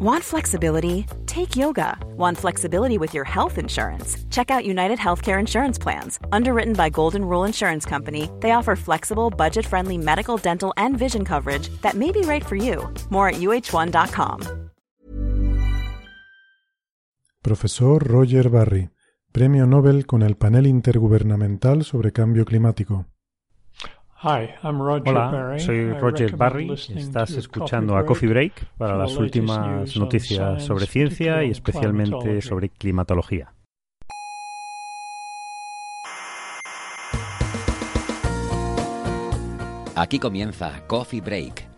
Want flexibility? Take yoga. Want flexibility with your health insurance? Check out United Healthcare Insurance Plans. Underwritten by Golden Rule Insurance Company, they offer flexible, budget friendly medical, dental, and vision coverage that may be right for you. More at uh1.com. Profesor Roger Barry, Premio Nobel con el Panel Intergubernamental sobre Cambio Climático. Hola, soy Roger Barry. Estás escuchando a Coffee Break para las últimas noticias sobre ciencia y especialmente sobre climatología. Aquí comienza Coffee Break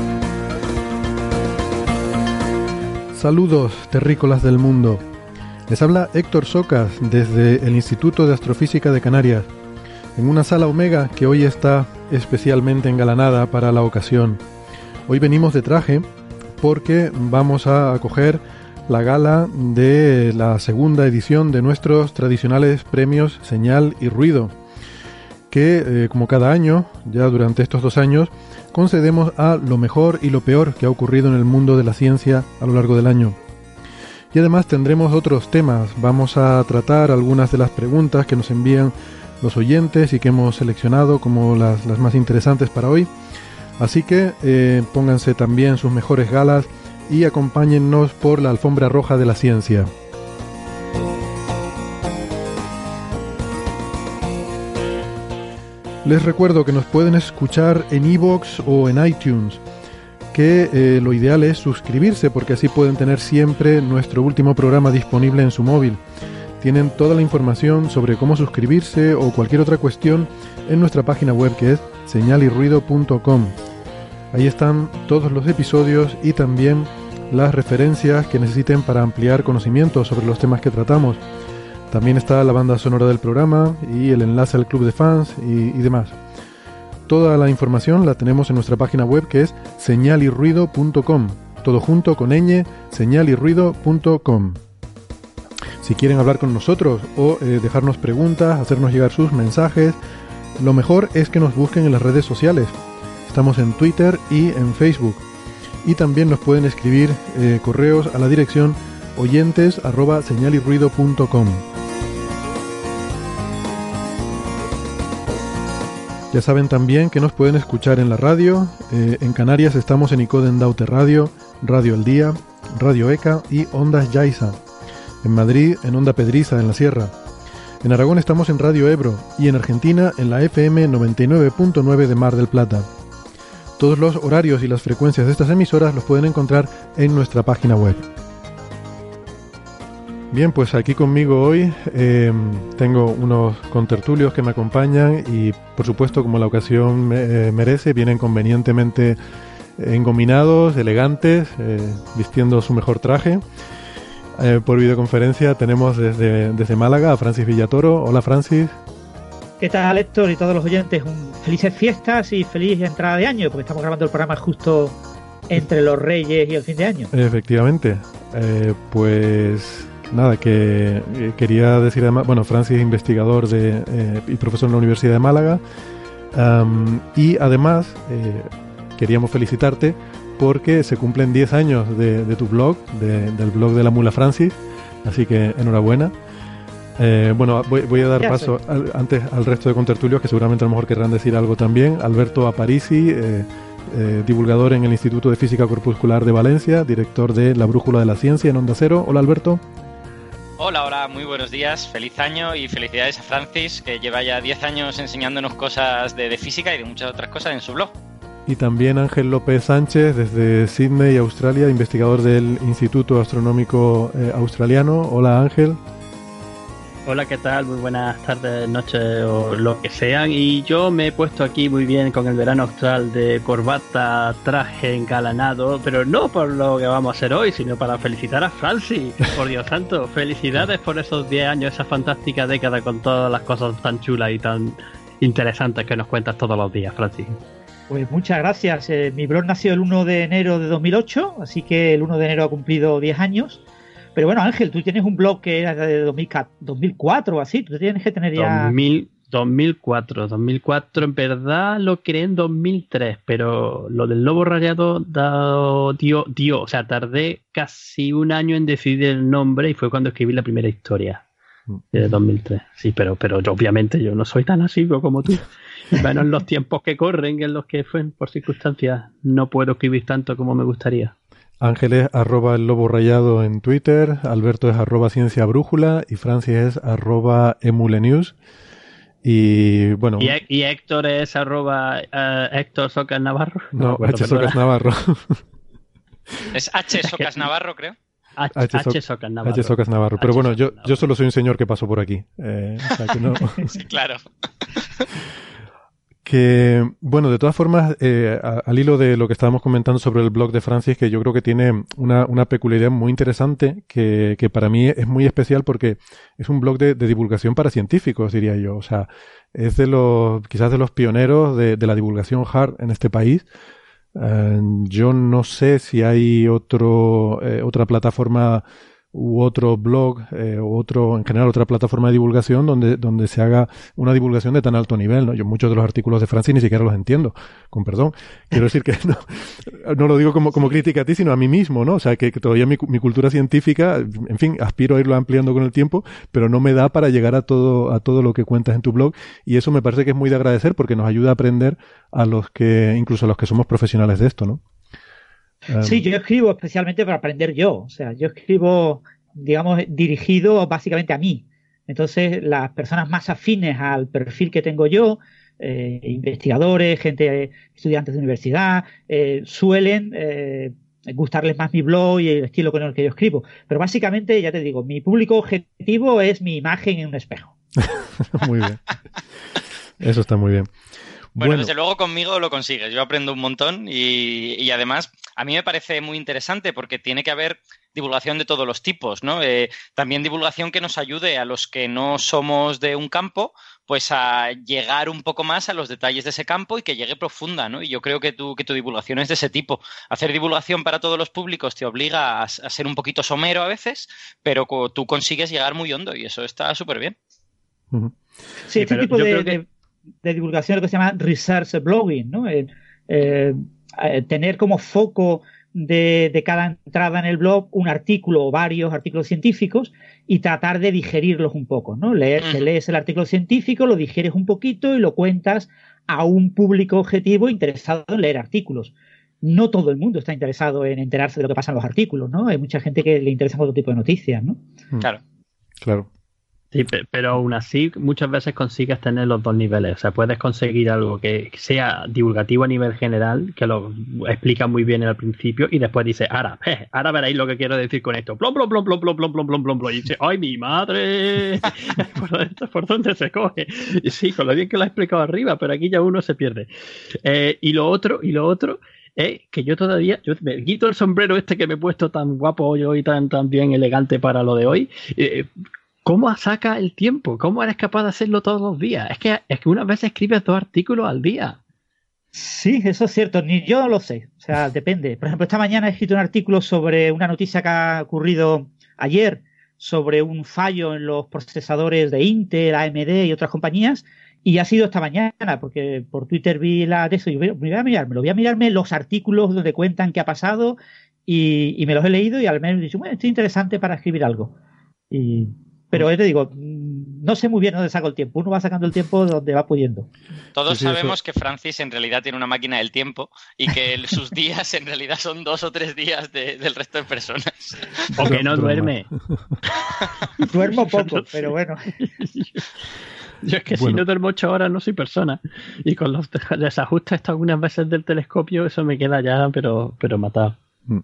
Saludos, terrícolas del mundo. Les habla Héctor Socas desde el Instituto de Astrofísica de Canarias, en una sala Omega que hoy está especialmente engalanada para la ocasión. Hoy venimos de traje porque vamos a acoger la gala de la segunda edición de nuestros tradicionales premios Señal y Ruido, que eh, como cada año, ya durante estos dos años, concedemos a lo mejor y lo peor que ha ocurrido en el mundo de la ciencia a lo largo del año. Y además tendremos otros temas. Vamos a tratar algunas de las preguntas que nos envían los oyentes y que hemos seleccionado como las, más interesantes para hoy. Así que eh, pónganse también sus mejores galas y acompáñennos por la alfombra roja de la ciencia. Les recuerdo que nos pueden escuchar en iVoox o en iTunes, que eh, lo ideal es suscribirse porque así pueden tener siempre nuestro último programa disponible en su móvil. Tienen toda la información sobre cómo suscribirse o cualquier otra cuestión en nuestra página web que es señalirruido.com. Ahí están todos los episodios y también las referencias que necesiten para ampliar conocimientos sobre los temas que tratamos. También está la banda sonora del programa y el enlace al club de fans y, demás. Toda la información la tenemos en nuestra página web que es señalirruido.com. Todo junto con ñ, señalirruido.com. Si quieren hablar con nosotros o eh, dejarnos preguntas, hacernos llegar sus mensajes, lo mejor es que nos busquen en las redes sociales. Estamos en Twitter y en Facebook. Y también nos pueden escribir eh, correos a la dirección oyentes Ya saben también que nos pueden escuchar en la radio. Eh, en Canarias estamos en Icoden Daute Radio, Radio El Día, Radio ECA y Ondas Yaiza. En Madrid en Onda Pedriza en la Sierra. En Aragón estamos en Radio Ebro y en Argentina en la FM 99.9 de Mar del Plata. Todos los horarios y las frecuencias de estas emisoras los pueden encontrar en nuestra página web. Bien, pues aquí conmigo hoy em, tengo unos contertulios que me acompañan y por supuesto como la ocasión eh, merece, vienen convenientemente engominados, elegantes, eh, vistiendo su mejor traje. Eh, por videoconferencia tenemos desde, desde Málaga a Francis Villatoro. Hola Francis. ¿Qué tal Héctor y todos los oyentes? felices fiestas y feliz entrada de año, porque estamos grabando el programa justo entre los Reyes y el fin de año. Efectivamente. pues nada, que eh, quería decir además, bueno, Francis es investigador de, eh, y profesor en la Universidad de Málaga, y además eh, queríamos felicitarte porque se cumplen 10 años de, tu blog, del blog de la Mula Francis, así que enhorabuena. bueno, voy, a dar paso antes al resto de contertulios que seguramente a lo mejor querrán decir algo también. Alberto Aparici, divulgador en el Instituto de Física Corpuscular de Valencia, director de La Brújula de la Ciencia en Onda Cero. Hola Alberto. Hola, hola, muy buenos días, feliz año y felicidades a Francis, que lleva ya 10 años enseñándonos cosas de, física y de muchas otras cosas en su blog. Y también Ángel López Sánchez, desde Sydney, Australia, investigador del Instituto Astronómico eh, Australiano. Hola Ángel. Hola, ¿qué tal? Muy buenas tardes, noches o lo que sean. Y yo me he puesto aquí muy bien con el verano austral de corbata, traje engalanado, pero no por lo que vamos a hacer hoy, sino para felicitar a Francis. Por Dios santo, felicidades por esos 10 años, esa fantástica década con todas las cosas tan chulas y tan interesantes que nos cuentas todos los días, Francis. Pues muchas gracias. Eh, mi blog nació el 1 de enero de 2008, así que el 1 de enero ha cumplido 10 años. Pero bueno, Ángel, tú tienes un blog que era de 2004 o así, tú tienes que tener ya... 2000, 2004, 2004 en verdad lo creé en 2003, pero lo del lobo rayado dio, dio, o sea, tardé casi un año en decidir el nombre y fue cuando escribí la primera historia mm. de 2003. Sí, pero, pero yo, obviamente yo no soy tan asiduo como tú. bueno, en los tiempos que corren, en los que fue por circunstancias, no puedo escribir tanto como me gustaría. Ángel es arroba el lobo rayado en Twitter, Alberto es arroba ciencia brújula y Francis es arroba emulenews. Y bueno. ¿Y, Héctor es arroba uh, Héctor Socas Navarro? No, H Socas Navarro. es H Socas Navarro, creo. H, Socas Navarro. H Socas Navarro. Pero bueno, yo, yo solo soy un señor que pasó por aquí. Eh, o sea que no... sí, claro. Que, bueno, de todas formas, eh, al hilo de lo que estábamos comentando sobre el blog de Francis, que yo creo que tiene una, una peculiaridad muy interesante, que, que, para mí es muy especial porque es un blog de, divulgación para científicos, diría yo. O sea, es de los, quizás de los pioneros de, de la divulgación hard en este país. Eh, yo no sé si hay otro, eh, otra plataforma u otro blog eh, u otro en general otra plataforma de divulgación donde donde se haga una divulgación de tan alto nivel ¿no? yo muchos de los artículos de Francis ni siquiera los entiendo con perdón. Quiero decir que no, no lo digo como, como crítica a ti sino a mí mismo no o sea que, todavía mi, mi, cultura científica en fin aspiro a irlo ampliando con el tiempo pero no me da para llegar a todo a todo lo que cuentas en tu blog. Y eso me parece que es muy de agradecer porque nos ayuda a aprender a los que incluso a los que somos profesionales de esto no Sí, em. yo escribo especialmente para aprender yo. O sea, yo escribo, digamos, dirigido básicamente a mí. Entonces, las personas más afines al perfil que tengo yo, eh, investigadores, gente, estudiantes de universidad, eh, suelen eh, gustarles más mi blog y el estilo con el que yo escribo. Pero básicamente, ya te digo, mi público objetivo es mi imagen en un espejo. muy bien. Eso está muy bien. Bueno, desde luego conmigo lo consigues. Yo aprendo un montón y, además a mí me parece muy interesante porque tiene que haber divulgación de todos los tipos, ¿no? Eh, también divulgación que nos ayude a los que no somos de un campo, pues a llegar un poco más a los detalles de ese campo y que llegue profunda, ¿no? Y yo creo que tu, que tu divulgación es de ese tipo. Hacer divulgación para todos los públicos te obliga a, ser un poquito somero a veces, pero tú consigues llegar muy hondo y eso está súper bien. Sí, este tipo de, de divulgación lo que se llama research blogging, ¿no? Eh, eh, tener como foco de, cada entrada en el blog un artículo o varios artículos científicos y tratar de digerirlos un poco, ¿no? Leer, lees el artículo científico, lo digieres un poquito y lo cuentas a un público objetivo interesado en leer artículos. No todo el mundo está interesado en enterarse de lo que pasa en los artículos, ¿no? Hay mucha gente que le interesa otro tipo de noticias, ¿no? Claro. Claro. Sí, pero aún así muchas veces consigues tener los dos niveles. O sea, puedes conseguir algo que sea divulgativo a nivel general, que lo explica muy bien al principio, y después dice, ahora, ahora veréis lo que quiero decir con esto. Plom, plom, plom, plom, plom, plom, plom, plom, plom, Y dice, ¡ay, mi madre! ¿Por dónde se coge? Sí, con lo bien que lo ha explicado arriba, pero aquí ya uno se pierde. Eh, y lo otro, y lo otro es que yo todavía, yo me quito el sombrero este que me he puesto tan guapo hoy y tan, tan bien elegante para lo de hoy. Eh, ¿Cómo saca el tiempo? ¿Cómo eres capaz de hacerlo todos los días? Es que, es que unas veces escribes dos artículos al día. Sí, eso es cierto, ni yo lo sé. O sea, depende. Por ejemplo, esta mañana he escrito un artículo sobre una noticia que ha ocurrido ayer sobre un fallo en los procesadores de Intel, AMD y otras compañías. Y ha sido esta mañana, porque por Twitter vi la de eso y voy, voy a mirarme, voy a mirarme los artículos donde cuentan qué ha pasado y, y me los he leído y al menos he dicho, bueno, esto es interesante para escribir algo. Y pero yo te digo, mm, no sé muy bien dónde saco el tiempo. Uno va sacando el tiempo donde va pudiendo. Todos sabemos que Francis en realidad tiene una máquina del tiempo y que sus días en realidad son dos o tres días del resto de personas. O que no duerme. Duermo poco, pero bueno. Yo es que si no duermo ocho horas no soy persona. Y con los desajustes algunas veces del telescopio, eso me queda ya, pero, pero matado. Mm.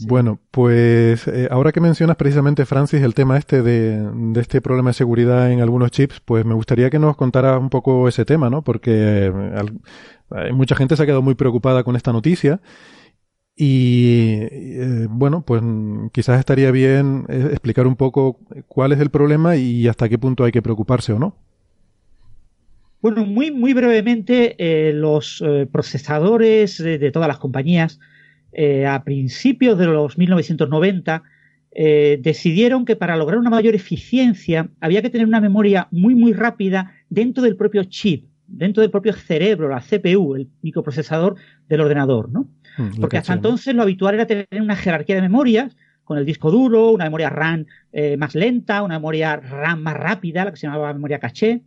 Bueno, pues eh, ahora que mencionas precisamente, Francis, el tema este de, de, este problema de seguridad en algunos chips, pues me gustaría que nos contara un poco ese tema, ¿no? Porque eh, mucha gente se ha quedado muy preocupada con esta noticia y eh, bueno, pues quizás estaría bien explicar un poco cuál es el problema y hasta qué punto hay que preocuparse o no. Bueno, muy, muy brevemente, los procesadores de todas las compañías eh, a principios de los 1990, eh, decidieron que para lograr una mayor eficiencia había que tener una memoria muy, muy rápida dentro del propio chip, dentro del propio cerebro, la CPU, el microprocesador del ordenador, ¿no? Mm, Porque hasta entonces lo habitual era tener una jerarquía de memorias con el disco duro, una memoria RAM eh, más lenta, una memoria RAM más rápida, la que se llamaba memoria caché,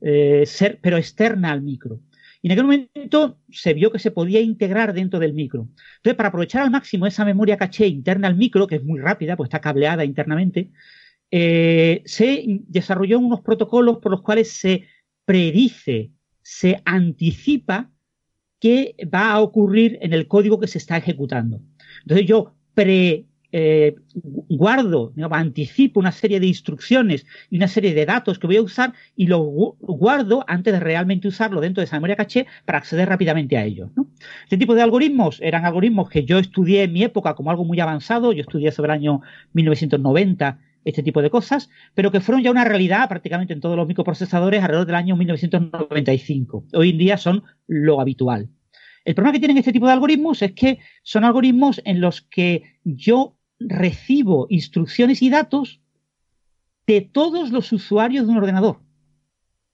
ser, pero externa al micro. Y en aquel momento se vio que se podía integrar dentro del micro. Entonces, para aprovechar al máximo esa memoria caché interna al micro, que es muy rápida, pues está cableada internamente, eh, se desarrolló unos protocolos por los cuales se predice, se anticipa qué va a ocurrir en el código que se está ejecutando. Entonces yo pre eh, guardo, anticipo una serie de instrucciones y una serie de datos que voy a usar y los guardo antes de realmente usarlo dentro de esa memoria caché para acceder rápidamente a ellos. Este tipo de algoritmos eran algoritmos que yo estudié en mi época como algo muy avanzado, yo estudié sobre el año 1990 este tipo de cosas, pero que fueron ya una realidad prácticamente en todos los microprocesadores alrededor del año 1995. Hoy en día son lo habitual. El problema que tienen este tipo de algoritmos es que son algoritmos en los que yo recibo instrucciones y datos de todos los usuarios de un ordenador,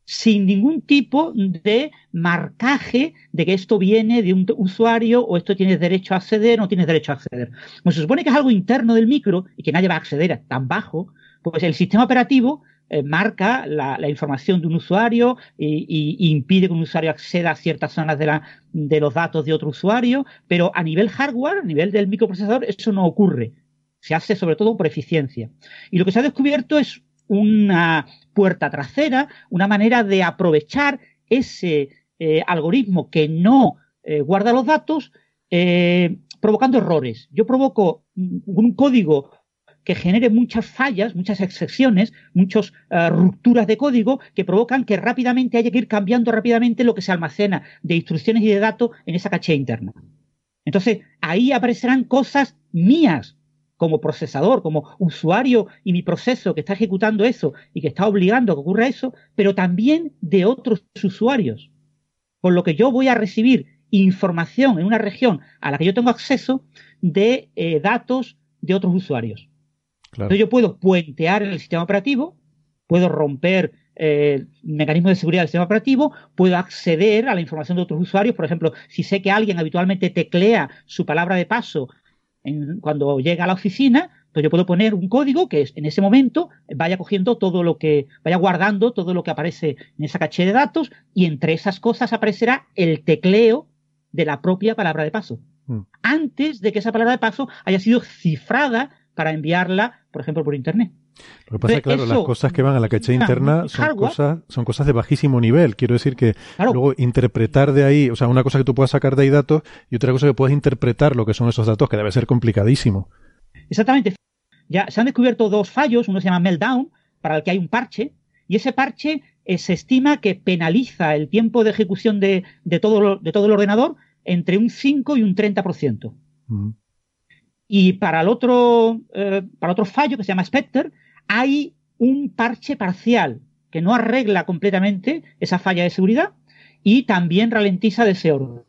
sin ningún tipo de marcaje de que esto viene de un usuario o esto tienes derecho a acceder o no tienes derecho a acceder. Como se supone que es algo interno del micro y que nadie va a acceder a tan bajo, pues el sistema operativo eh, marca la, información de un usuario y, impide que un usuario acceda a ciertas zonas de, la, de los datos de otro usuario, pero a nivel hardware, a nivel del microprocesador, eso no ocurre. Se hace sobre todo por eficiencia. Y lo que se ha descubierto es una puerta trasera, una manera de aprovechar ese eh, algoritmo que no eh, guarda los datos, eh, provocando errores. Yo provoco un código que genere muchas fallas, muchas excepciones, muchas rupturas de código que provocan que rápidamente haya que ir cambiando rápidamente lo que se almacena de instrucciones y de datos en esa caché interna. Entonces, ahí aparecerán cosas mías, como procesador, como usuario y mi proceso que está ejecutando eso y que está obligando a que ocurra eso, pero también de otros usuarios. Por lo que yo voy a recibir información en una región a la que yo tengo acceso de eh, datos de otros usuarios. Entonces yo puedo puentear el sistema operativo, puedo romper eh, mecanismos de seguridad del sistema operativo, puedo acceder a la información de otros usuarios. Por ejemplo, si sé que alguien habitualmente teclea su palabra de paso cuando llega a la oficina, pues yo puedo poner un código que en ese momento vaya cogiendo todo lo que, vaya guardando todo lo que aparece en esa caché de datos y entre esas cosas aparecerá el tecleo de la propia palabra de paso. Mm. Antes de que esa palabra de paso haya sido cifrada para enviarla, por ejemplo, por Internet. Lo que pasa es que, claro, las cosas que van a la caché interna son cosas, son cosas de bajísimo nivel. Quiero decir que luego interpretar de ahí, o sea, una cosa que tú puedas sacar de ahí datos y otra cosa que puedas interpretar lo que son esos datos, que debe ser complicadísimo. Exactamente. Ya se han descubierto dos fallos, uno se llama Meltdown, para el que hay un parche, y ese parche eh, se estima que penaliza el tiempo de ejecución de, todo, de todo el ordenador entre un 5 y un 30%. Y para el otro, eh, para otro fallo que se llama Spectre, hay un parche parcial que no arregla completamente esa falla de seguridad y también ralentiza de ese orden.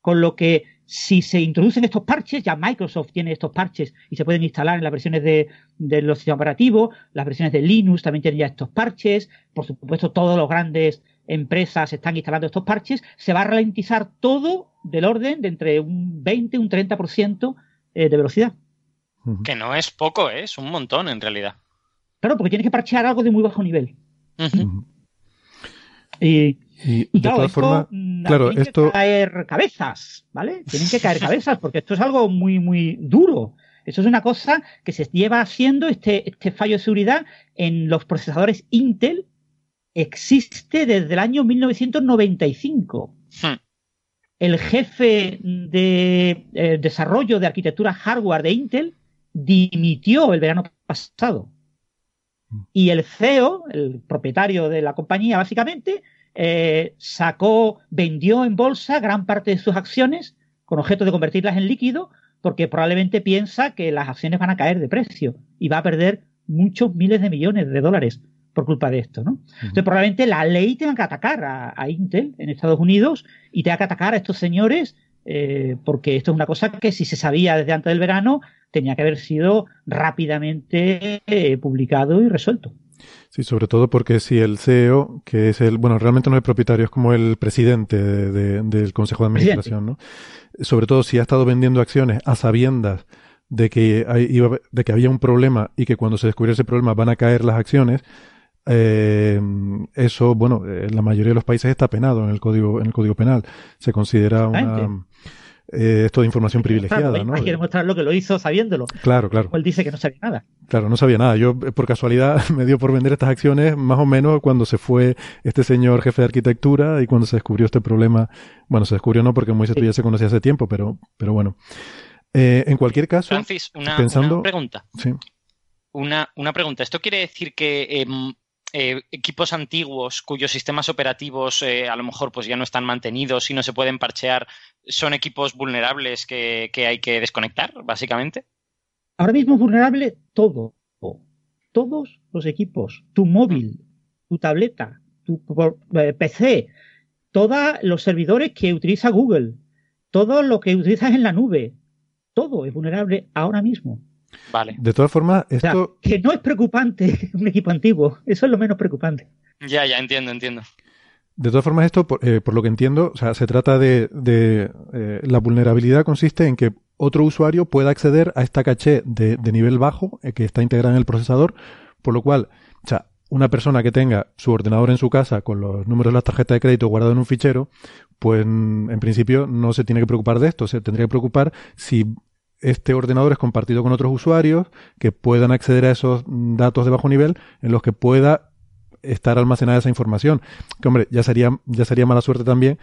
Con lo que si se introducen estos parches, ya Microsoft tiene estos parches y se pueden instalar en las versiones de, los sistemas operativos, las versiones de Linux también tienen ya estos parches, por supuesto todas las grandes empresas están instalando estos parches, se va a ralentizar todo del orden de entre un 20 y un 30% eh, de velocidad. Que no es poco, ¿eh? es un montón en realidad. Claro, porque tienes que parchear algo de muy bajo nivel. Y, de todas formas, mm, claro, tienen esto... que caer cabezas, ¿vale? Tienen que caer cabezas porque esto es algo muy, muy duro. Eso es una cosa que se lleva haciendo, este, este fallo de seguridad en los procesadores Intel existe desde el año 1995. Hmm. El jefe de eh, desarrollo de arquitectura hardware de Intel dimitió el verano pasado. Y el CEO, el propietario de la compañía, básicamente, eh, sacó, vendió en bolsa gran parte de sus acciones con objeto de convertirlas en líquido, porque probablemente piensa que las acciones van a caer de precio y va a perder muchos miles de millones de dólares por culpa de esto, ¿no? Entonces, probablemente la ley tenga que atacar a, Intel en Estados Unidos y tenga que atacar a estos señores eh, porque esto es una cosa que si se sabía desde antes del verano tenía que haber sido rápidamente eh, publicado y resuelto. Sí, sobre todo porque si el CEO, que es el, bueno, realmente no es propietario, es como el presidente del Consejo de Administración, ¿no? Sobre todo si ha estado vendiendo acciones a sabiendas de que, de que había un problema y que cuando se descubriera ese problema van a caer las acciones, eh, eso, bueno, en la mayoría de los países está penado en el código, en el código penal. Se considera una, eh, esto de información privilegiada, ¿no? Hay que demostrar lo que lo hizo sabiéndolo. Claro, claro. Él dice que no sabía nada. Claro, no sabía nada. Yo, por casualidad, me dio por vender estas acciones más o menos cuando se fue este señor jefe de arquitectura y cuando se descubrió este problema. Bueno, se descubrió no porque Moisés ya se conocía hace tiempo, pero, pero bueno. Eh, en cualquier caso, Francis, una, una pregunta. Sí. Una, una, pregunta. ¿Esto quiere decir que em, eh, equipos antiguos cuyos sistemas operativos eh, a lo mejor pues ya no están mantenidos y no se pueden parchear son equipos vulnerables que, hay que desconectar, básicamente? Ahora mismo vulnerable todo. Todos los equipos. Tu móvil, tu tableta, tu eh, PC, todos los servidores que utiliza Google, todo lo que utilizas en la nube, todo es vulnerable ahora mismo. Vale. De todas formas, esto. que no es preocupante un equipo antiguo. Eso es lo menos preocupante. Ya, ya, entiendo, entiendo. De todas formas, esto, por, eh, lo que entiendo, o sea, se trata de. de eh, la vulnerabilidad consiste en que otro usuario pueda acceder a esta caché de, nivel bajo eh, que está integrada en el procesador, por lo cual, o sea, una persona que tenga su ordenador en su casa con los números de la tarjeta de crédito guardados en un fichero, pues en principio no se tiene que preocupar de esto, se tendría que preocupar si este ordenador es compartido con otros usuarios que puedan acceder a esos datos de bajo nivel en los que pueda estar almacenada esa información. Que hombre, ya sería, ya sería mala suerte también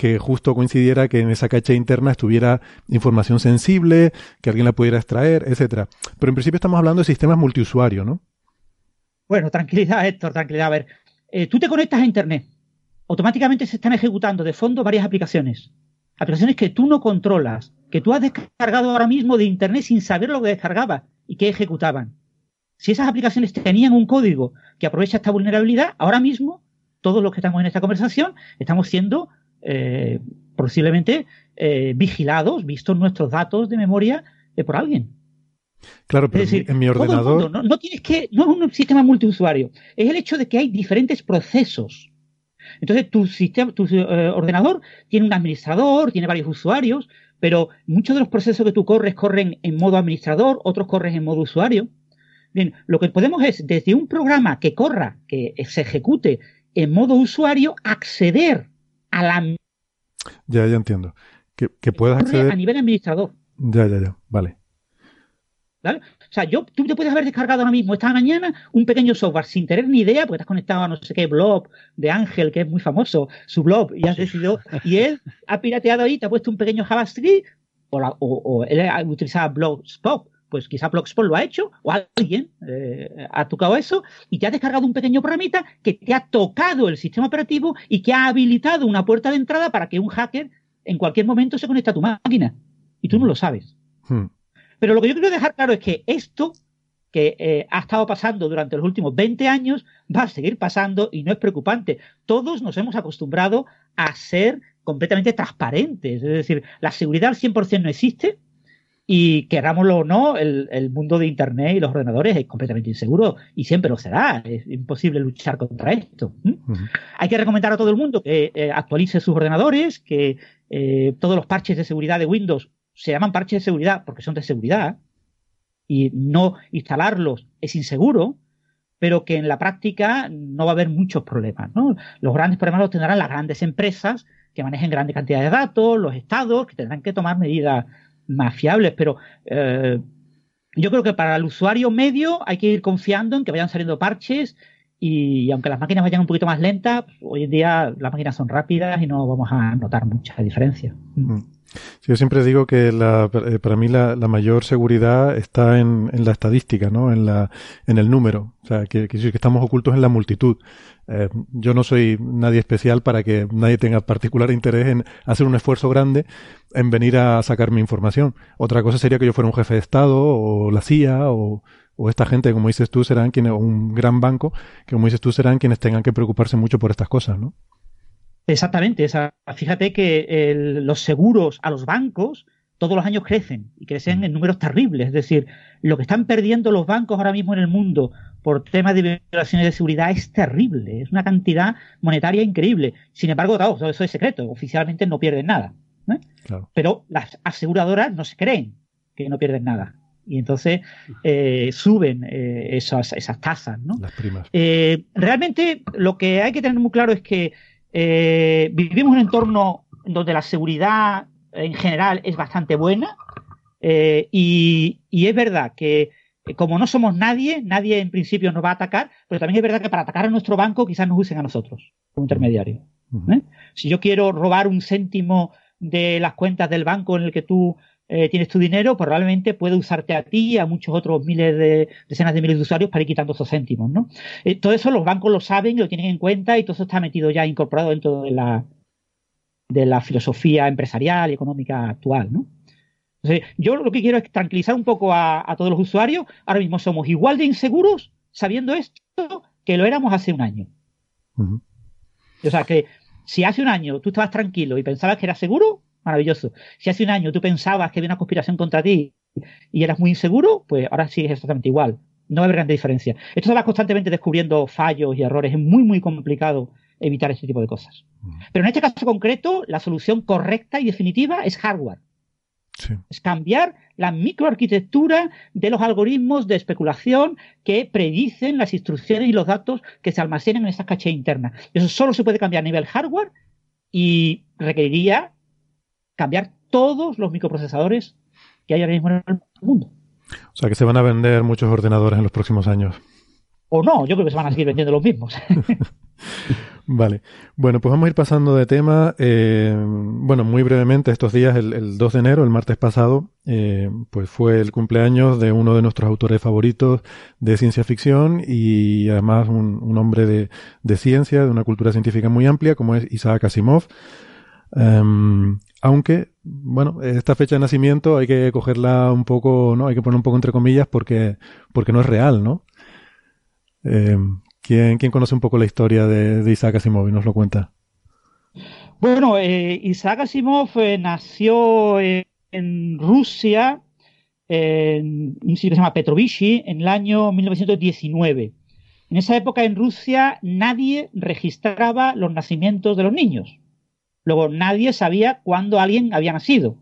que justo coincidiera que en esa caché interna estuviera información sensible, que alguien la pudiera extraer, etcétera. Pero en principio estamos hablando de sistemas multiusuario, ¿no? Bueno, tranquilidad, Héctor, tranquilidad. A ver, eh, tú te conectas a Internet. Automáticamente se están ejecutando de fondo varias aplicaciones. Aplicaciones que tú no controlas que tú has descargado ahora mismo de Internet sin saber lo que descargaba y que ejecutaban. Si esas aplicaciones tenían un código que aprovecha esta vulnerabilidad, ahora mismo todos los que estamos en esta conversación estamos siendo eh, posiblemente eh, vigilados, vistos nuestros datos de memoria eh, por alguien. Claro, pero en mi ordenador. no, tienes que, no es un sistema multiusuario, es el hecho de que hay diferentes procesos. Entonces, tu sistema, tu ordenador tiene un administrador, tiene varios usuarios, pero muchos de los procesos que tú corres corren en modo administrador, otros corren en modo usuario. Bien, lo que podemos es, desde un programa que corra, que se ejecute en modo usuario, acceder a la... Ya, ya entiendo. Que, que puedas acceder... A nivel administrador. Ya, ya, ya. Vale. ¿Vale? O sea, yo, tú te puedes haber descargado ahora mismo, esta mañana, un pequeño software sin tener ni idea, porque estás conectado a no sé qué blog de Ángel, que es muy famoso, su blog, y has decidido, y él ha pirateado ahí, te ha puesto un pequeño JavaScript, o, él ha utilizado Blogspot, pues quizá Blogspot lo ha hecho, o alguien eh, ha tocado eso, y te ha descargado un pequeño programita que te ha tocado el sistema operativo y que ha habilitado una puerta de entrada para que un hacker en cualquier momento se conecte a tu máquina. Y tú no lo sabes. Hmm. Pero lo que yo quiero dejar claro es que esto que eh, ha estado pasando durante los últimos 20 años va a seguir pasando y no es preocupante. Todos nos hemos acostumbrado a ser completamente transparentes. Es decir, la seguridad al 100% no existe y querámoslo o no, el, mundo de Internet y los ordenadores es completamente inseguro y siempre lo será. Es imposible luchar contra esto. Hay que recomendar a todo el mundo que eh, actualice sus ordenadores, que eh, todos los parches de seguridad de Windows se llaman parches de seguridad porque son de seguridad y no instalarlos es inseguro, pero que en la práctica no va a haber muchos problemas. Los grandes problemas los tendrán las grandes empresas que manejen grandes cantidades de datos, los estados que tendrán que tomar medidas más fiables, pero eh, yo creo que para el usuario medio hay que ir confiando en que vayan saliendo parches y aunque las máquinas vayan un poquito más lentas, hoy en día las máquinas son rápidas y no vamos a notar mucha diferencia. Mm. Mm. yo siempre digo que eh, para mí la, mayor seguridad está en, la estadística, ¿no? En, la, en el número. O sea, que, que, estamos ocultos en la multitud. Eh, yo no soy nadie especial para que nadie tenga particular interés en hacer un esfuerzo grande en venir a sacar mi información. Otra cosa sería que yo fuera un jefe de Estado o la CIA o, o esta gente, como dices tú, serán quienes, o un gran banco, que como dices tú, serán quienes tengan que preocuparse mucho por estas cosas, ¿no? Exactamente. fíjate que los seguros a los bancos todos los años crecen y crecen en números terribles. Es decir, lo que están perdiendo los bancos ahora mismo en el mundo por temas de violaciones de seguridad es terrible. Es una cantidad monetaria increíble. Sin embargo, todo eso es secreto. Oficialmente no pierden nada. ¿eh? Pero las aseguradoras no se creen que no pierden nada y entonces eh, suben eh, esas, esas tasas. ¿no? Las primas. Eh, realmente lo que hay que tener muy claro es que vivimos en un entorno donde la seguridad en general es bastante buena y, y, es verdad que como no somos nadie, nadie en principio nos va a atacar, pero también es verdad que para atacar a nuestro banco quizás nos usen a nosotros como intermediario. Si yo quiero robar un céntimo de las cuentas del banco en el que tú eh, tienes tu dinero, pues probablemente puede usarte a ti y a muchos otros miles de, decenas de miles de usuarios para ir quitando esos céntimos, ¿no? Eh, todo eso los bancos lo saben y lo tienen en cuenta y todo eso está metido ya, incorporado dentro de la, de la filosofía empresarial y económica actual, ¿no? Entonces, yo lo que quiero es tranquilizar un poco a, todos los usuarios. Ahora mismo somos igual de inseguros sabiendo esto que lo éramos hace un año. O sea que si hace un año tú estabas tranquilo y pensabas que era seguro, maravilloso. Si hace un año tú pensabas que había una conspiración contra ti y eras muy inseguro, pues ahora sí es exactamente igual. No hay gran diferencia. Esto se va constantemente descubriendo fallos y errores. Es muy, muy complicado evitar este tipo de cosas. Pero en este caso concreto, la solución correcta y definitiva es hardware. Es cambiar la microarquitectura de los algoritmos de especulación que predicen las instrucciones y los datos que se almacenan en esas caché internas. Eso solo se puede cambiar a nivel hardware y requeriría cambiar todos los microprocesadores que hay ahora mismo en el mundo. O sea que se van a vender muchos ordenadores en los próximos años. O no, yo creo que se van a seguir vendiendo los mismos. vale. Bueno, pues vamos a ir pasando de tema. Eh, bueno, muy brevemente, estos días, el, 2 de enero, el martes pasado, eh, pues fue el cumpleaños de uno de nuestros autores favoritos de ciencia ficción y además un, hombre de, de, ciencia, de una cultura científica muy amplia, como es Isaac Asimov. Um, aunque, bueno, esta fecha de nacimiento hay que cogerla un poco, ¿no? Hay que poner un poco entre comillas porque, porque no es real, ¿no? Eh, ¿quién, ¿quién, conoce un poco la historia de, Isaac Asimov y nos lo cuenta? Bueno, eh, Isaac Asimov eh, nació en, Rusia, en un sitio que se llama Petrovichy, en el año 1919. En esa época en Rusia nadie registraba los nacimientos de los niños. Luego, nadie sabía cuándo alguien había nacido.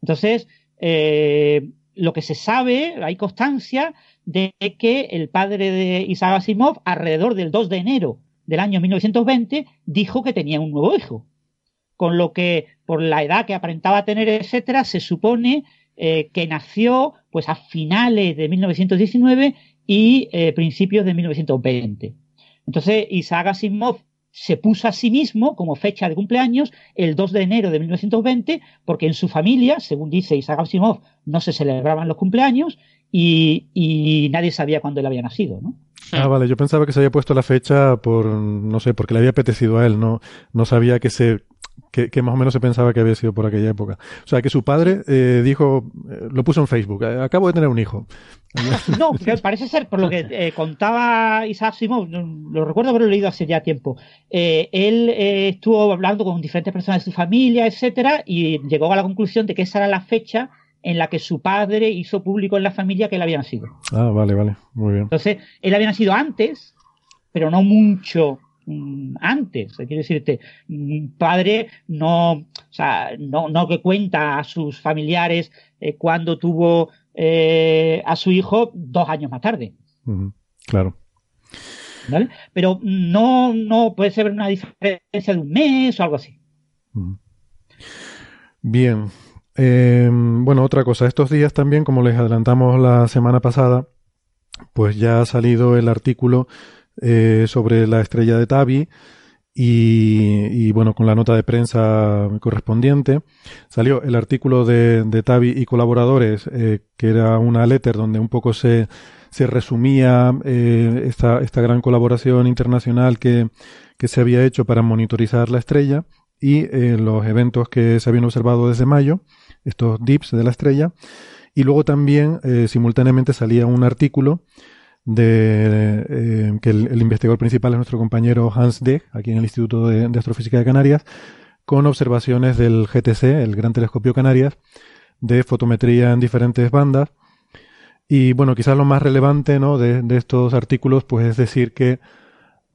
Entonces, eh, lo que se sabe, hay constancia de que el padre de Isaac Asimov, alrededor del 2 de enero del año 1920, dijo que tenía un nuevo hijo. Con lo que, por la edad que aparentaba tener, etcétera, se supone eh, que nació pues a finales de 1919 y eh, principios de 1920. Entonces, Isaac Asimov se puso a sí mismo como fecha de cumpleaños el 2 de enero de 1920, porque en su familia, según dice Isaac Asimov, no se celebraban los cumpleaños y, nadie sabía cuándo él había nacido, ¿no? Ah, vale, yo pensaba que se había puesto la fecha por, no sé, porque le había apetecido a él, no, no sabía que se que, más o menos se pensaba que había sido por aquella época. O sea, que su padre eh, dijo, eh, lo puso en Facebook, eh, acabo de tener un hijo. no, parece ser, por lo que contaba Isaac Simov, lo recuerdo haberlo leído hace ya tiempo, él estuvo hablando con diferentes personas de su familia, etcétera, y llegó a la conclusión de que esa era la fecha en la que su padre hizo público en la familia que él había nacido. Ah, vale, vale, muy bien. Entonces, él había nacido antes, pero no mucho antes. Quiero decirte, mi padre no, o sea, no, no que cuenta a sus familiares eh, cuando tuvo eh, a su hijo dos años más tarde. Claro. ¿Vale? Pero no, no puede ser una diferencia de un mes o algo así. Bien. Eh, bueno, otra cosa. Estos días también, como les adelantamos la semana pasada, pues ya ha salido el artículo eh, sobre la estrella de Tabi y, bueno, con la nota de prensa correspondiente. Salió el artículo de, de Tabi y colaboradores, eh, que era una letter donde un poco se, se resumía eh, esta, esta gran colaboración internacional que, que se había hecho para monitorizar la estrella y los eventos que se habían observado desde mayo, estos dips de la estrella. Y luego también simultáneamente salía un artículo de eh, que el, investigador principal es nuestro compañero Hans Deg, aquí en el Instituto de, Astrofísica de Canarias, con observaciones del GTC, el Gran Telescopio Canarias, de fotometría en diferentes bandas. Y bueno, quizás lo más relevante ¿no? de, estos artículos, pues es decir que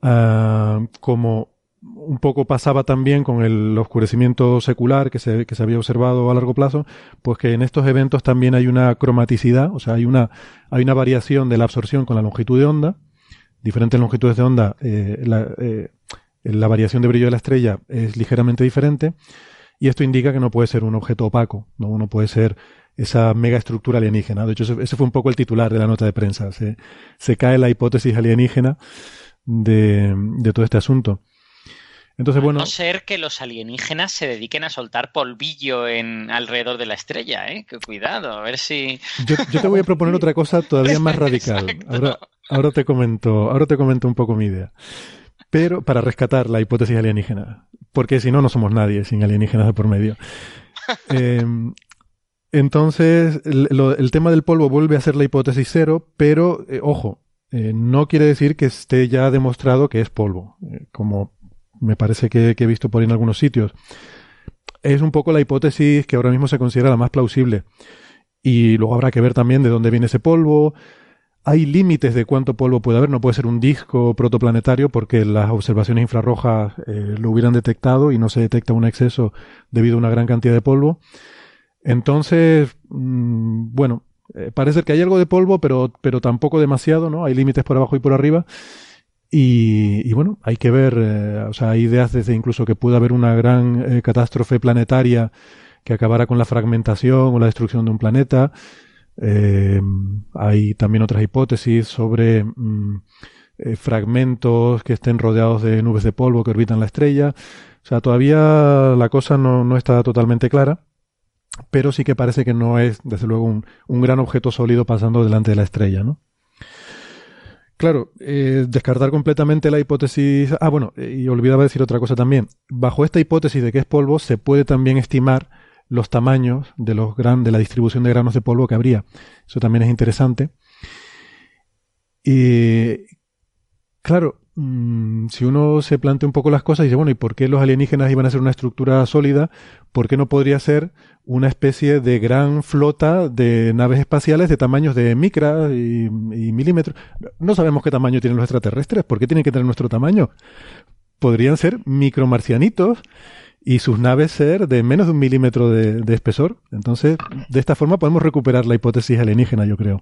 uh, como un poco pasaba también con el oscurecimiento secular que se, que se había observado a largo plazo, pues que en estos eventos también hay una cromaticidad, o sea, hay una, hay una variación de la absorción con la longitud de onda, diferentes longitudes de onda, eh, la, eh, la variación de brillo de la estrella es ligeramente diferente, y esto indica que no puede ser un objeto opaco, no, no puede ser esa mega estructura alienígena. De hecho, ese, fue un poco el titular de la nota de prensa. Se, se cae la hipótesis alienígena de, de todo este asunto. Entonces, bueno. no ser que los alienígenas se dediquen a soltar polvillo en alrededor de la estrella, ¿eh? Que cuidado, a ver si. Yo, te voy a proponer otra cosa todavía más radical. Ahora, ahora te comento, ahora te comento un poco mi idea. Pero para rescatar la hipótesis alienígena. Porque si no, no somos nadie sin alienígenas de por medio. Em, entonces, el, tema del polvo vuelve a ser la hipótesis cero, pero, eh, ojo, eh, no quiere decir que esté ya demostrado que es polvo, eh, como me parece que, he visto por ahí en algunos sitios. Es un poco la hipótesis que ahora mismo se considera la más plausible. Y luego habrá que ver también de dónde viene ese polvo. Hay límites de cuánto polvo puede haber. No puede ser un disco protoplanetario porque las observaciones infrarrojas lo hubieran detectado y no se detecta un exceso debido a una gran cantidad de polvo. Entonces, mm, bueno, eh, parece que hay algo de polvo, pero, pero tampoco demasiado, ¿no? Hay límites por abajo y por arriba. Y, bueno, hay que ver, eh, o sea, hay ideas desde incluso que pueda haber una gran eh, catástrofe planetaria que acabara con la fragmentación o la destrucción de un planeta. hay también otras hipótesis sobre mm, fragmentos que estén rodeados de nubes de polvo que orbitan la estrella. O sea, todavía la cosa no, no está totalmente clara pero sí que parece que no es, desde luego, un, un gran objeto sólido pasando delante de la estrella, ¿no? Claro, eh, descartar completamente la hipótesis. Ah, bueno, y olvidaba decir otra cosa también. Bajo esta hipótesis de que es polvo, se puede también estimar los tamaños de los gran, de la distribución de granos de polvo que habría. Eso también es interesante. Y claro, Mm, si uno se plantea un poco las cosas y dice, bueno, ¿y por qué los alienígenas iban a ser una estructura sólida? ¿Por qué no podría ser una especie de gran flota de naves espaciales de tamaños de micra y, milímetros? No sabemos qué tamaño tienen los extraterrestres. ¿Por qué tienen que tener nuestro tamaño? Podrían ser micromarcianitos y sus naves ser de menos de un milímetro de espesor. Entonces, de esta forma podemos recuperar la hipótesis alienígena, yo creo.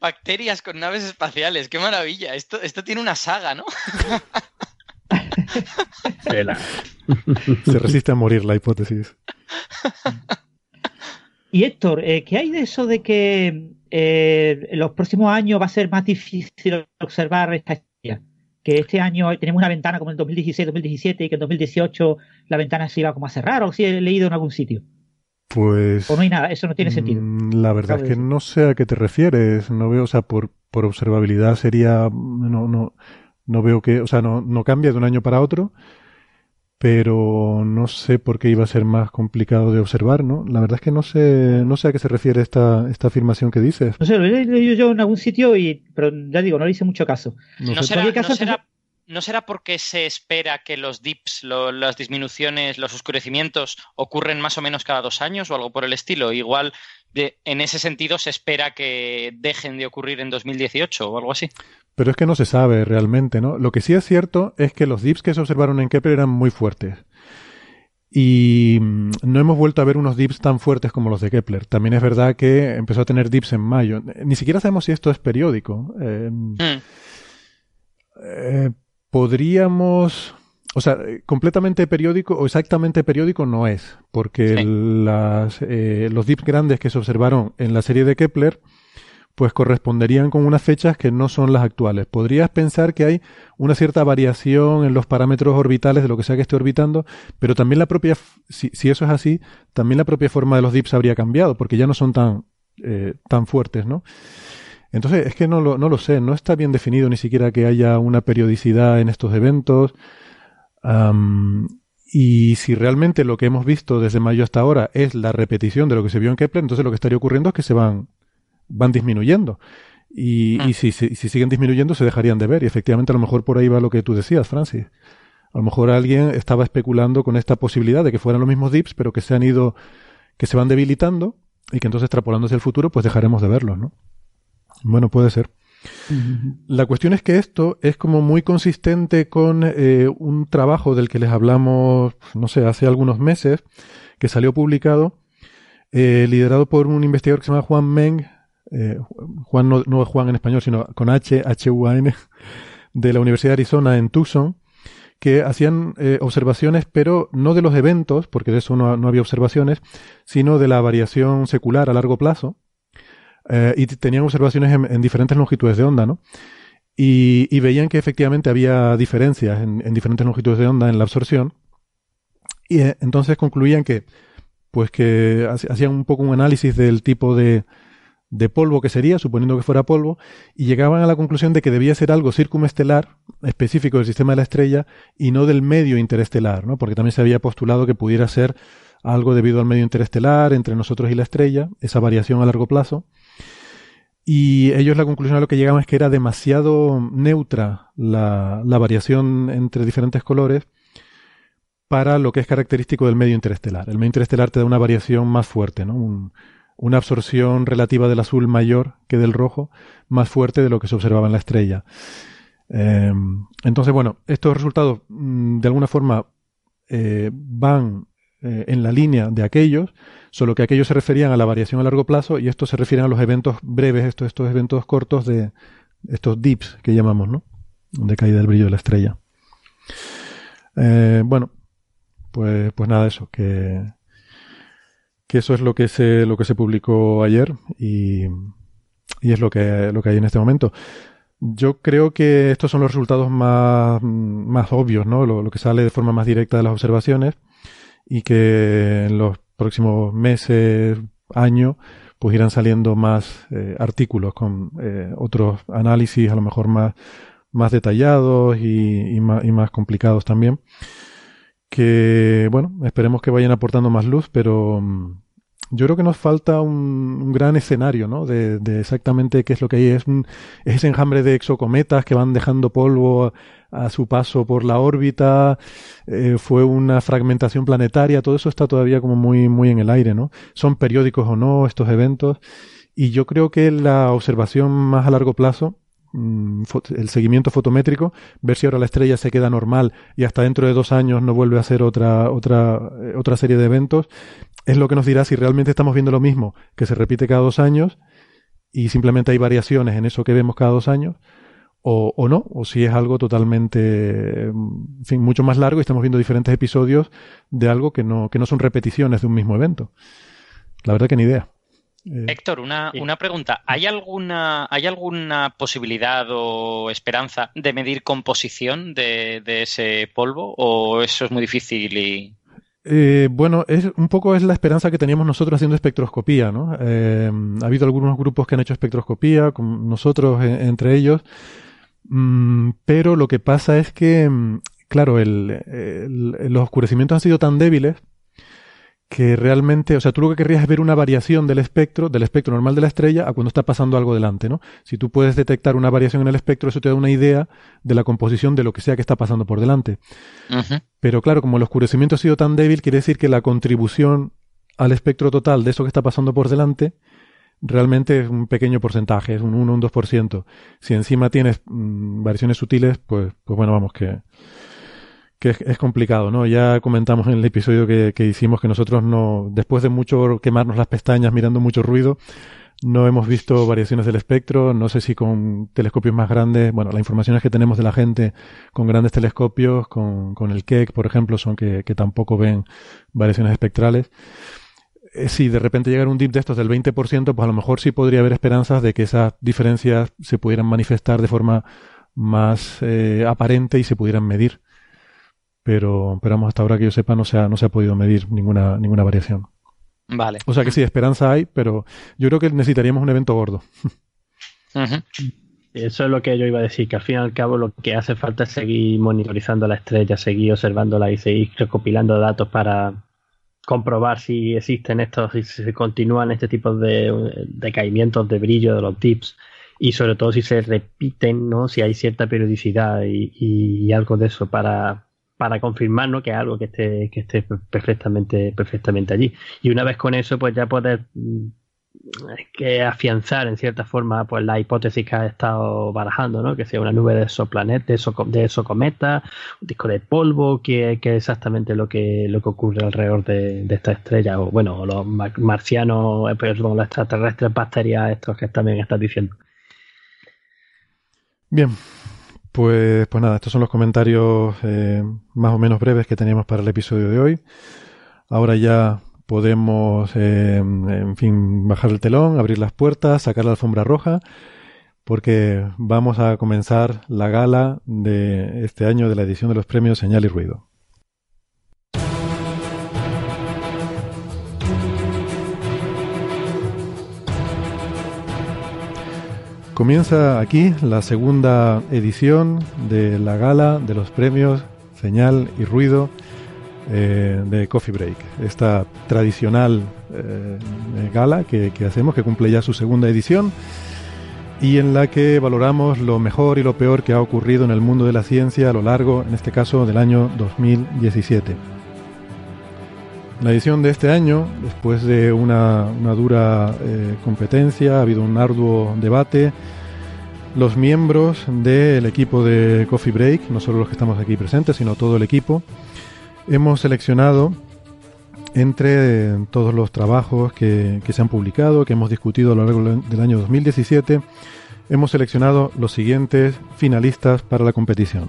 Bacterias con naves espaciales, qué maravilla. Esto, esto tiene una saga, ¿no? Se resiste a morir la hipótesis. Y Héctor, eh, ¿qué hay de eso de que eh, en los próximos años va a ser más difícil observar esta estrella? Que este año tenemos una ventana como el 2016-2017 y que en 2018 la ventana se iba como a cerrar, o si he leído en algún sitio. Pues. O no hay nada, eso no tiene sentido. Mm, la verdad es que no sé a qué te refieres. No veo, o sea, por, por observabilidad sería. No, no, no veo que. O sea, no, no cambia de un año para otro. Pero no sé por qué iba a ser más complicado de observar, ¿no? La verdad es que no sé, no sé a qué se refiere esta, esta afirmación que dices. No sé, lo he leído yo en algún sitio y, pero ya digo, no le hice mucho caso. No, será, caso, ¿No será porque se espera que los dips, las disminuciones, los oscurecimientos ocurren más o menos cada dos años o algo por el estilo? Igual en ese sentido se espera que dejen de ocurrir en 2018 o algo así. Pero es que no se sabe realmente, ¿no? Lo que sí es cierto es que los dips que se observaron en Kepler eran muy fuertes. Y mm, no hemos vuelto a ver unos dips tan fuertes como los de Kepler. También es verdad que empezó a tener dips en mayo. Ni siquiera sabemos si esto es periódico. Eh, mm. eh, podríamos, o sea, completamente periódico o exactamente periódico no es, porque las, eh, los dips grandes que se observaron en la serie de Kepler, pues corresponderían con unas fechas que no son las actuales. Podrías pensar que hay una cierta variación en los parámetros orbitales de lo que sea que esté orbitando, pero también la propia, si, eso es así, también la propia forma de los dips habría cambiado, porque ya no son tan, eh, tan fuertes, ¿no? Entonces, es que no lo, no lo sé, no está bien definido ni siquiera que haya una periodicidad en estos eventos. y si realmente lo que hemos visto desde mayo hasta ahora es la repetición de lo que se vio en Kepler, entonces lo que estaría ocurriendo es que se van van disminuyendo. Y, y mm. si, si, siguen disminuyendo, se dejarían de ver. Y efectivamente, a lo mejor por ahí va lo que tú decías, Francis. A lo mejor alguien estaba especulando con esta posibilidad de que fueran los mismos dips, pero que se han ido, que se van debilitando y que entonces extrapolándose el futuro, pues dejaremos de verlos, ¿no? Bueno, puede ser. La cuestión es que esto es como muy consistente con eh, un trabajo del que les hablamos, no sé, hace algunos meses, que salió publicado, eh, liderado por un investigador que se llama Juan Meng, eh, Juan no, es Juan en español, sino con H, H-U-A-N, de la Universidad de Arizona en Tucson, que hacían eh, observaciones, pero no de los eventos, porque de eso no, había observaciones, sino de la variación secular a largo plazo. Eh, y tenían observaciones en, diferentes longitudes de onda, ¿no? Y, veían que efectivamente había diferencias en, en, diferentes longitudes de onda en la absorción. Y entonces concluían que, pues que hacían un poco un análisis del tipo de, de polvo que sería, suponiendo que fuera polvo, y llegaban a la conclusión de que debía ser algo circumestelar, específico del sistema de la estrella, y no del medio interestelar, ¿no? Porque también se había postulado que pudiera ser algo debido al medio interestelar entre nosotros y la estrella, esa variación a largo plazo. Y ellos la conclusión a lo que llegaban es que era demasiado neutra la, la variación entre diferentes colores para lo que es característico del medio interestelar. El medio interestelar te da una variación más fuerte, ¿no? Un, una absorción relativa del azul mayor que del rojo, más fuerte de lo que se observaba en la estrella. Eh, entonces, bueno, estos resultados mm, de alguna forma eh, van eh, en la línea de aquellos, solo que aquellos se referían a la variación a largo plazo y estos se refieren a los eventos breves, estos, estos eventos cortos de estos dips que llamamos, ¿no? De caída del brillo de la estrella. bueno, pues, pues nada, eso, que, que eso es lo que se, lo que se publicó ayer y, y es lo que, lo que hay en este momento. Yo creo que estos son los resultados más, más obvios, ¿no? Lo, que sale de forma más directa de las observaciones y que en los próximos meses, años, pues irán saliendo más eh, artículos con eh, otros análisis a lo mejor más, más detallados y, más, y más complicados también que, bueno, esperemos que vayan aportando más luz, pero mm, yo creo que nos falta un, gran escenario, ¿no? De, exactamente qué es lo que hay. Es, un, ese enjambre de exocometas que van dejando polvo a, su paso por la órbita. Eh, fue una fragmentación planetaria. Todo eso está todavía como muy, muy en el aire, ¿no? Son periódicos o no estos eventos. Y yo creo que la observación más a largo plazo Mm, el seguimiento fotométrico, ver si ahora la estrella se queda normal y hasta dentro de dos años no vuelve a hacer otra, otra, eh, otra serie de eventos, es lo que nos dirá si realmente estamos viendo lo mismo, que se repite cada dos años y simplemente hay variaciones en eso que vemos cada dos años, o, o no, o si es algo totalmente, en fin, mucho más largo y estamos viendo diferentes episodios de algo que no, que no son repeticiones de un mismo evento. La verdad que ni idea. Eh, Héctor, una, una, pregunta. ¿Hay alguna, ¿Hay alguna posibilidad o esperanza de medir composición de, ese polvo? ¿O eso es muy difícil y.? Eh, bueno, es, un poco es la esperanza que teníamos nosotros haciendo espectroscopía, ¿no? Eh, ha habido algunos grupos que han hecho espectroscopía, con nosotros entre ellos, mm, pero lo que pasa es que, mm, claro, los oscurecimientos han sido tan débiles que realmente, o sea, tú lo que querrías es ver una variación del espectro, del espectro normal de la estrella, a cuando está pasando algo delante, ¿no? Si tú puedes detectar una variación en el espectro, eso te da una idea de la composición de lo que sea que está pasando por delante. Pero claro, como el oscurecimiento ha sido tan débil, quiere decir que la contribución al espectro total de eso que está pasando por delante realmente es un pequeño porcentaje, es un 1 o un 2%. Si encima tienes mm, variaciones sutiles, pues, pues bueno, vamos que que es, complicado, ¿no? Ya comentamos en el episodio que, hicimos que nosotros no, después de mucho quemarnos las pestañas mirando mucho ruido, no hemos visto variaciones del espectro, no sé si con telescopios más grandes, bueno, las informaciones que tenemos de la gente con grandes telescopios, con, con el Keck, por ejemplo, son que, que tampoco ven variaciones espectrales. Eh, si de repente llegara un dip de estos del 20%, pues a lo mejor sí podría haber esperanzas de que esas diferencias se pudieran manifestar de forma más eh, aparente y se pudieran medir. Pero, pero vamos, hasta ahora que yo sepa no se ha, no se ha podido medir ninguna, ninguna variación. Vale. O sea que sí, esperanza hay, pero yo creo que necesitaríamos un evento gordo. Eso es lo que yo iba a decir, que al fin y al cabo lo que hace falta es seguir monitorizando la estrella, seguir observándola y seguir recopilando datos para comprobar si existen estos, si se continúan este tipo de decaimientos de brillo de los tips y sobre todo si se repiten, ¿no? Si hay cierta periodicidad y, algo de eso para, para confirmar ¿no? que algo que esté, que esté perfectamente, perfectamente allí. Y una vez con eso, pues ya puedes mm, que afianzar en cierta forma pues la hipótesis que ha estado barajando, ¿no? Que sea una nube de exoplanet, de, eso, de exocometa, un disco de polvo, que, es exactamente lo que, lo que ocurre alrededor de, esta estrella, o bueno, los marcianos, eh, perdón, los extraterrestres bacterias, estos que también estás diciendo. Bien, pues, pues nada, estos son los comentarios eh, más o menos breves que teníamos para el episodio de hoy. Ahora ya podemos, eh, en fin, bajar el telón, abrir las puertas, sacar la alfombra roja, porque vamos a comenzar la gala de este año de la edición de los premios Señal y Ruido. Comienza aquí la segunda edición de la gala de los premios Señal y Ruido eh, de Coffee Break. Esta tradicional eh, gala que, hacemos, que cumple ya su segunda edición y en la que valoramos lo mejor y lo peor que ha ocurrido en el mundo de la ciencia a lo largo, en este caso, del año 2017. La edición de este año, después de una, dura eh, competencia, ha habido un arduo debate. Los miembros del equipo de Coffee Break, no solo los que estamos aquí presentes, sino todo el equipo, hemos seleccionado entre todos los trabajos que, se han publicado, que hemos discutido a lo largo del año 2017, hemos seleccionado los siguientes finalistas para la competición.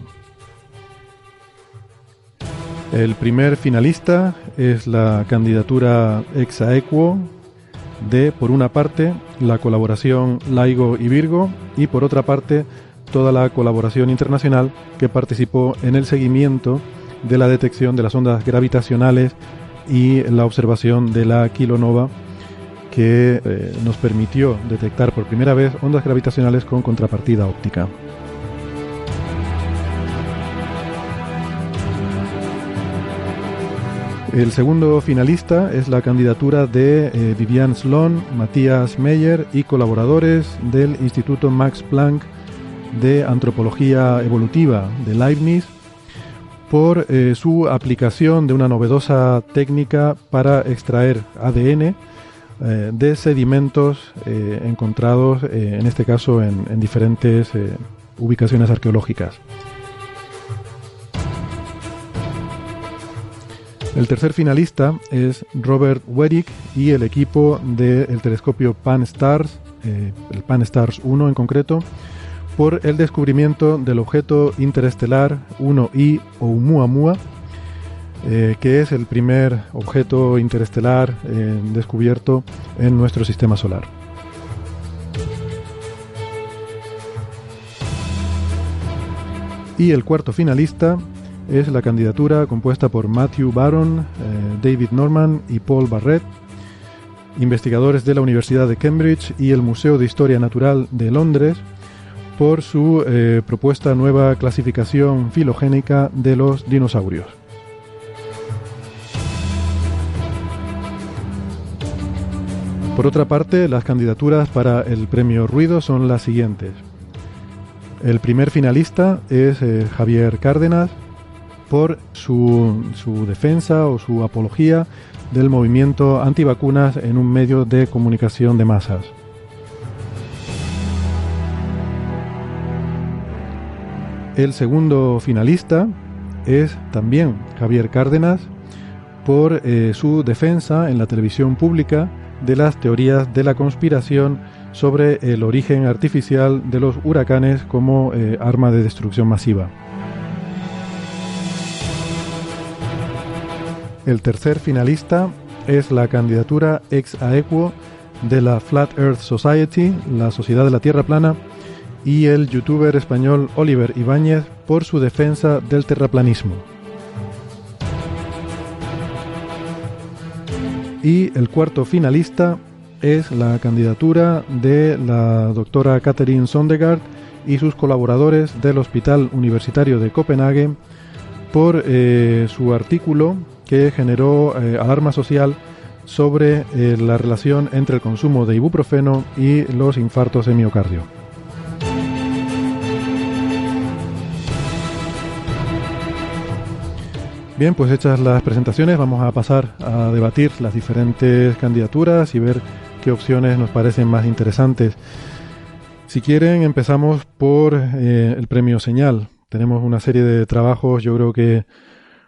El primer finalista es la candidatura Exaequo de, por una parte, la colaboración LIGO y Virgo y, por otra parte, toda la colaboración internacional que participó en el seguimiento de la detección de las ondas gravitacionales y la observación de la kilonova que eh, nos permitió detectar por primera vez ondas gravitacionales con contrapartida óptica. El segundo finalista es la candidatura de eh, Vivian Sloan, Matías Meyer y colaboradores del Instituto Max Planck de Antropología Evolutiva de Leibniz por eh, su aplicación de una novedosa técnica para extraer ADN eh, de sedimentos encontrados, en este caso, en diferentes ubicaciones arqueológicas. El tercer finalista es Robert Weddick y el equipo del telescopio Pan-STARRS, eh, el Pan-STARRS 1 en concreto, por el descubrimiento del objeto interestelar 1I Oumuamua, eh, que es el primer objeto interestelar eh, descubierto en nuestro sistema solar. Y el cuarto finalista es la candidatura compuesta por Matthew Barron, eh, David Norman y Paul Barrett, investigadores de la Universidad de Cambridge y el Museo de Historia Natural de Londres, por su eh, propuesta nueva clasificación filogénica de los dinosaurios. Por otra parte, las candidaturas para el premio Ruido son las siguientes. El primer finalista es eh, Javier Cárdenas, por su, su defensa o su apología del movimiento antivacunas en un medio de comunicación de masas. El segundo finalista es también Javier Cárdenas por eh, su defensa en la televisión pública de las teorías de la conspiración sobre el origen artificial de los huracanes como eh, arma de destrucción masiva. El tercer finalista es la candidatura ex aequo de la Flat Earth Society, la Sociedad de la Tierra Plana, y el youtuber español Oliver Ibáñez por su defensa del terraplanismo. Y el cuarto finalista es la candidatura de la doctora Catherine Sondegaard y sus colaboradores del Hospital Universitario de Copenhague por eh, su artículo que generó eh, alarma social sobre eh, la relación entre el consumo de ibuprofeno y los infartos de miocardio. Bien, pues hechas las presentaciones, vamos a pasar a debatir las diferentes candidaturas y ver qué opciones nos parecen más interesantes. Si quieren, empezamos por eh, el premio Señal. Tenemos una serie de trabajos, yo creo que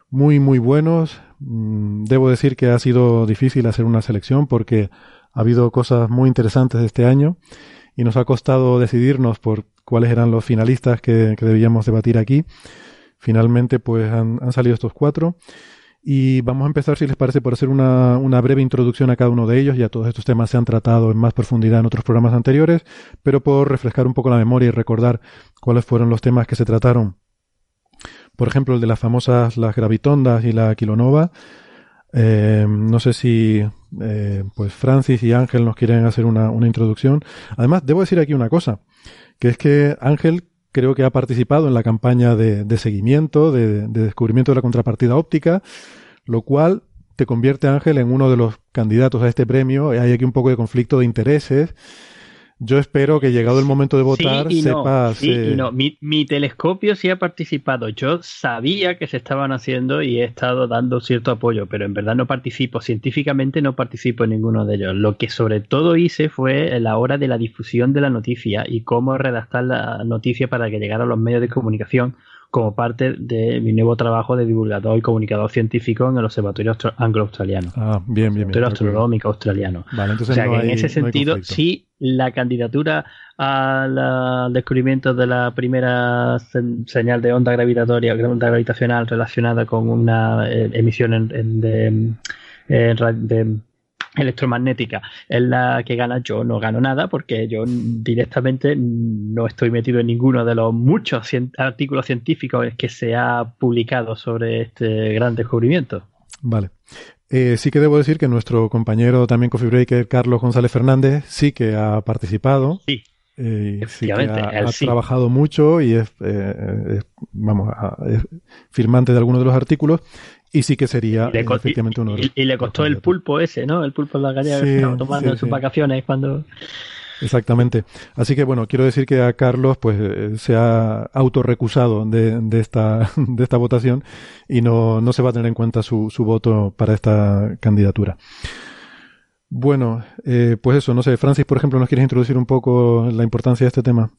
muy, muy buenos. Mm, debo decir que ha sido difícil hacer una selección porque ha habido cosas muy interesantes este año y nos ha costado decidirnos por cuáles eran los finalistas que, debíamos debatir aquí. Finalmente, pues han, salido estos cuatro. Y vamos a empezar, si les parece, por hacer una, una, breve introducción a cada uno de ellos. Ya todos estos temas se han tratado en más profundidad en otros programas anteriores, pero por refrescar un poco la memoria y recordar cuáles fueron los temas que se trataron. Por ejemplo, el de las famosas las gravitondas y la kilonova. Eh, no sé si eh, pues Francis y Ángel nos quieren hacer una, una introducción. Además, debo decir aquí una cosa, que es que Ángel creo que ha participado en la campaña de, seguimiento, de, de, descubrimiento de la contrapartida óptica, lo cual te convierte, Ángel, en uno de los candidatos a este premio. Hay aquí un poco de conflicto de intereses yo espero que llegado el momento de votar sí sepas. sí y no. Mi, telescopio sí ha participado. Yo sabía que se estaban haciendo y he estado dando cierto apoyo, pero en verdad no participo. Científicamente no participo en ninguno de ellos. Lo que sobre todo hice fue la hora de la difusión de la noticia y cómo redactar la noticia para que llegara a los medios de comunicación como parte de mi nuevo trabajo de divulgador y comunicador científico en el Observatorio Anglo-Australiano. Ah, bien, bien, bien. Astronómico Australiano. Vale, entonces o sea no que en ese sentido, sí, la candidatura al descubrimiento de la primera señal de onda gravitatoria, onda gravitacional relacionada con una eh, emisión de, de electromagnética es la que gana, yo no gano nada porque yo directamente no estoy metido en ninguno de los muchos artículos científicos que se ha publicado sobre este gran descubrimiento. Vale. Eh, sí que debo decir que nuestro compañero también Coffee Breaker, Carlos González Fernández, sí que ha participado. Sí. Eh, sí que ha, trabajado mucho y es, eh, vamos, es firmante de algunos de los artículos y sí que sería efectivamente uno y, y, le costó el pulpo ese, ¿no? El pulpo en la gallega que estaba tomando en sus vacaciones cuando... Exactamente. Así que bueno, quiero decir que a Carlos pues eh, se ha autorrecusado de, de, esta, de esta votación y no, no se va a tener en cuenta su, su voto para esta candidatura. Bueno, eh, pues eso, no sé, Francis, por ejemplo, ¿nos quieres introducir un poco la importancia de este tema?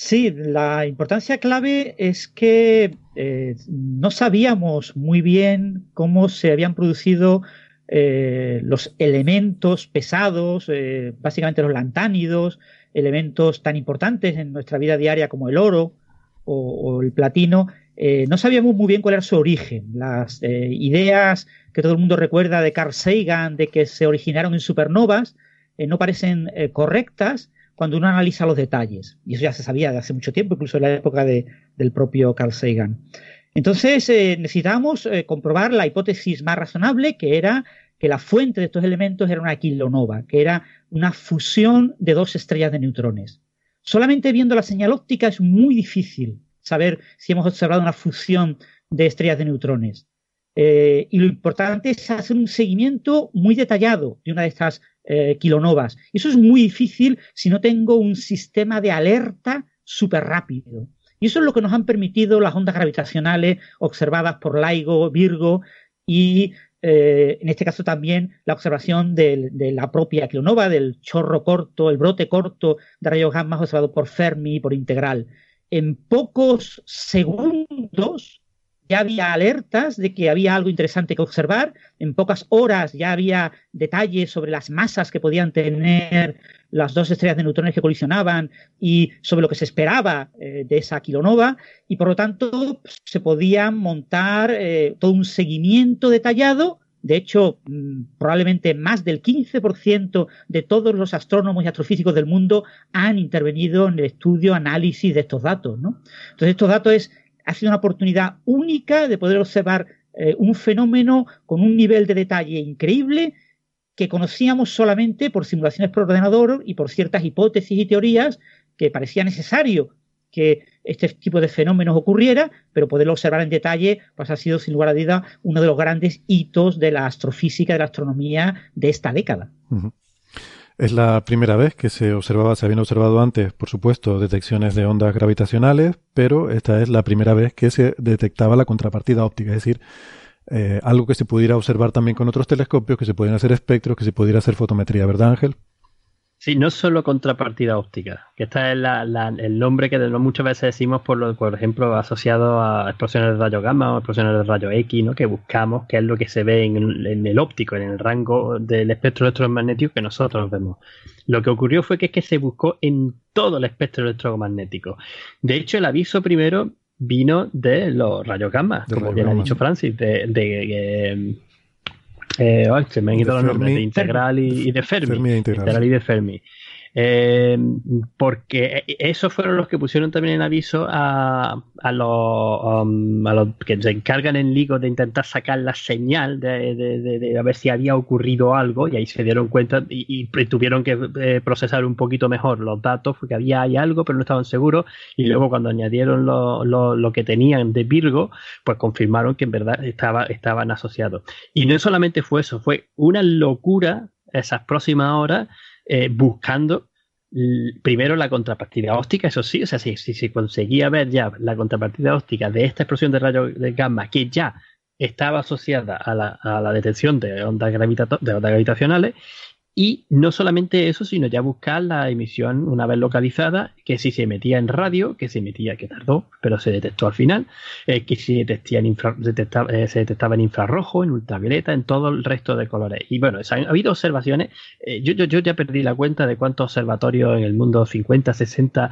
Sí, la importancia clave es que eh, no sabíamos muy bien cómo se habían producido eh, los elementos pesados, eh, básicamente los lantánidos, elementos tan importantes en nuestra vida diaria como el oro o, el platino. no sabíamos muy bien cuál era su origen. Las ideas que todo el mundo recuerda de Carl Sagan de que se originaron en supernovas no parecen correctas cuando uno analiza los detalles. Y eso ya se sabía de hace mucho tiempo, incluso en la época de, del propio Carl Sagan. Entonces eh, necesitábamos eh, comprobar la hipótesis más razonable, que era que la fuente de estos elementos era una kilonova, que era una fusión de dos estrellas de neutrones. Solamente viendo la señal óptica es muy difícil saber si hemos observado una fusión de estrellas de neutrones. Eh, y lo importante es hacer un seguimiento muy detallado de una de estas eh, kilonovas. Y eso es muy difícil si no tengo un sistema de alerta súper rápido. Y eso es lo que nos han permitido las ondas gravitacionales observadas por LIGO, Virgo y eh, en este caso también la observación de, la propia kilonova, del chorro corto, el brote corto de rayos gamma observado por Fermi y por Integral. En pocos segundos ya había alertas de que había algo interesante que observar, en pocas horas ya había detalles sobre las masas que podían tener las dos estrellas de neutrones que colisionaban y sobre lo que se esperaba eh, de esa kilonova y por lo tanto se podía montar eh, todo un seguimiento detallado De hecho, mm, probablemente más del 15% de todos los astrónomos y astrofísicos del mundo han intervenido en el estudio, análisis de estos datos. ¿no? Entonces, estos datos es, ha sido una oportunidad única de poder observar eh, un fenómeno con un nivel de detalle increíble que conocíamos solamente por simulaciones por ordenador y por ciertas hipótesis y teorías que parecía necesario que este tipo de fenómenos ocurriera, pero poderlo observar en detalle, pues ha sido sin lugar a duda uno de los grandes hitos de la astrofísica, de la astronomía de esta década. Es la primera vez que se observaba, se habían observado antes, por supuesto, detecciones de ondas gravitacionales, pero esta es la primera vez que se detectaba la contrapartida óptica, es decir, eh, algo que se pudiera observar también con otros telescopios, que se pudieran hacer espectros, que se pudiera hacer fotometría, ¿verdad, Ángel? Sí, no solo contrapartida óptica, que este es el nombre que muchas veces decimos, por, lo, por ejemplo, asociado a explosiones de rayos gamma o explosiones de rayos X, ¿no? que buscamos, que es lo que se ve en, el óptico, en el rango del espectro electromagnético que nosotros vemos. Lo que ocurrió fue que, es que se buscó en todo el espectro electromagnético. De hecho, el aviso primero vino de los rayos gamma, como bien ha dicho Francis, de, de eh, se me han ido los nombres de Integral y, de Fermi. integral. y de Fermi. Eh, porque esos fueron los que pusieron también en aviso a, a, los, um, a los que se encargan en LIGO de intentar sacar la señal de, de, de, a ver si había ocurrido algo y ahí se dieron cuenta y, tuvieron que eh, procesar un poquito mejor los datos porque había hay algo pero no estaban seguros y luego cuando añadieron lo, lo, lo, que tenían de Virgo pues confirmaron que en verdad estaba, estaban asociados y no solamente fue eso fue una locura esas próximas horas eh, buscando primero la contrapartida óptica, eso sí, o sea, si, se conseguía ver ya la contrapartida óptica de esta explosión de rayos de gamma que ya estaba asociada a la, a la detección de ondas, de ondas gravitacionales, y no solamente eso, sino ya buscar la emisión una vez localizada, que si se emitía en radio, que se emitía, que tardó, pero se detectó al final, eh, que si detectía en eh, se detectaba en infrarrojo, en ultravioleta, en todo el resto de colores. Y bueno, ha habido observaciones, eh, yo, yo, yo, ya perdí la cuenta de cuántos observatorios en el mundo, 50, 60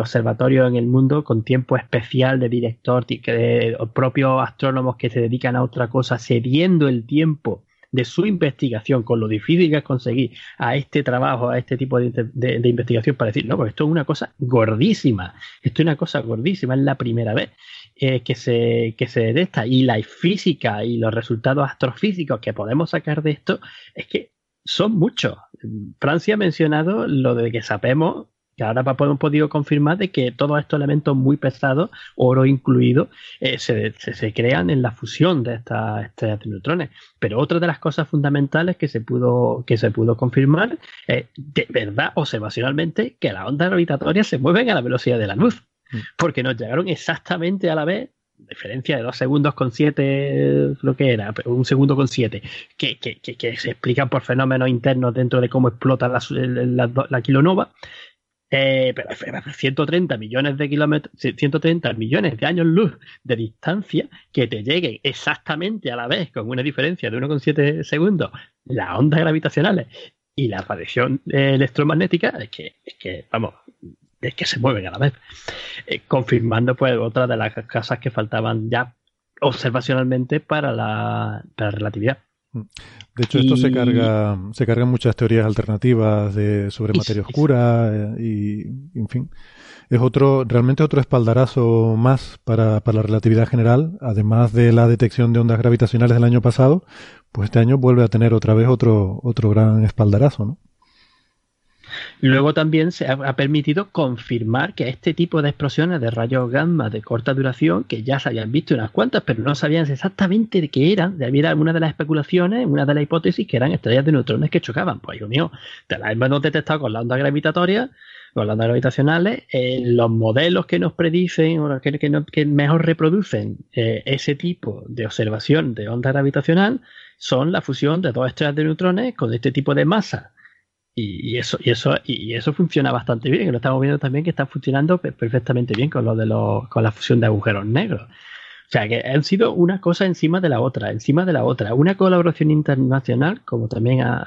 observatorios en el mundo con tiempo especial de director, de, propios astrónomos que se dedican a otra cosa, cediendo el tiempo de su investigación, con lo difícil que es conseguir a este trabajo, a este tipo de, investigación para decir, no, pues esto es una cosa gordísima, esto es una cosa gordísima, es la primera vez eh, que, se, que se y la física y los resultados astrofísicos que podemos sacar de esto es que son muchos. Francia ha mencionado lo de que sabemos que ahora hemos podido confirmar de que todos estos elementos muy pesados, oro incluido, eh, se, se, crean en la fusión de estas estrellas de neutrones. Pero otra de las cosas fundamentales que se pudo, que se pudo confirmar es de verdad observacionalmente que las ondas gravitatorias se mueven a la velocidad de la luz. Mm. Porque nos llegaron exactamente a la vez diferencia de dos segundos con siete, lo que era, un segundo con siete, que, que, que, se explican por fenómenos internos dentro de cómo explota la, la, la kilonova, eh, pero 130 millones de kilómetros, 130 millones de años luz de distancia que te lleguen exactamente a la vez, con una diferencia de 1,7 segundos, las ondas gravitacionales y la radiación electromagnética, es que, es que, vamos, es que se mueven a la vez. Eh, confirmando, pues, otra de las cosas que faltaban ya observacionalmente para la, para la relatividad. De hecho, esto se carga, se cargan muchas teorías alternativas de, sobre materia oscura eh, y, en fin, es otro, realmente otro espaldarazo más para, para la relatividad general, además de la detección de ondas gravitacionales del año pasado, pues este año vuelve a tener otra vez otro, otro gran espaldarazo, ¿no? Luego también se ha, permitido confirmar que este tipo de explosiones de rayos gamma de corta duración, que ya se habían visto unas cuantas, pero no sabían exactamente de qué eran, de había una de las especulaciones, una de las hipótesis que eran estrellas de neutrones que chocaban. Pues, hijo mío, te las hemos detectado con las ondas gravitatorias, con las ondas gravitacionales, eh, los modelos que nos predicen o que, que, mejor reproducen eh, ese tipo de observación de onda gravitacional son la fusión de dos estrellas de neutrones con este tipo de masa y, eso, y eso, y eso funciona bastante bien. Lo estamos viendo también que está funcionando perfectamente bien con lo de los, con la fusión de agujeros negros. O sea, que han sido una cosa encima de la otra, encima de la otra. Una colaboración internacional, como también ha,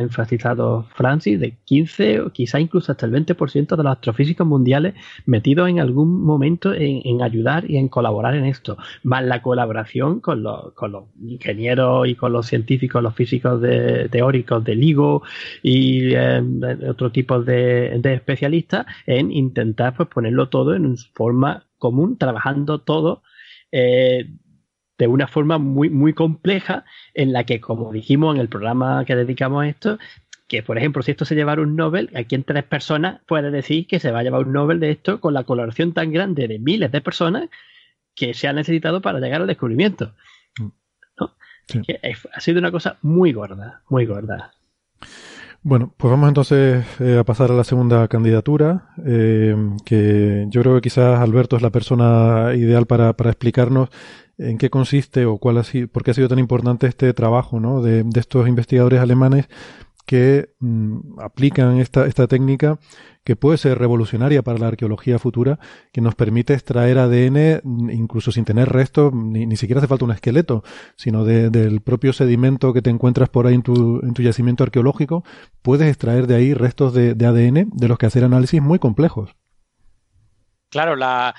enfatizado Francis, de 15 o quizá incluso hasta el 20% de los astrofísicos mundiales metidos en algún momento en, ayudar y en colaborar en esto. Más la colaboración con los, con los ingenieros y con los científicos, los físicos teóricos del LIGO y eh, otro tipo de, de especialistas en intentar pues, ponerlo todo en forma común, trabajando todo eh, de una forma muy, muy compleja en la que, como dijimos en el programa que dedicamos a esto, que por ejemplo, si esto se llevara un Nobel, aquí en tres personas puede decir que se va a llevar un Nobel de esto con la colaboración tan grande de miles de personas que se ha necesitado para llegar al descubrimiento. Mm. ha sido una cosa muy gorda, muy gorda. Bueno, pues vamos entonces eh, a pasar a la segunda candidatura, eh, que yo creo que quizás Alberto es la persona ideal para, para explicarnos en qué consiste o cuál ha sido, por qué ha sido tan importante este trabajo ¿no? de, de estos investigadores alemanes que mm, aplican esta, esta técnica que puede ser revolucionaria para la arqueología futura, que nos permite extraer ADN mm, incluso sin tener restos, ni, ni siquiera hace falta un esqueleto, sino del propio sedimento que te encuentras por ahí en tu, en tu yacimiento arqueológico, puedes extraer de ahí restos de, de ADN de los que hacer análisis muy complejos. Claro, la,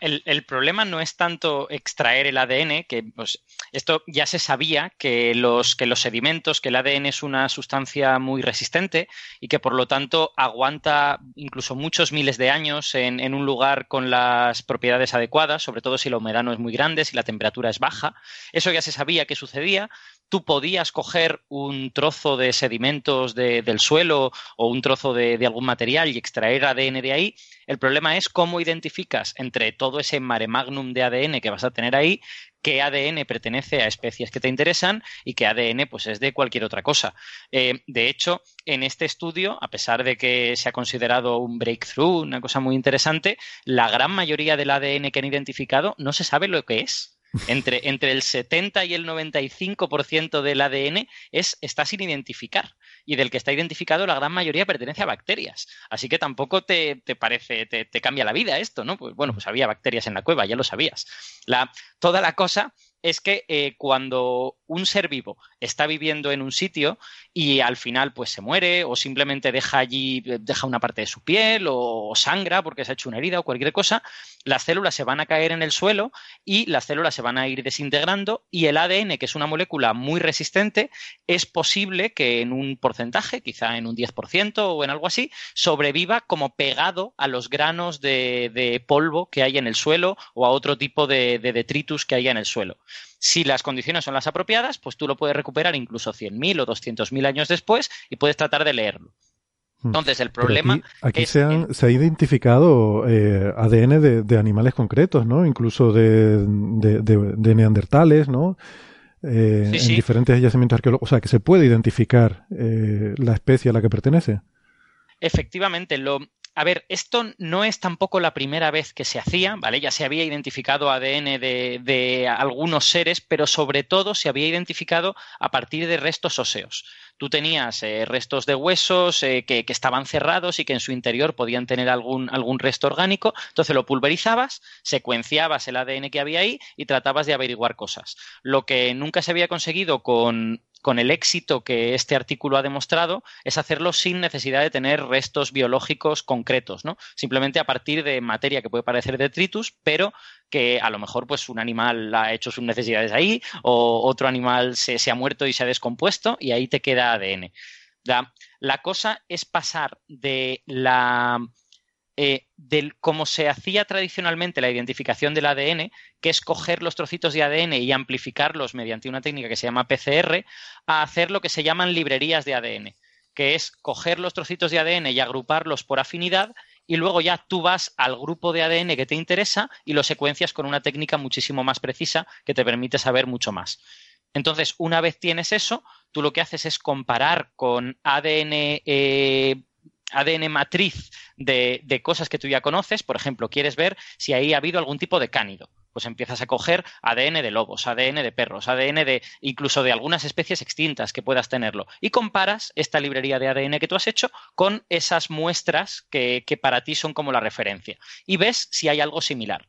el, problema no es tanto extraer el ADN, que pues, esto ya se sabía que los, que los sedimentos, que el ADN es una sustancia muy resistente y que por lo tanto aguanta incluso muchos miles de años en, en un lugar con las propiedades adecuadas, sobre todo si la humedad no es muy grande, si la temperatura es baja. Eso ya se sabía que sucedía, tú podías coger un trozo de sedimentos del suelo o un trozo de, algún material y extraer ADN de ahí. El problema es cómo identificas entre todo ese mare magnum de ADN que vas a tener ahí qué ADN pertenece a especies que te interesan y qué ADN pues es de cualquier otra cosa. Eh, de hecho, en este estudio, a pesar de que se ha considerado un breakthrough, una cosa muy interesante, la gran mayoría del ADN que han identificado no se sabe lo que es. Entre, entre el 70 y el 95% del ADN es, está sin identificar. Y del que está identificado, la gran mayoría pertenece a bacterias. Así que tampoco te, parece, te, te, cambia la vida esto, ¿no? Pues bueno, pues había bacterias en la cueva, ya lo sabías. La, toda la cosa es que eh, cuando un ser vivo está viviendo en un sitio y al final pues se muere o simplemente deja allí, deja una parte de su piel o, sangra porque se ha hecho una herida o cualquier cosa, las células se van a caer en el suelo y las células se van a ir desintegrando y el ADN, que es una molécula muy resistente, es posible que en un porcentaje, quizá en un 10% o en algo así, sobreviva como pegado a los granos de, polvo que hay en el suelo o a otro tipo de detritus que haya en el suelo. Si las condiciones son las apropiadas, pues tú lo puedes recuperar incluso 100.000 o 200.000 años después y puedes tratar de leerlo. Hmm. Entonces, el problema. aquí, se, ha identificado eh, ADN de, animales concretos, ¿no? Incluso de, neandertales, ¿no? Eh, en diferentes yacimientos arqueológicos. O sea, que se puede identificar eh, la especie a la que pertenece. Efectivamente, lo, a ver, esto no es tampoco la primera vez que se hacía, ¿vale? Ya se había identificado ADN de, algunos seres, pero sobre todo se había identificado a partir de restos óseos. Tú tenías eh, restos de huesos eh, que, estaban cerrados y que en su interior podían tener algún, algún resto orgánico, entonces lo pulverizabas, secuenciabas el ADN que había ahí y tratabas de averiguar cosas. Lo que nunca se había conseguido con con el éxito que este artículo ha demostrado, es hacerlo sin necesidad de tener restos biológicos concretos, ¿no? Simplemente a partir de materia que puede parecer detritus, pero que a lo mejor pues un animal ha hecho sus necesidades ahí o otro animal se, se ha muerto y se ha descompuesto y ahí te queda ADN. la cosa es pasar de la eh, del cómo se hacía tradicionalmente la identificación del ADN, que es coger los trocitos de ADN y amplificarlos mediante una técnica que se llama PCR, a hacer lo que se llaman librerías de ADN, que es coger los trocitos de ADN y agruparlos por afinidad y luego ya tú vas al grupo de ADN que te interesa y lo secuencias con una técnica muchísimo más precisa que te permite saber mucho más. Entonces, una vez tienes eso, tú lo que haces es comparar con ADN eh, ADN matriz de, cosas que tú ya conoces, por ejemplo, quieres ver si ahí ha habido algún tipo de cánido. Pues empiezas a coger ADN de lobos, ADN de perros, ADN de incluso de algunas especies extintas que puedas tenerlo. Y comparas esta librería de ADN que tú has hecho con esas muestras que, que para ti son como la referencia. Y ves si hay algo similar.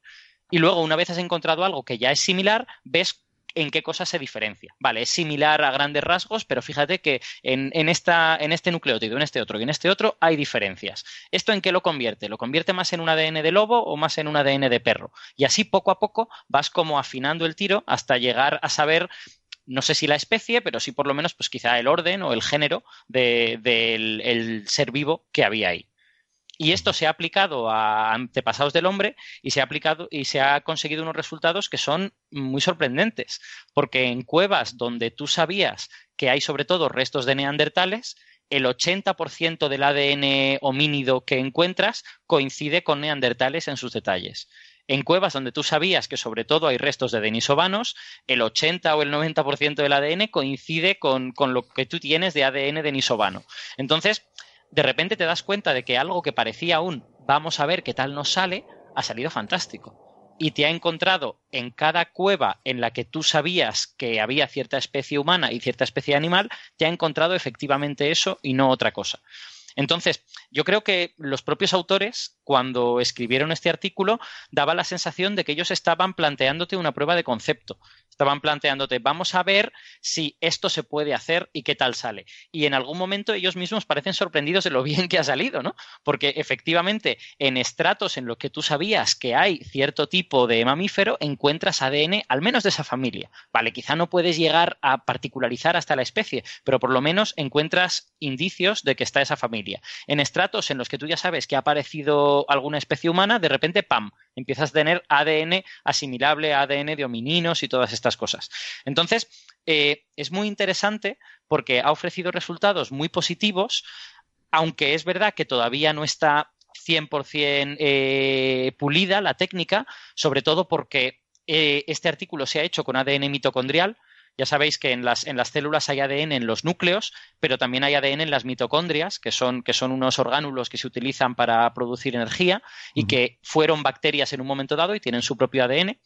Y luego, una vez has encontrado algo que ya es similar, ves en qué cosas se diferencia. Vale, es similar a grandes rasgos, pero fíjate que en, esta, en este nucleótido, en este otro y en este otro hay diferencias. ¿Esto en qué lo convierte? ¿Lo convierte más en un ADN de lobo o más en un ADN de perro? Y así poco a poco vas como afinando el tiro hasta llegar a saber no sé si la especie, pero sí por lo menos, pues quizá el orden o el género del ser vivo que había ahí. Y esto se ha aplicado a antepasados del hombre y se ha aplicado y se ha conseguido unos resultados que son muy sorprendentes, porque en cuevas donde tú sabías que hay sobre todo restos de neandertales, el 80% del ADN homínido que encuentras coincide con neandertales en sus detalles. En cuevas donde tú sabías que sobre todo hay restos de denisovanos, el 80 o el 90% del ADN coincide con, con, lo que tú tienes de ADN denisovano. Entonces, de repente te das cuenta de que algo que parecía un vamos a ver qué tal nos sale, ha salido fantástico. Y te ha encontrado en cada cueva en la que tú sabías que había cierta especie humana y cierta especie animal, te ha encontrado efectivamente eso y no otra cosa. Entonces, yo creo que los propios autores, cuando escribieron este artículo, daba la sensación de que ellos estaban planteándote una prueba de concepto. Estaban planteándote, vamos a ver si esto se puede hacer y qué tal sale. Y en algún momento ellos mismos parecen sorprendidos de lo bien que ha salido, ¿no? Porque efectivamente, en estratos en los que tú sabías que hay cierto tipo de mamífero, encuentras ADN al menos de esa familia. Vale, quizá no puedes llegar a particularizar hasta la especie, pero por lo menos encuentras indicios de que está esa familia. En estratos en los que tú ya sabes que ha aparecido alguna especie humana, de repente, ¡pam!, empiezas a tener ADN asimilable ADN de homininos y todas estas cosas. Entonces, eh, es muy interesante porque ha ofrecido resultados muy positivos, aunque es verdad que todavía no está 100% eh, pulida la técnica, sobre todo porque eh, este artículo se ha hecho con ADN mitocondrial, ya sabéis que en las, en las células hay ADN en los núcleos, pero también hay ADN en las mitocondrias, que son, que son unos orgánulos que se utilizan para producir energía y que fueron bacterias en un momento dado y tienen su propio ADN.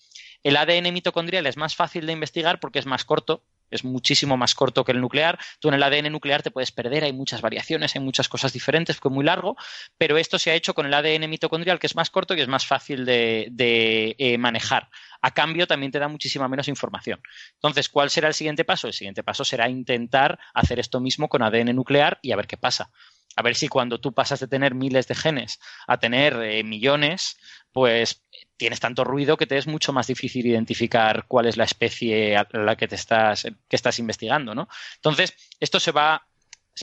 El ADN mitocondrial es más fácil de investigar porque es más corto, es muchísimo más corto que el nuclear. Tú en el ADN nuclear te puedes perder, hay muchas variaciones, hay muchas cosas diferentes, es muy largo, pero esto se ha hecho con el ADN mitocondrial, que es más corto y es más fácil de, eh, manejar. A cambio, también te da muchísima menos información. Entonces, ¿cuál será el siguiente paso? El siguiente paso será intentar hacer esto mismo con ADN nuclear y a ver qué pasa. A ver si cuando tú pasas de tener miles de genes a tener eh, millones, pues tienes tanto ruido que te es mucho más difícil identificar cuál es la especie a la que te estás, que estás investigando, ¿no? Entonces, esto se va,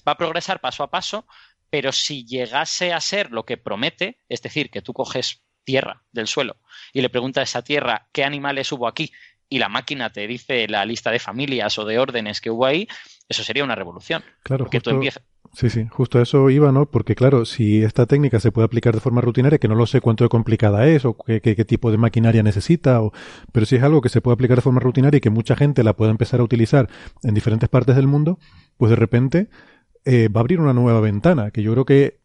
va a progresar paso a paso, pero si llegase a ser lo que promete, es decir, que tú coges tierra del suelo y le preguntas a esa tierra qué animales hubo aquí y la máquina te dice la lista de familias o de órdenes que hubo ahí, eso sería una revolución. Claro, porque tú empiezas Sí, sí, justo a eso iba, ¿no? Porque claro, si esta técnica se puede aplicar de forma rutinaria, que no lo sé cuánto de complicada es o qué, qué, tipo de maquinaria necesita, o, pero si es algo que se puede aplicar de forma rutinaria y que mucha gente la pueda empezar a utilizar en diferentes partes del mundo, pues de repente eh, va a abrir una nueva ventana, que yo creo que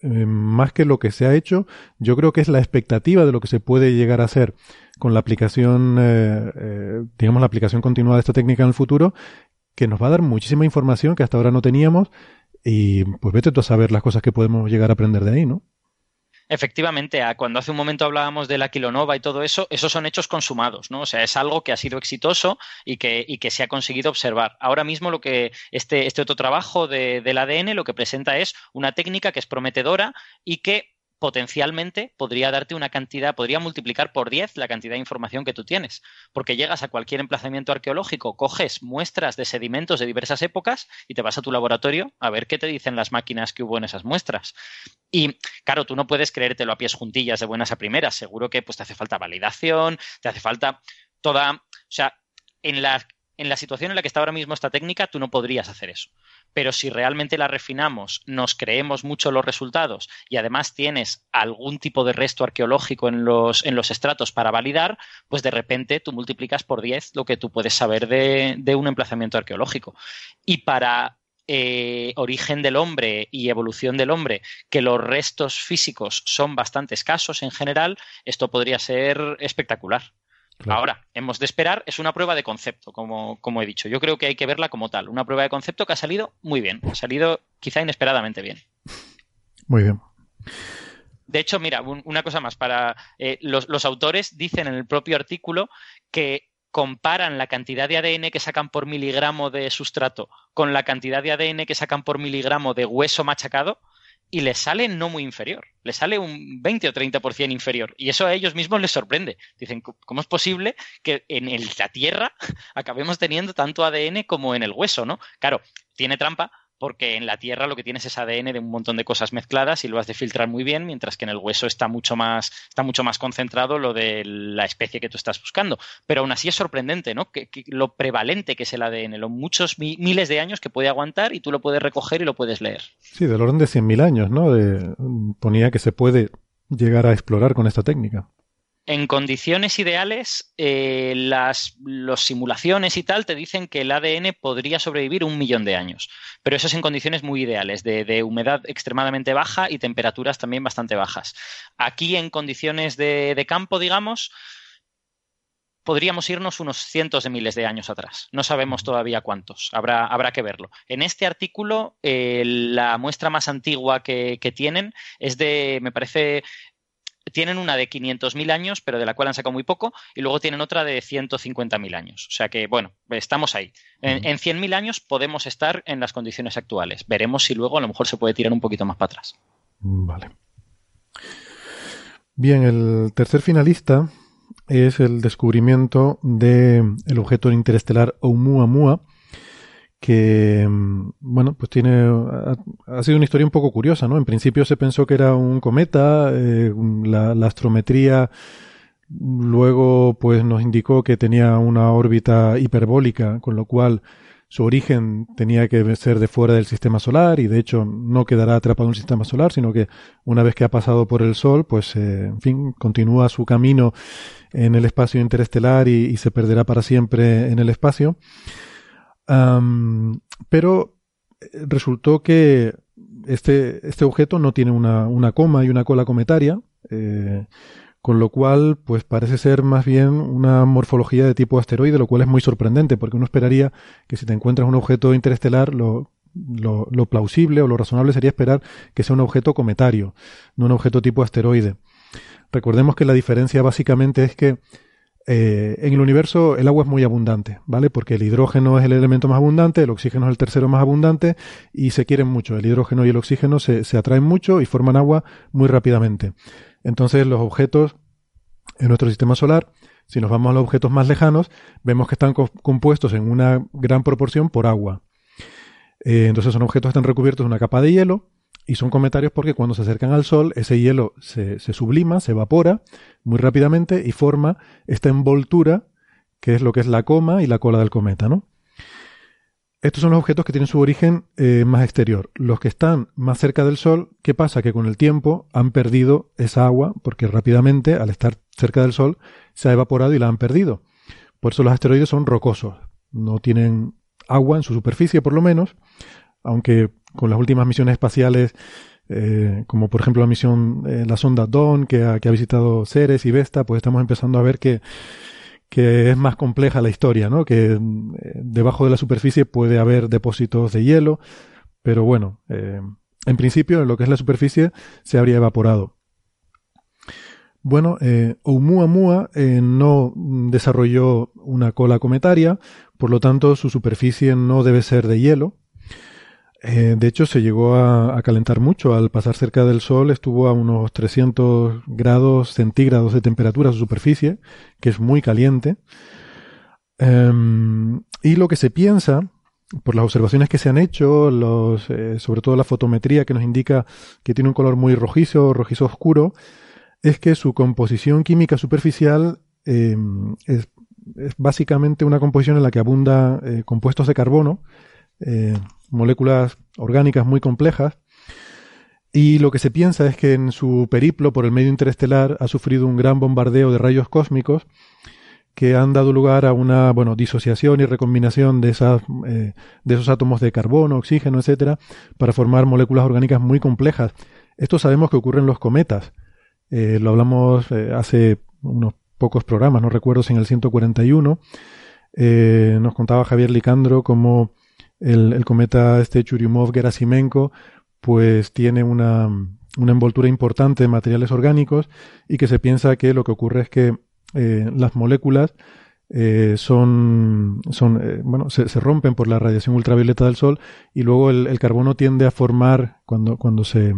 eh, más que lo que se ha hecho, yo creo que es la expectativa de lo que se puede llegar a hacer con la aplicación, eh, digamos, la aplicación continuada de esta técnica en el futuro, que nos va a dar muchísima información que hasta ahora no teníamos y pues vete tú a saber las cosas que podemos llegar a aprender de ahí, ¿no? Efectivamente, cuando hace un momento hablábamos de la kilonova y todo eso, esos son hechos consumados, ¿no? O sea, es algo que ha sido exitoso y que, y que se ha conseguido observar. Ahora mismo lo que este, este otro trabajo de, del ADN lo que presenta es una técnica que es prometedora y que potencialmente podría darte una cantidad, podría multiplicar por 10 la cantidad de información que tú tienes, porque llegas a cualquier emplazamiento arqueológico, coges muestras de sedimentos de diversas épocas y te vas a tu laboratorio a ver qué te dicen las máquinas que hubo en esas muestras. Y claro, tú no puedes creértelo a pies juntillas de buenas a primeras, seguro que pues te hace falta validación, te hace falta toda, o sea, en la en la situación en la que está ahora mismo esta técnica, tú no podrías hacer eso. Pero si realmente la refinamos, nos creemos mucho los resultados y además tienes algún tipo de resto arqueológico en los, en los estratos para validar, pues de repente tú multiplicas por 10 lo que tú puedes saber de, un emplazamiento arqueológico. Y para eh, origen del hombre y evolución del hombre, que los restos físicos son bastante escasos en general, esto podría ser espectacular. Ahora, hemos de esperar, es una prueba de concepto, como, como he dicho. Yo creo que hay que verla como tal, una prueba de concepto que ha salido muy bien, ha salido quizá inesperadamente bien. Muy bien. De hecho, mira, una cosa más, para eh, los, los autores dicen en el propio artículo que comparan la cantidad de ADN que sacan por miligramo de sustrato con la cantidad de ADN que sacan por miligramo de hueso machacado y les sale no muy inferior, les sale un 20 o 30% inferior. Y eso a ellos mismos les sorprende. Dicen, ¿cómo es posible que en la Tierra acabemos teniendo tanto ADN como en el hueso, no? Claro, tiene trampa porque en la Tierra lo que tienes es ADN de un montón de cosas mezcladas y lo has de filtrar muy bien, mientras que en el hueso está mucho más, está mucho más concentrado lo de la especie que tú estás buscando. Pero aún así es sorprendente, ¿no? Que, lo prevalente que es el ADN, los muchos miles de años que puede aguantar y tú lo puedes recoger y lo puedes leer. Sí, del orden de 100.000 años, ¿no? ponía que se puede llegar a explorar con esta técnica en condiciones ideales, eh, las simulaciones y tal te dicen que el ADN podría sobrevivir un millón de años, pero eso es en condiciones muy ideales, de, humedad extremadamente baja y temperaturas también bastante bajas. Aquí, en condiciones de, campo, digamos, podríamos irnos unos cientos de miles de años atrás. No sabemos todavía cuántos, habrá, habrá que verlo. En este artículo, eh, la muestra más antigua que, tienen es de, me parece, tienen una de 500.000 años, pero de la cual han sacado muy poco, y luego tienen otra de 150.000 años. O sea que, bueno, estamos ahí. En, 100.000 años podemos estar en las condiciones actuales. Veremos si luego a lo mejor se puede tirar un poquito más para atrás. Vale. Bien, el tercer finalista es el descubrimiento del objeto interestelar Oumuamua, que, mm, bueno, pues tiene, ha, sido una historia un poco curiosa, ¿no? En principio se pensó que era un cometa, eh, la, astrometría luego pues nos indicó que tenía una órbita hiperbólica, con lo cual su origen tenía que ser de fuera del sistema solar y de hecho no quedará atrapado en un sistema solar, sino que una vez que ha pasado por el Sol, pues eh, en fin, continúa su camino en el espacio interestelar y se perderá para siempre en el espacio pero eh, resultó que este, este objeto no tiene una, una coma y una cola cometaria, eh, con lo cual, pues parece ser más bien una morfología de tipo asteroide, lo cual es muy sorprendente, porque uno esperaría que si te encuentras un objeto interestelar, lo, lo, lo plausible o lo razonable sería esperar que sea un objeto cometario, no un objeto tipo asteroide. Recordemos que la diferencia básicamente es que eh, en el universo el agua es muy abundante, ¿vale? Porque el hidrógeno es el elemento más abundante, el oxígeno es el tercero más abundante y se quieren mucho. El hidrógeno y el oxígeno se, atraen mucho y forman agua muy rápidamente. Entonces los objetos en nuestro sistema solar, si nos vamos a los objetos más lejanos, vemos que están compuestos en una gran proporción por agua. Eh, entonces son objetos que están recubiertos de una capa de hielo y son cometarios porque cuando se acercan al Sol, ese hielo se, sublima, se evapora muy rápidamente y forma esta envoltura, que es lo que es la coma y la cola del cometa, ¿no? Estos son los objetos que tienen su origen eh, más exterior. Los que están más cerca del Sol, ¿qué pasa? Que con el tiempo han perdido esa agua, porque rápidamente, al estar cerca del Sol, se ha evaporado y la han perdido. Por eso los asteroides son rocosos. No tienen agua en su superficie, por lo menos, aunque con las últimas misiones espaciales, eh, como por ejemplo la misión, eh, la sonda Dawn, que ha, visitado Ceres y Vesta, pues estamos empezando a ver que, que es más compleja la historia, ¿no? Que eh, debajo de la superficie puede haber depósitos de hielo, pero bueno, en principio en lo que es la superficie se habría evaporado. Bueno, eh, Oumuamua no desarrolló una cola cometaria, por lo tanto su superficie no debe ser de hielo, eh, de hecho, se llegó a, calentar mucho. Al pasar cerca del Sol estuvo a unos 300 grados centígrados de temperatura su superficie, que es muy caliente. Em, y lo que se piensa, por las observaciones que se han hecho, eh, sobre todo la fotometría que nos indica que tiene un color muy rojizo, rojizo oscuro, es que su composición química superficial em, es, básicamente una composición en la que abunda eh, compuestos de carbono, moléculas orgánicas muy complejas. Y lo que se piensa es que en su periplo por el medio interestelar ha sufrido un gran bombardeo de rayos cósmicos que han dado lugar a una bueno, disociación y recombinación de, esas, eh, de esos átomos de carbono, oxígeno, etcétera, para formar moléculas orgánicas muy complejas. Esto sabemos que ocurre en los cometas. Eh, lo hablamos eh, hace unos pocos programas, no recuerdo si en el 141. nos contaba Javier Licandro cómo el, cometa este Churyumov-Gerasimenko pues tiene una, una envoltura importante de materiales orgánicos y que se piensa que lo que ocurre es que eh, las moléculas eh, son, son eh, bueno, se, rompen por la radiación ultravioleta del Sol y luego el, carbono tiende a formar, cuando, cuando, se,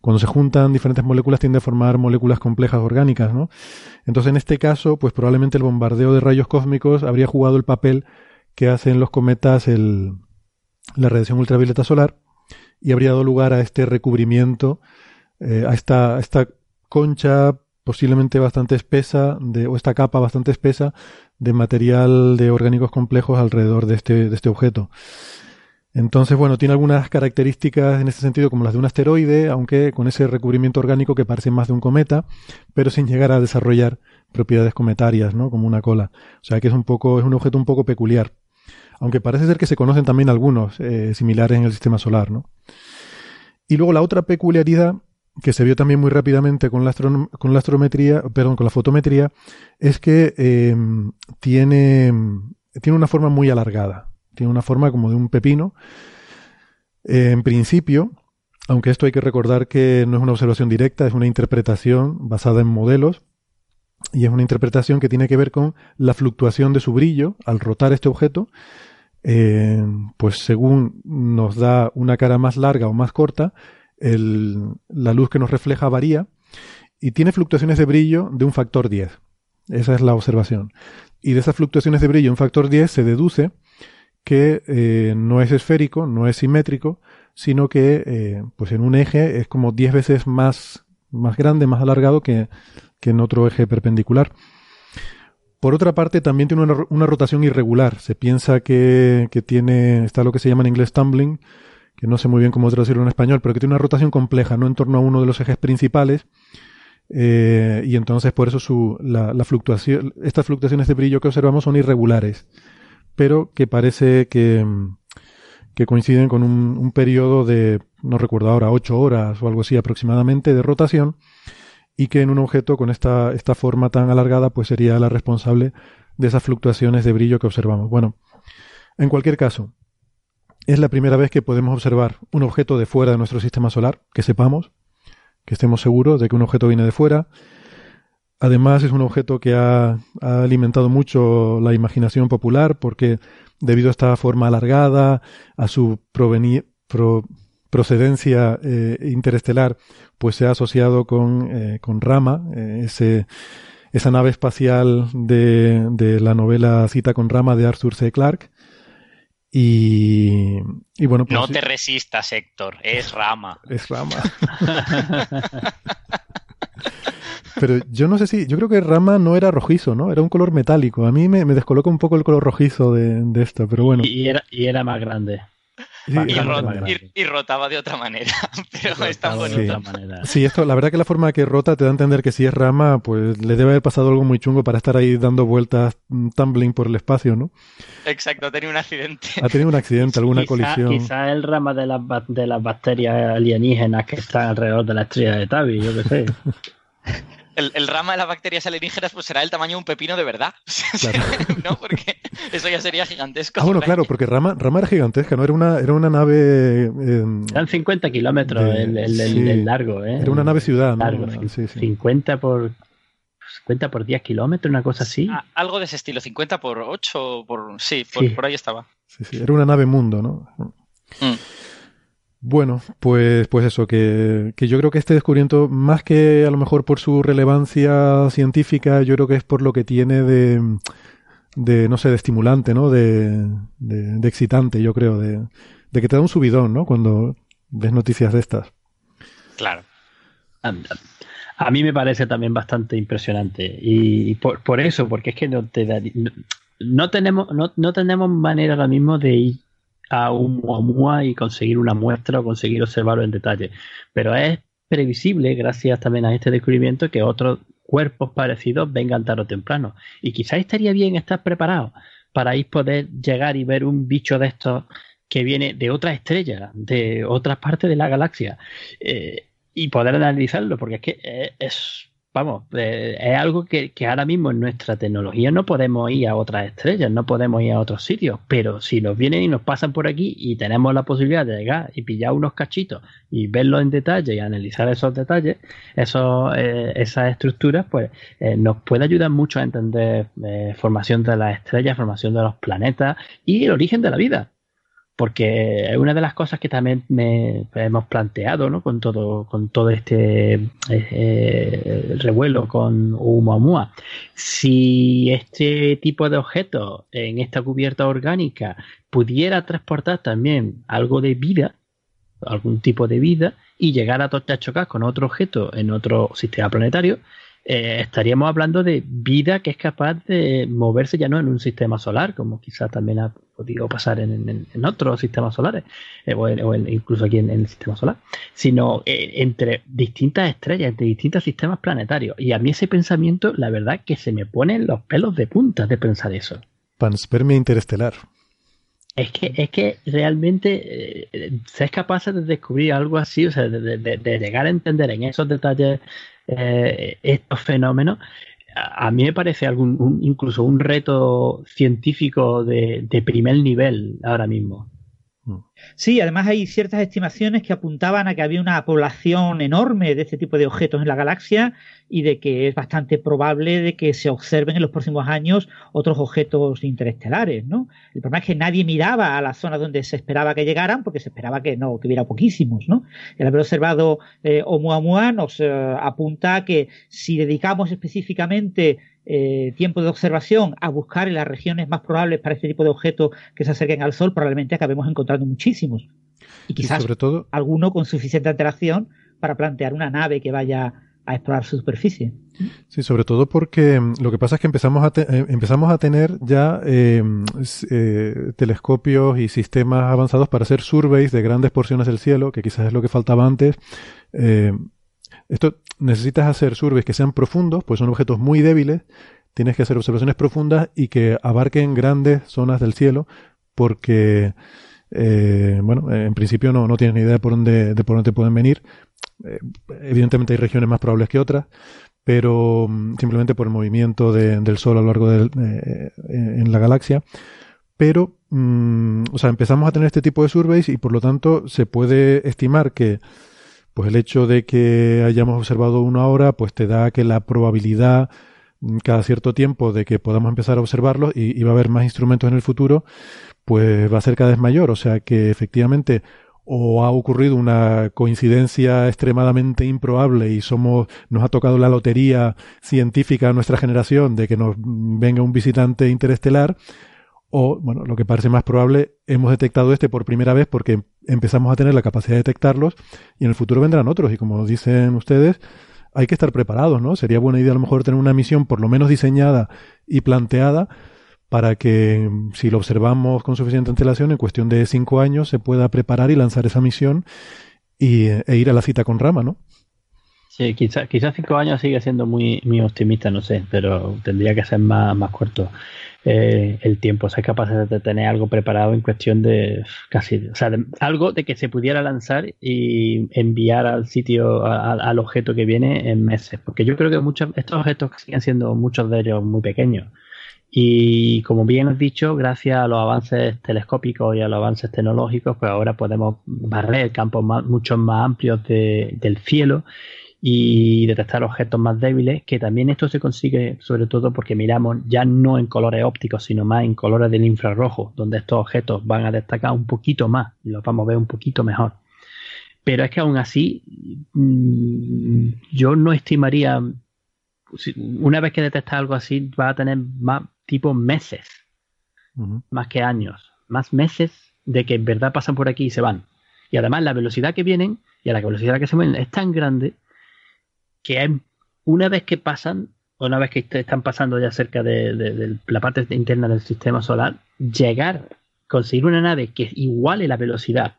cuando se juntan diferentes moléculas, tiende a formar moléculas complejas orgánicas, ¿no? Entonces, en este caso, pues probablemente el bombardeo de rayos cósmicos habría jugado el papel que hacen los cometas el, la radiación ultravioleta solar y habría dado lugar a este recubrimiento, a, esta, esta concha posiblemente bastante espesa, de, o esta capa bastante espesa de material de orgánicos complejos alrededor de este, de este objeto. Entonces, bueno, tiene algunas características en este sentido como las de un asteroide, aunque con ese recubrimiento orgánico que parece más de un cometa, pero sin llegar a desarrollar propiedades cometarias, ¿no? Como una cola. O sea que es un poco, es un objeto un poco peculiar. Aunque parece ser que se conocen también algunos eh, similares en el sistema solar, ¿no? Y luego la otra peculiaridad que se vio también muy rápidamente con la, con la astrometría, perdón, con la fotometría, es que em, tiene, tiene una forma muy alargada. Tiene una forma como de un pepino. en principio, aunque esto hay que recordar que no es una observación directa, es una interpretación basada en modelos, y es una interpretación que tiene que ver con la fluctuación de su brillo al rotar este objeto, eh, pues según nos da una cara más larga o más corta, la luz que nos refleja varía y tiene fluctuaciones de brillo de un factor 10. Esa es la observación. Y de esas fluctuaciones de brillo, un factor 10, se deduce que eh, no es esférico, no es simétrico, sino que eh, pues en un eje es como 10 veces más, más grande, más alargado que, en otro eje perpendicular. Por otra parte, también tiene una, rotación irregular. Se piensa que, tiene, está lo que se llama en inglés tumbling, que no sé muy bien cómo traducirlo en español, pero que tiene una rotación compleja, no en torno a uno de los ejes principales. Eh, y entonces por eso su, la, fluctuación, estas fluctuaciones de brillo que observamos son irregulares, pero que parece que, coinciden con un, un periodo de, no recuerdo ahora, ocho horas o algo así aproximadamente de rotación, y que en un objeto con esta, esta forma tan alargada pues sería la responsable de esas fluctuaciones de brillo que observamos. Bueno, en cualquier caso, es la primera vez que podemos observar un objeto de fuera de nuestro sistema solar, que sepamos, que estemos seguros de que un objeto viene de fuera. Además es un objeto que ha, alimentado mucho la imaginación popular porque debido a esta forma alargada, a su procedencia eh, interestelar, pues se ha asociado con, eh, con Rama, eh, ese, esa nave espacial de, de, la novela Cita con Rama de Arthur C. Clarke, y, bueno, pues, No te resistas, Héctor, es rama. Es rama. Pero yo no sé si, yo creo que rama no era rojizo, ¿no? Era un color metálico. A mí me, descoloca un poco el color rojizo de, esto, pero bueno. Y era, y era más grande y, rotaba de otra manera, pero es tan bonito. Sí. esto, la verdad que la forma que rota te da a entender que si es rama, pues le debe haber pasado algo muy chungo para estar ahí dando vueltas, mm, tumbling por el espacio, ¿no? Exacto, ha tenido un accidente. Ha tenido un accidente, alguna colisión. Quizá el rama de las, de las bacterias alienígenas que están alrededor de la estrella de Tabi, yo qué sé. el, rama de las bacterias alienígenas pues será el tamaño de un pepino de verdad. ¿No? Porque eso ya sería gigantesco. Ah, bueno, claro, porque rama, rama era gigantesca, ¿no? Era una, era una nave... Em, Eran 50 kilómetros el, largo, ¿eh? Era una nave ciudad, ¿no? 50 por... 50 por 10 kilómetros, una cosa así. Ah, algo de ese estilo, 50 por 8, por... Sí, por, ahí estaba. Sí, sí, era una nave mundo, ¿no? Mm. Bueno, pues, pues eso, que, que, yo creo que este descubrimiento, más que a lo mejor por su relevancia científica, yo creo que es por lo que tiene de, de no sé, de estimulante, ¿no? De, de, excitante, yo creo, de, de, que te da un subidón, ¿no? Cuando ves noticias de estas. Claro. A, mí me parece también bastante impresionante. Y, por, por, eso, porque es que no te da, no, tenemos, no, no tenemos manera ahora mismo de ir a un Muamua y conseguir una muestra o conseguir observarlo en detalle. Pero es previsible, gracias también a este descubrimiento, que otros cuerpos parecidos vengan tarde o temprano. Y quizás estaría bien estar preparado para ir poder llegar y ver un bicho de estos que viene de otra estrella, de otras partes de la galaxia, eh, y poder analizarlo, porque es que es vamos, eh, es algo que, ahora mismo en nuestra tecnología no podemos ir a otras estrellas, no podemos ir a otros sitios, pero si nos vienen y nos pasan por aquí y tenemos la posibilidad de llegar y pillar unos cachitos y verlos en detalle y analizar esos detalles, eh, esas estructuras, pues eh, nos puede ayudar mucho a entender formación de las estrellas, formación de los planetas y el origen de la vida porque es una de las cosas que también me, hemos planteado ¿no? con todo con todo este eh, eh, revuelo con Oumuamua. Si este tipo de objeto en esta cubierta orgánica pudiera transportar también algo de vida, algún tipo de vida, y llegar a, a chocar con otro objeto en otro sistema planetario, eh, estaríamos hablando de vida que es capaz de moverse ya no en un sistema solar, como quizás también ha podido pasar en, otros sistemas solares, eh, o, incluso aquí en, el sistema solar, sino eh, entre distintas estrellas, entre distintos sistemas planetarios. Y a mí ese pensamiento, la verdad, que se me ponen los pelos de punta de pensar eso. Panspermia interestelar. Es que, es que realmente se es capaz de descubrir algo así, o sea, de, llegar a entender en esos detalles eh, estos fenómenos, a, mí me parece algún, incluso un reto científico de primer nivel ahora mismo. Sí, además hay ciertas estimaciones que apuntaban a que había una población enorme de este tipo de objetos en la galaxia y de que es bastante probable de que se observen en los próximos años otros objetos interestelares, ¿no? El problema es que nadie miraba a la zona donde se esperaba que llegaran porque se esperaba que no, que hubiera poquísimos, ¿no? El haber observado eh, Oumuamua nos eh, apunta a que si dedicamos específicamente eh, tiempo de observación a buscar en las regiones más probables para este tipo de objetos que se acerquen al Sol, probablemente acabemos encontrando muchísimos. Y quizás sobre todo, alguno con suficiente antelación para plantear una nave que vaya a explorar su superficie. Sí, sobre todo porque mm, lo que pasa es que empezamos a, eh, empezamos a tener ya eh, telescopios y sistemas avanzados para hacer surveys de grandes porciones del cielo, que quizás es lo que faltaba antes. Esto necesitas hacer surveys que sean profundos, pues son objetos muy débiles. Tienes que hacer observaciones profundas y que abarquen grandes zonas del cielo, porque, eh, bueno, en principio no, no tienes ni idea de por dónde, de por dónde pueden venir. Eh, evidentemente hay regiones más probables que otras, pero mm, simplemente por el movimiento del Sol a lo largo de, eh, en la galaxia. Pero, mm, o sea, empezamos a tener este tipo de surveys y por lo tanto se puede estimar que pues el hecho de que hayamos observado una hora, pues te da que la probabilidad mm, cada cierto tiempo de que podamos empezar a observarlos y, va a haber más instrumentos en el futuro, pues va a ser cada vez mayor. O sea que efectivamente o ha ocurrido una coincidencia extremadamente improbable y somos nos ha tocado la lotería científica a nuestra generación de que nos venga un visitante interestelar o, bueno, lo que parece más probable, hemos detectado este por primera vez porque empezamos a tener la capacidad de detectarlos y en el futuro vendrán otros. Y como dicen ustedes, hay que estar preparados, ¿no? Sería buena idea a lo mejor tener una misión por lo menos diseñada y planteada para que si lo observamos con suficiente antelación, en cuestión de cinco años se pueda preparar y lanzar esa misión y, e ir a la cita con Rama, ¿no? Sí, quizás quizá cinco años sigue siendo muy, muy optimista, no sé, pero tendría que ser más, más corto. Eh, el tiempo, ser capaz de tener algo preparado en cuestión de casi, o sea, algo de que se pudiera lanzar y enviar al sitio, al objeto que viene en meses, porque yo creo que muchos, estos objetos siguen siendo muchos de ellos muy pequeños. Y como bien has dicho, gracias a los avances telescópicos y a los avances tecnológicos, pues ahora podemos barrer campos mucho más amplios del cielo y detectar objetos más débiles, que también esto se consigue sobre todo porque miramos ya no en colores ópticos, sino más en colores del infrarrojo, donde estos objetos van a destacar un poquito más y los vamos a ver un poquito mejor. Pero es que aún así, mm, yo no estimaría, una vez que detectas algo así, va a tener más tipo meses, más que años, más meses de que en verdad pasan por aquí y se van. Y además la velocidad que vienen y a la velocidad a la que se mueven es tan grande que una vez que pasan, o una vez que están pasando ya cerca de, la parte interna del sistema solar, llegar, conseguir una nave que iguale la velocidad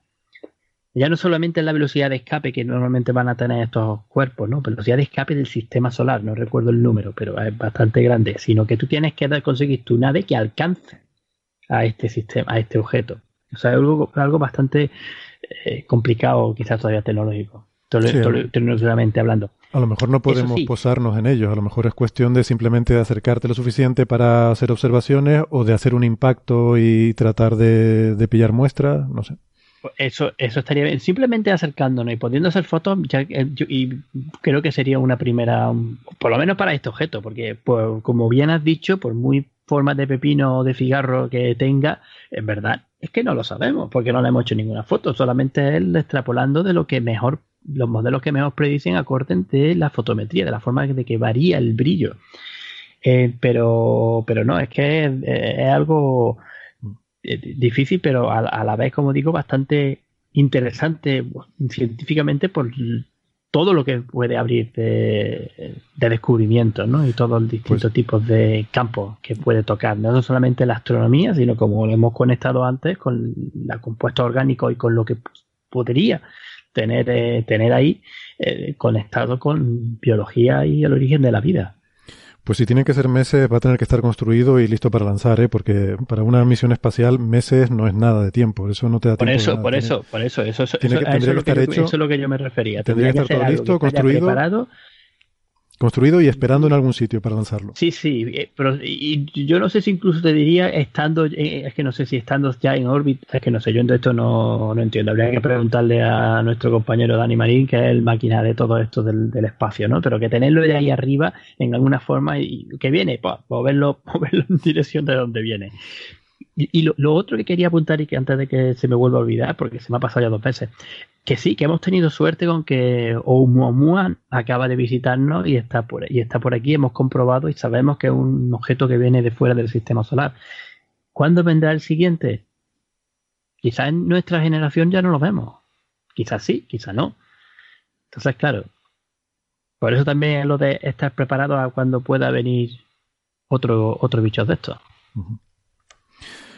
ya no solamente la velocidad de escape que normalmente van a tener estos cuerpos, ¿no? Velocidad de escape del sistema solar, no recuerdo el número, pero es bastante grande, sino que tú tienes que conseguir tu nave que alcance a este sistema, a este objeto. O sea, es algo, algo bastante eh, complicado, quizás todavía tecnológico. tecnológicamente hablando. A lo mejor no podemos posarnos en ellos, a lo mejor es cuestión de simplemente de acercarte lo suficiente para hacer observaciones o de hacer un impacto y tratar de, pillar muestras, no sé. Eso, eso estaría bien. Simplemente acercándonos y pudiendo hacer fotos, ya, eh, y creo que sería una primera, por lo menos para este objeto, porque pues, como bien has dicho, por muy formas de pepino o de cigarro que tenga, en verdad es que no lo sabemos, porque no le hemos hecho ninguna foto, solamente él extrapolando de lo que mejor, los modelos que mejor predicen acorden de la fotometría, de la forma de que varía el brillo. Eh, pero, pero no, es que es, algo difícil, pero a, la vez, como digo, bastante interesante científicamente por todo lo que puede abrir de, descubrimientos, ¿no? Y todos los distintos pues tipos de campos que puede tocar, no solamente la astronomía, sino como lo hemos conectado antes con la compuesta orgánico y con lo que podría tener, eh, tener ahí eh, conectado con biología y el origen de la vida. Pues si tiene que ser meses, va a tener que estar construido y listo para lanzar, ¿eh? porque para una misión espacial meses no es nada de tiempo, eso no te da por tiempo. Eso, por eso, por eso, eso, eso, eso, es lo que yo me refería. Tendría, que estar todo listo, construido. Construido y esperando en algún sitio para lanzarlo. Sí, sí, eh, pero y yo no sé si incluso te diría estando, eh, es que no sé si estando ya en órbita, es que no sé, yo de esto no, no entiendo. Habría que preguntarle a nuestro compañero Dani Marín, que es el máquina de todo esto del, espacio, ¿no? Pero que tenerlo de ahí arriba en alguna forma y que viene, pues moverlo, moverlo en dirección de donde viene. Y, lo, otro que quería apuntar y que antes de que se me vuelva a olvidar, porque se me ha pasado ya dos veces, que sí, que hemos tenido suerte con que Oumuamua acaba de visitarnos y está por y está por aquí, hemos comprobado y sabemos que es un objeto que viene de fuera del sistema solar. ¿Cuándo vendrá el siguiente? Quizás en nuestra generación ya no lo vemos. Quizás sí, quizás no. Entonces, claro, por eso también es lo de estar preparado a cuando pueda venir otro, otro bicho de estos.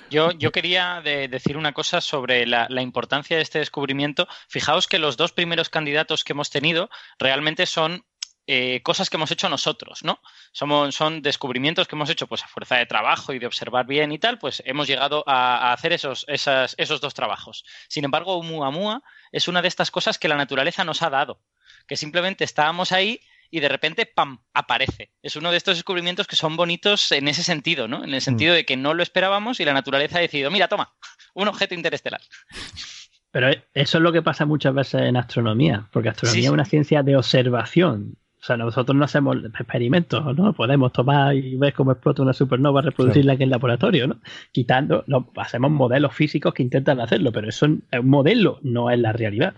Yo, yo quería decir una cosa sobre la, importancia de este descubrimiento. Fijaos que los dos primeros candidatos que hemos tenido realmente son eh, cosas que hemos hecho nosotros, ¿no? Somos, son descubrimientos que hemos hecho pues a fuerza de trabajo y de observar bien y tal, pues hemos llegado a, hacer esos, esos dos trabajos. Sin embargo, Oumuamua es una de estas cosas que la naturaleza nos ha dado, que simplemente estábamos ahí y de repente, ¡pam!, aparece. Es uno de estos descubrimientos que son bonitos en ese sentido, ¿no? En el sentido mm. de que no lo esperábamos y la naturaleza ha decidido, mira, toma, un objeto interestelar. Pero eso es lo que pasa muchas veces en astronomía, porque astronomía es una ciencia de observación. O sea, nosotros no hacemos experimentos, ¿no? Podemos tomar y ver cómo explota una supernova, reproducirla aquí en el laboratorio, ¿no? Quitando, no, hacemos modelos físicos que intentan hacerlo, pero eso es un modelo, no es la realidad.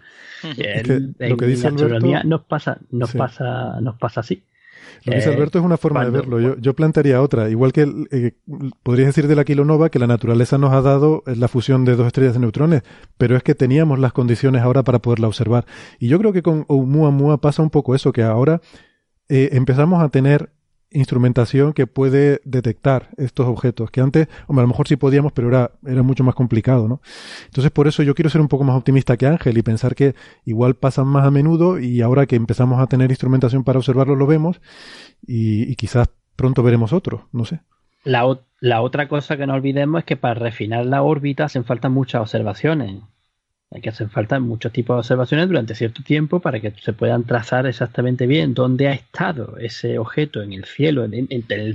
lo que dice astronomía nos pasa, nos pasa, nos pasa así. Lo que dice Alberto es una forma de verlo. Yo, yo, plantearía otra. Igual que eh, podrías decir de la kilonova que la naturaleza nos ha dado la fusión de dos estrellas de neutrones, pero es que teníamos las condiciones ahora para poderla observar. Y yo creo que con Oumuamua pasa un poco eso, que ahora eh, empezamos a tener instrumentación que puede detectar estos objetos, que antes, hombre, a lo mejor sí podíamos, pero era, era mucho más complicado, ¿no? Entonces, por eso yo quiero ser un poco más optimista que Ángel y pensar que igual pasan más a menudo y ahora que empezamos a tener instrumentación para observarlo lo vemos y, quizás pronto veremos otro, no sé. La, la otra cosa que no olvidemos es que para refinar la órbita hacen falta muchas observaciones. Que hacer falta muchos tipos de observaciones durante cierto tiempo para que se puedan trazar exactamente bien dónde ha estado ese objeto en el cielo, en,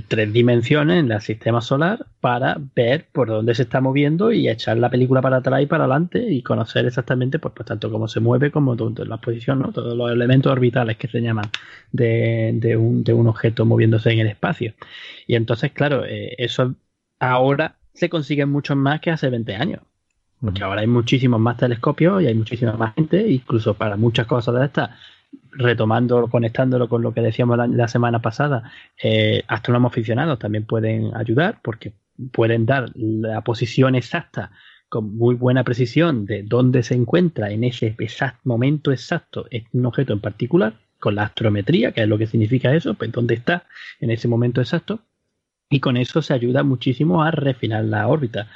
tres dimensiones, en el sistema solar, para ver por dónde se está moviendo y echar la película para atrás y para adelante y conocer exactamente, pues, pues tanto cómo se mueve como la posición, ¿no? todos los elementos orbitales que se llaman de, un, objeto moviéndose en el espacio. Y entonces, claro, eh, eso ahora se consigue mucho más que hace 20 años. Porque ahora hay muchísimos más telescopios y hay muchísima más gente, incluso para muchas cosas de estas, retomando, conectándolo con lo que decíamos la, semana pasada, eh, astrónomos aficionados también pueden ayudar porque pueden dar la posición exacta con muy buena precisión de dónde se encuentra en ese momento exacto un objeto en particular, con la astrometría, que es lo que significa eso, pues dónde está en ese momento exacto, y con eso se ayuda muchísimo a refinar la órbita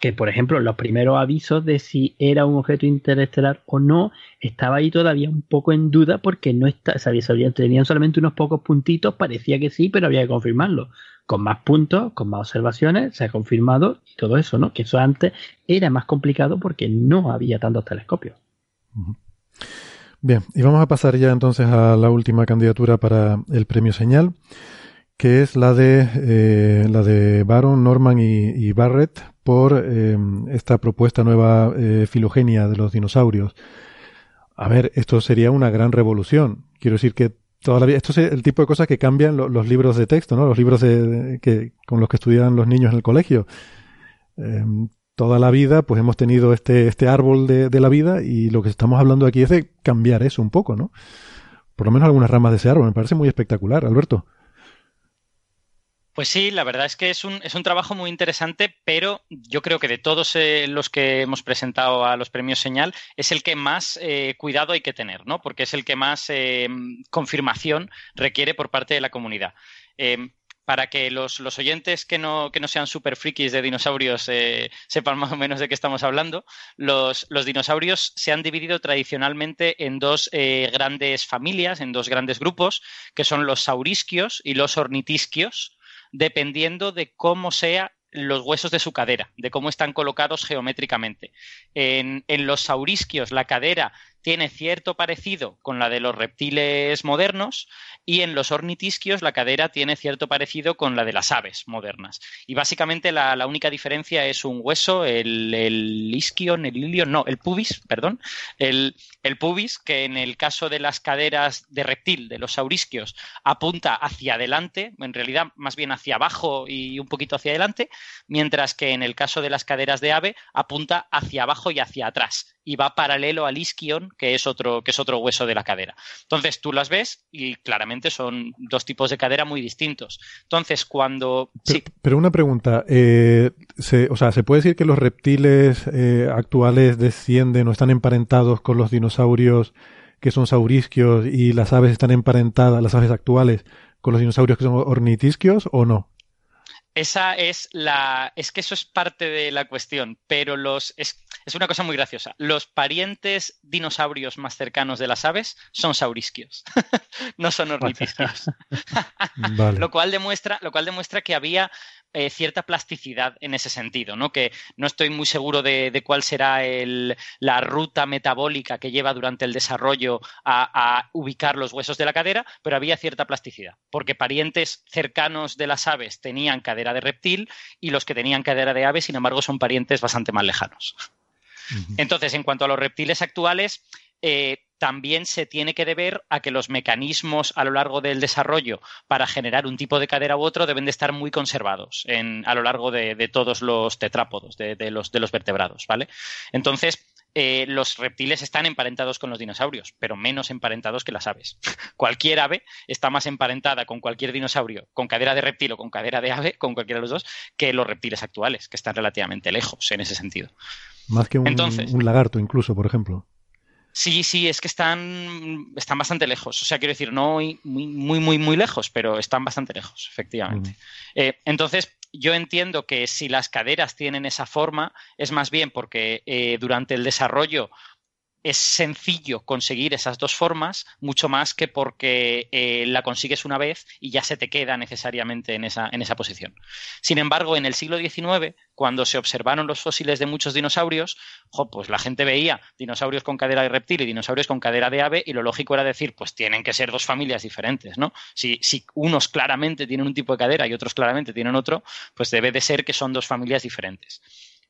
que por ejemplo los primeros avisos de si era un objeto interestelar o no estaba ahí todavía un poco en duda porque no está, sabía, tenían solamente unos pocos puntitos, parecía que sí, pero había que confirmarlo. Con más puntos, con más observaciones, se ha confirmado y todo eso, ¿no? Que eso antes era más complicado porque no había tantos telescopios. Bien, y vamos a pasar ya entonces a la última candidatura para el premio Señal, que es la de eh, la de Baron, Norman y, Barrett por eh, esta propuesta nueva eh, filogenia de los dinosaurios. A ver, esto sería una gran revolución. Quiero decir que toda la vida, esto es el tipo de cosas que cambian los libros de texto, ¿no? Los libros de, que, con los que estudian los niños en el colegio. Em, toda la vida, pues hemos tenido este, este árbol de, de, la vida y lo que estamos hablando aquí es de cambiar eso un poco, ¿no? Por lo menos algunas ramas de ese árbol. Me parece muy espectacular, Alberto. Pues sí, la verdad es que es un, es un trabajo muy interesante, pero yo creo que de todos eh, los que hemos presentado a los premios Señal, es el que más eh, cuidado hay que tener, ¿no? Porque es el que más eh, confirmación requiere por parte de la comunidad. para que los, oyentes que no, que no sean super frikis de dinosaurios sepan más o menos de qué estamos hablando, los, los dinosaurios se han dividido tradicionalmente en dos grandes familias, en dos grandes grupos, que son los saurisquios y los ornitisquios dependiendo de cómo sea los huesos de su cadera, de cómo están colocados geométricamente. En, en, los saurisquios la cadera tiene cierto parecido con la de los reptiles modernos y en los ornitisquios la cadera tiene cierto parecido con la de las aves modernas. Y básicamente la, única diferencia es un hueso, el, isquion, el ilion, no, el pubis, perdón, el, el, pubis que en el caso de las caderas de reptil, de los saurisquios, apunta hacia adelante, en realidad más bien hacia abajo y un poquito hacia adelante, mientras que en el caso de las caderas de ave apunta hacia abajo y hacia atrás y va paralelo al isquion, que es otro, que es otro hueso de la cadera. Entonces tú las ves y claramente son dos tipos de cadera muy distintos. Entonces, cuando. Pero, sí. pero una pregunta. Eh, o sea, ¿se puede decir que los reptiles eh, actuales descienden o están emparentados con los dinosaurios que son saurisquios y las aves están emparentadas, las aves actuales, con los dinosaurios que son ornitisquios o no? Esa es la. Es que eso es parte de la cuestión, pero los. Es, es una cosa muy graciosa. Los parientes dinosaurios más cercanos de las aves son saurisquios, no son ornitisquios. lo, cual demuestra, lo cual demuestra que había eh, cierta plasticidad en ese sentido, ¿no? Que no estoy muy seguro de, cuál será el, la ruta metabólica que lleva durante el desarrollo a, a, ubicar los huesos de la cadera, pero había cierta plasticidad, porque parientes cercanos de las aves tenían cadera de reptil y los que tenían cadera de ave, sin embargo, son parientes bastante más lejanos. Entonces, en cuanto a los reptiles actuales, eh, también se tiene que deber a que los mecanismos a lo largo del desarrollo para generar un tipo de cadera u otro deben de estar muy conservados a lo largo de, todos los tetrápodos, de, los, vertebrados, ¿vale? Entonces, eh, los reptiles están emparentados con los dinosaurios, pero menos emparentados que las aves. cualquier ave está más emparentada con cualquier dinosaurio, con cadera de reptil o con cadera de ave, con cualquiera de los dos, que los reptiles actuales, que están relativamente lejos en ese sentido. Más que un lagarto, incluso, por ejemplo. Sí, sí, es que están, están bastante lejos. O sea, quiero decir, no muy, muy, muy, muy lejos, pero están bastante lejos, efectivamente. Eh, entonces, yo entiendo que si las caderas tienen esa forma, es más bien porque eh, durante el desarrollo es sencillo conseguir esas dos formas, mucho más que porque eh, la consigues una vez y ya se te queda necesariamente en esa, en esa posición. Sin embargo, en el siglo XIX, cuando se observaron los fósiles de muchos dinosaurios, pues la gente veía dinosaurios con cadera de reptil y dinosaurios con cadera de ave, y lo lógico era decir, pues tienen que ser dos familias diferentes, ¿no? Si, si unos claramente tienen un tipo de cadera y otros claramente tienen otro, pues debe de ser que son dos familias diferentes.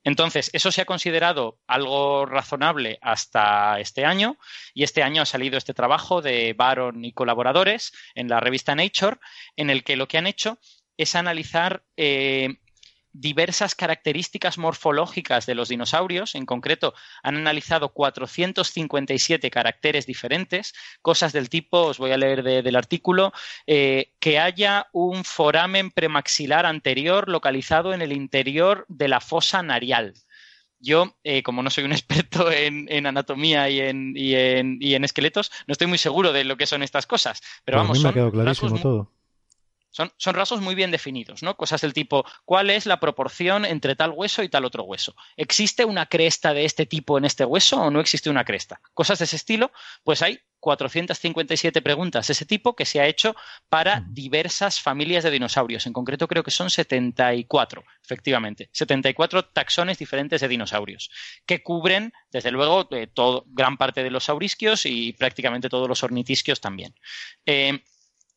Entonces, eso se ha considerado algo razonable hasta este año y este año ha salido este trabajo de Baron y colaboradores en la revista Nature, en el que lo que han hecho es analizar eh, diversas características morfológicas de los dinosaurios. En concreto, han analizado 457 caracteres diferentes, cosas del tipo, os voy a leer del artículo, eh, que haya un foramen premaxilar anterior localizado en el interior de la fosa narial. Yo, eh, como no soy un experto en, anatomía y en, y, en, esqueletos, no estoy muy seguro de lo que son estas cosas. Pero vamos, a mí me ha quedado clarísimo todo. Son, son, rasgos muy bien definidos, ¿no? Cosas del tipo, ¿cuál es la proporción entre tal hueso y tal otro hueso? ¿Existe una cresta de este tipo en este hueso o no existe una cresta? Cosas de ese estilo, pues hay 457 preguntas de ese tipo que se ha hecho para diversas familias de dinosaurios. En concreto creo que son 74, efectivamente. 74 taxones diferentes de dinosaurios que cubren, desde luego, eh, todo, gran parte de los saurisquios y prácticamente todos los ornitisquios también. Eh,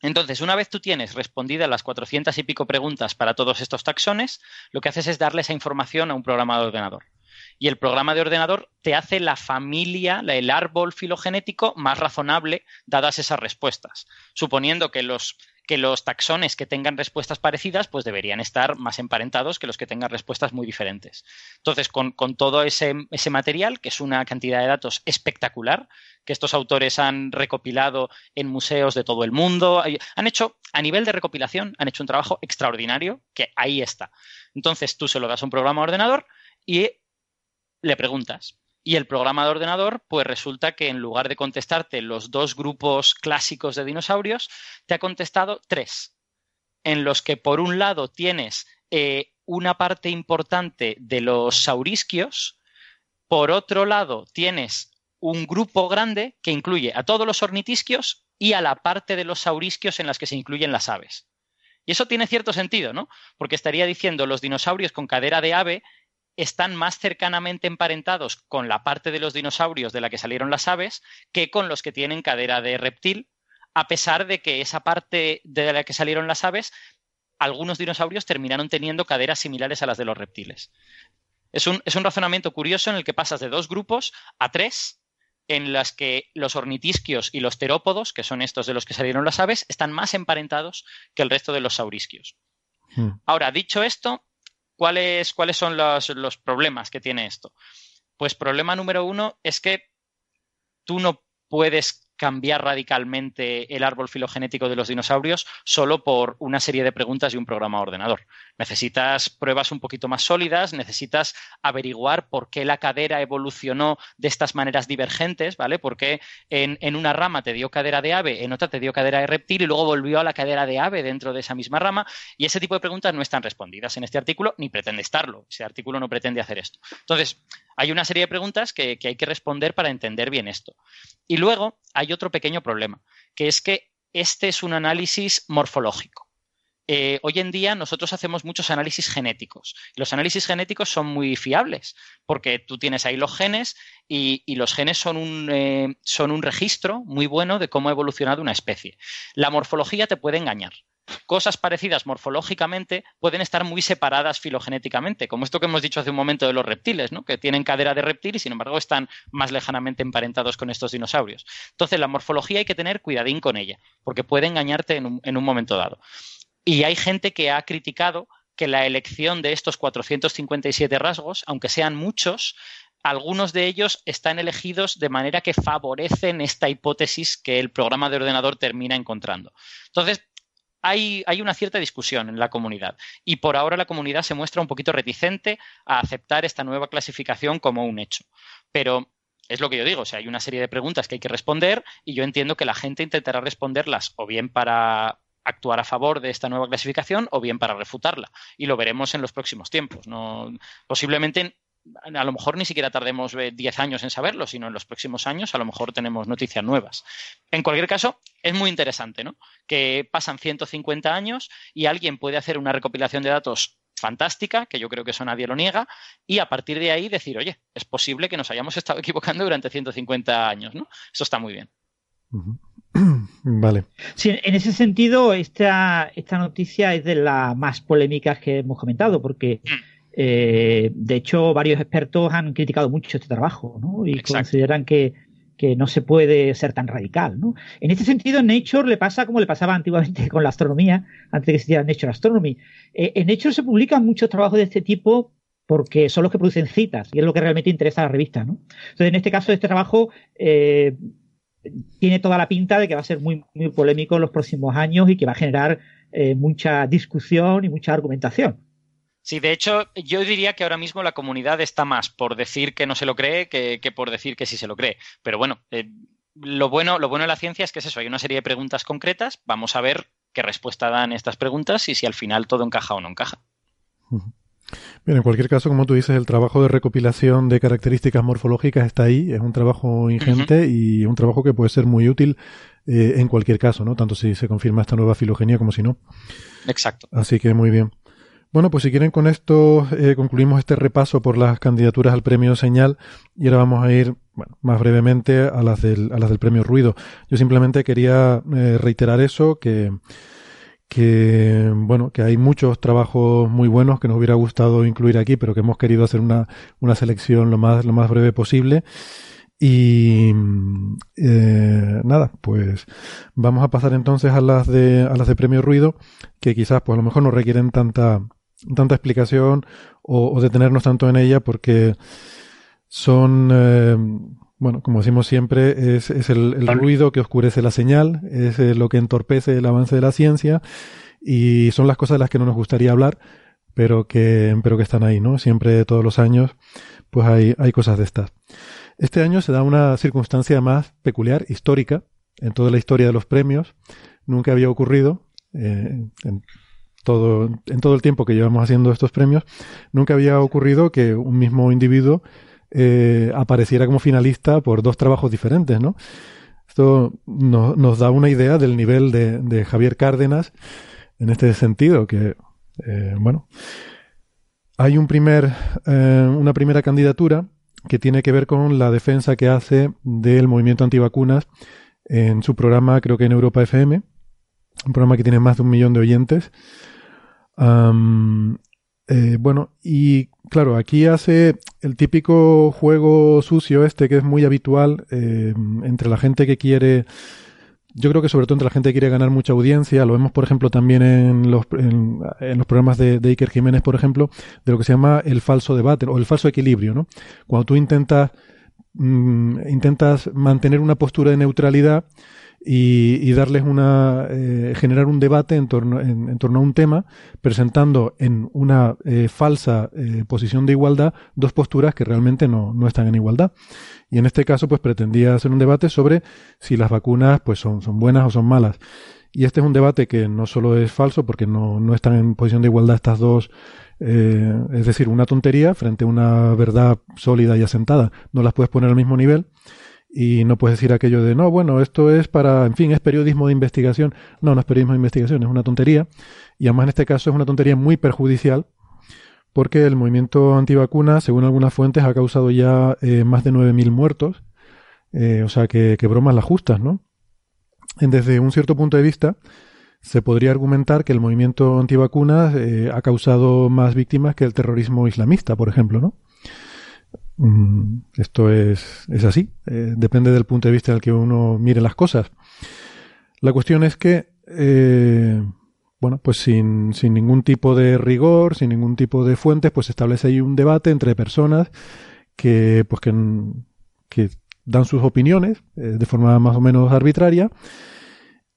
entonces, una vez tú tienes respondidas las 400 y pico preguntas para todos estos taxones, lo que haces es darle esa información a un programa de ordenador. Y el programa de ordenador te hace la familia, el árbol filogenético más razonable dadas esas respuestas, suponiendo que los que los taxones que tengan respuestas parecidas, pues deberían estar más emparentados que los que tengan respuestas muy diferentes. Entonces, con, todo ese, ese, material, que es una cantidad de datos espectacular, que estos autores han recopilado en museos de todo el mundo, han hecho, a nivel de recopilación, han hecho un trabajo extraordinario, que ahí está. Entonces, tú se lo das a un programa de ordenador y le preguntas. Y el programa de ordenador, pues resulta que en lugar de contestarte los dos grupos clásicos de dinosaurios, te ha contestado tres, en los que por un lado tienes eh, una parte importante de los saurisquios, por otro lado tienes un grupo grande que incluye a todos los ornitisquios y a la parte de los saurisquios en las que se incluyen las aves. Y eso tiene cierto sentido, ¿no? Porque estaría diciendo los dinosaurios con cadera de ave están más cercanamente emparentados con la parte de los dinosaurios de la que salieron las aves que con los que tienen cadera de reptil, a pesar de que esa parte de la que salieron las aves, algunos dinosaurios terminaron teniendo caderas similares a las de los reptiles. Es un, es un razonamiento curioso en el que pasas de dos grupos a tres, en las que los ornitisquios y los terópodos, que son estos de los que salieron las aves, están más emparentados que el resto de los saurisquios. Hmm. Ahora, dicho esto, ¿cuáles, cuáles son los, los problemas que tiene esto? Pues problema número uno es que tú no puedes cambiar radicalmente el árbol filogenético de los dinosaurios solo por una serie de preguntas y un programa ordenador. Necesitas pruebas un poquito más sólidas, necesitas averiguar por qué la cadera evolucionó de estas maneras divergentes, ¿vale? Porque en, en una rama te dio cadera de ave, en otra te dio cadera de reptil y luego volvió a la cadera de ave dentro de esa misma rama y ese tipo de preguntas no están respondidas en este artículo ni pretende estarlo. Ese artículo no pretende hacer esto. Entonces, hay una serie de preguntas que, hay que responder para entender bien esto. Y luego hay otro pequeño problema, que es que este es un análisis morfológico. Eh, hoy en día nosotros hacemos muchos análisis genéticos. Los análisis genéticos son muy fiables porque tú tienes ahí los genes y, los genes son un, eh, son un registro muy bueno de cómo ha evolucionado una especie. La morfología te puede engañar cosas parecidas morfológicamente pueden estar muy separadas filogenéticamente, como esto que hemos dicho hace un momento de los reptiles, ¿no? que tienen cadera de reptil y sin embargo están más lejanamente emparentados con estos dinosaurios. Entonces, la morfología hay que tener cuidadín con ella, porque puede engañarte en un, en un momento dado. Y hay gente que ha criticado que la elección de estos 457 rasgos, aunque sean muchos, algunos de ellos están elegidos de manera que favorecen esta hipótesis que el programa de ordenador termina encontrando. Entonces, hay, una cierta discusión en la comunidad y por ahora la comunidad se muestra un poquito reticente a aceptar esta nueva clasificación como un hecho. Pero es lo que yo digo, o sea, hay una serie de preguntas que hay que responder y yo entiendo que la gente intentará responderlas o bien para actuar a favor de esta nueva clasificación o bien para refutarla. Y lo veremos en los próximos tiempos. No, posiblemente a lo mejor ni siquiera tardemos 10 eh, años en saberlo, sino en los próximos años a lo mejor tenemos noticias nuevas. En cualquier caso, es muy interesante, ¿no? Que pasan 150 años y alguien puede hacer una recopilación de datos fantástica, que yo creo que eso nadie lo niega, y a partir de ahí decir, oye, es posible que nos hayamos estado equivocando durante 150 años, ¿no? Eso está muy bien. Vale. Sí, en ese sentido, esta, esta noticia es de las más polémicas que hemos comentado, porque mm. Eh, de hecho, varios expertos han criticado mucho este trabajo ¿no? y consideran que, no se puede ser tan radical. ¿no? En este sentido, en Nature le pasa como le pasaba antiguamente con la astronomía, antes de que se hiciera Nature Astronomy. Eh, en Nature se publican muchos trabajos de este tipo porque son los que producen citas y es lo que realmente interesa a la revista. ¿no? Entonces, en este caso, este trabajo eh, tiene toda la pinta de que va a ser muy, muy polémico en los próximos años y que va a generar mucha discusión y mucha argumentación. Sí, de hecho, yo diría que ahora mismo la comunidad está más por decir que no se lo cree que, por decir que sí se lo cree. Pero bueno, eh, lo, bueno, lo bueno de la ciencia es que es eso, hay una serie de preguntas concretas, vamos a ver qué respuesta dan estas preguntas y si al final todo encaja o no encaja. Bien, en cualquier caso, como tú dices, el trabajo de recopilación de características morfológicas está ahí, es un trabajo ingente y un trabajo que puede ser muy útil eh, en cualquier caso, ¿no? Tanto si se confirma esta nueva filogenia como si no. Exacto. Así que muy bien. Bueno, pues si quieren con esto eh, concluimos este repaso por las candidaturas al premio Señal y ahora vamos a ir más brevemente a las del, a las del premio Ruido. Yo simplemente quería eh, reiterar eso, que, que, bueno, que hay muchos trabajos muy buenos que nos hubiera gustado incluir aquí, pero que hemos querido hacer una, una selección lo más, lo más breve posible. Y eh, nada, pues vamos a pasar entonces a las de a las de premio ruido, que quizás pues a lo mejor no requieren tanta tanta explicación o, detenernos tanto en ella porque son eh, bueno, como decimos siempre, es, es el, ruido que oscurece la señal, es eh, lo que entorpece el avance de la ciencia y son las cosas de las que no nos gustaría hablar, pero que, pero que están ahí, ¿no? Siempre, todos los años, pues hay, hay cosas de estas. Este año se da una circunstancia más peculiar, histórica, en toda la historia de los premios. Nunca había ocurrido, eh, en, todo, en todo el tiempo que llevamos haciendo estos premios, nunca había ocurrido que un mismo individuo eh, apareciera como finalista por dos trabajos diferentes, ¿no? Esto nos da una idea del nivel de, Javier Cárdenas en este sentido, que, eh, bueno, hay un primer, una primera candidatura que tiene que ver con la defensa que hace del movimiento antivacunas en su programa, creo que en Europa FM, un programa que tiene más de un millón de oyentes. Eh, bueno, y claro, aquí hace el típico juego sucio este que es muy habitual eh, entre la gente que quiere yo creo que sobre todo entre la gente que quiere ganar mucha audiencia, lo vemos por ejemplo también en los, en, los programas de, de, Iker Jiménez, por ejemplo, de lo que se llama el falso debate o el falso equilibrio, ¿no? Cuando tú intentas, mm, intentas mantener una postura de neutralidad y, darles una eh, generar un debate en torno en, torno a un tema presentando en una eh, falsa eh, posición de igualdad dos posturas que realmente no, no están en igualdad. Y en este caso pues pretendía hacer un debate sobre si las vacunas pues son, son buenas o son malas. Y este es un debate que no solo es falso porque no, no están en posición de igualdad estas dos es decir una tontería frente a una verdad sólida y asentada. No las puedes poner al mismo nivel y no puedes decir aquello de, no, bueno, esto es para, en fin, es periodismo de investigación. No, no es periodismo de investigación, es una tontería. Y además en este caso es una tontería muy perjudicial porque el movimiento antivacuna, según algunas fuentes, ha causado ya eh, más de 9.000 muertos. Eh, o sea, que, que, bromas las justas, ¿no? Desde un cierto punto de vista, se podría argumentar que el movimiento antivacunas eh, ha causado más víctimas que el terrorismo islamista, por ejemplo, ¿no? Mm, esto es, es así, eh, depende del punto de vista en el que uno mire las cosas. La cuestión es que, eh, bueno, pues sin, sin, ningún tipo de rigor, sin ningún tipo de fuentes, pues establece ahí un debate entre personas que, pues que, que dan sus opiniones eh, de forma más o menos arbitraria.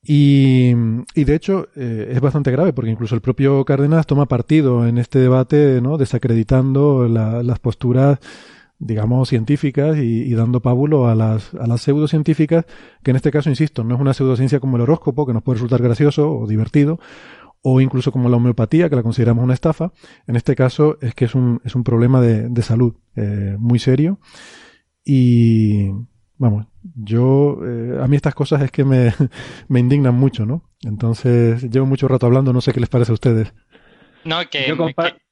Y, y de hecho es bastante grave porque incluso el propio Cárdenas toma partido en este debate, ¿no? desacreditando las posturas digamos, científicas y, dando pábulo a las, a las pseudocientíficas, que en este caso, insisto, no es una pseudociencia como el horóscopo, que nos puede resultar gracioso o divertido, o incluso como la homeopatía, que la consideramos una estafa. En este caso es que es un, es un problema de, de salud eh, muy serio. Y, vamos, yo, eh, a mí estas cosas es que me, me indignan mucho, ¿no? Entonces, llevo mucho rato hablando, no sé qué les parece a ustedes. No, que, que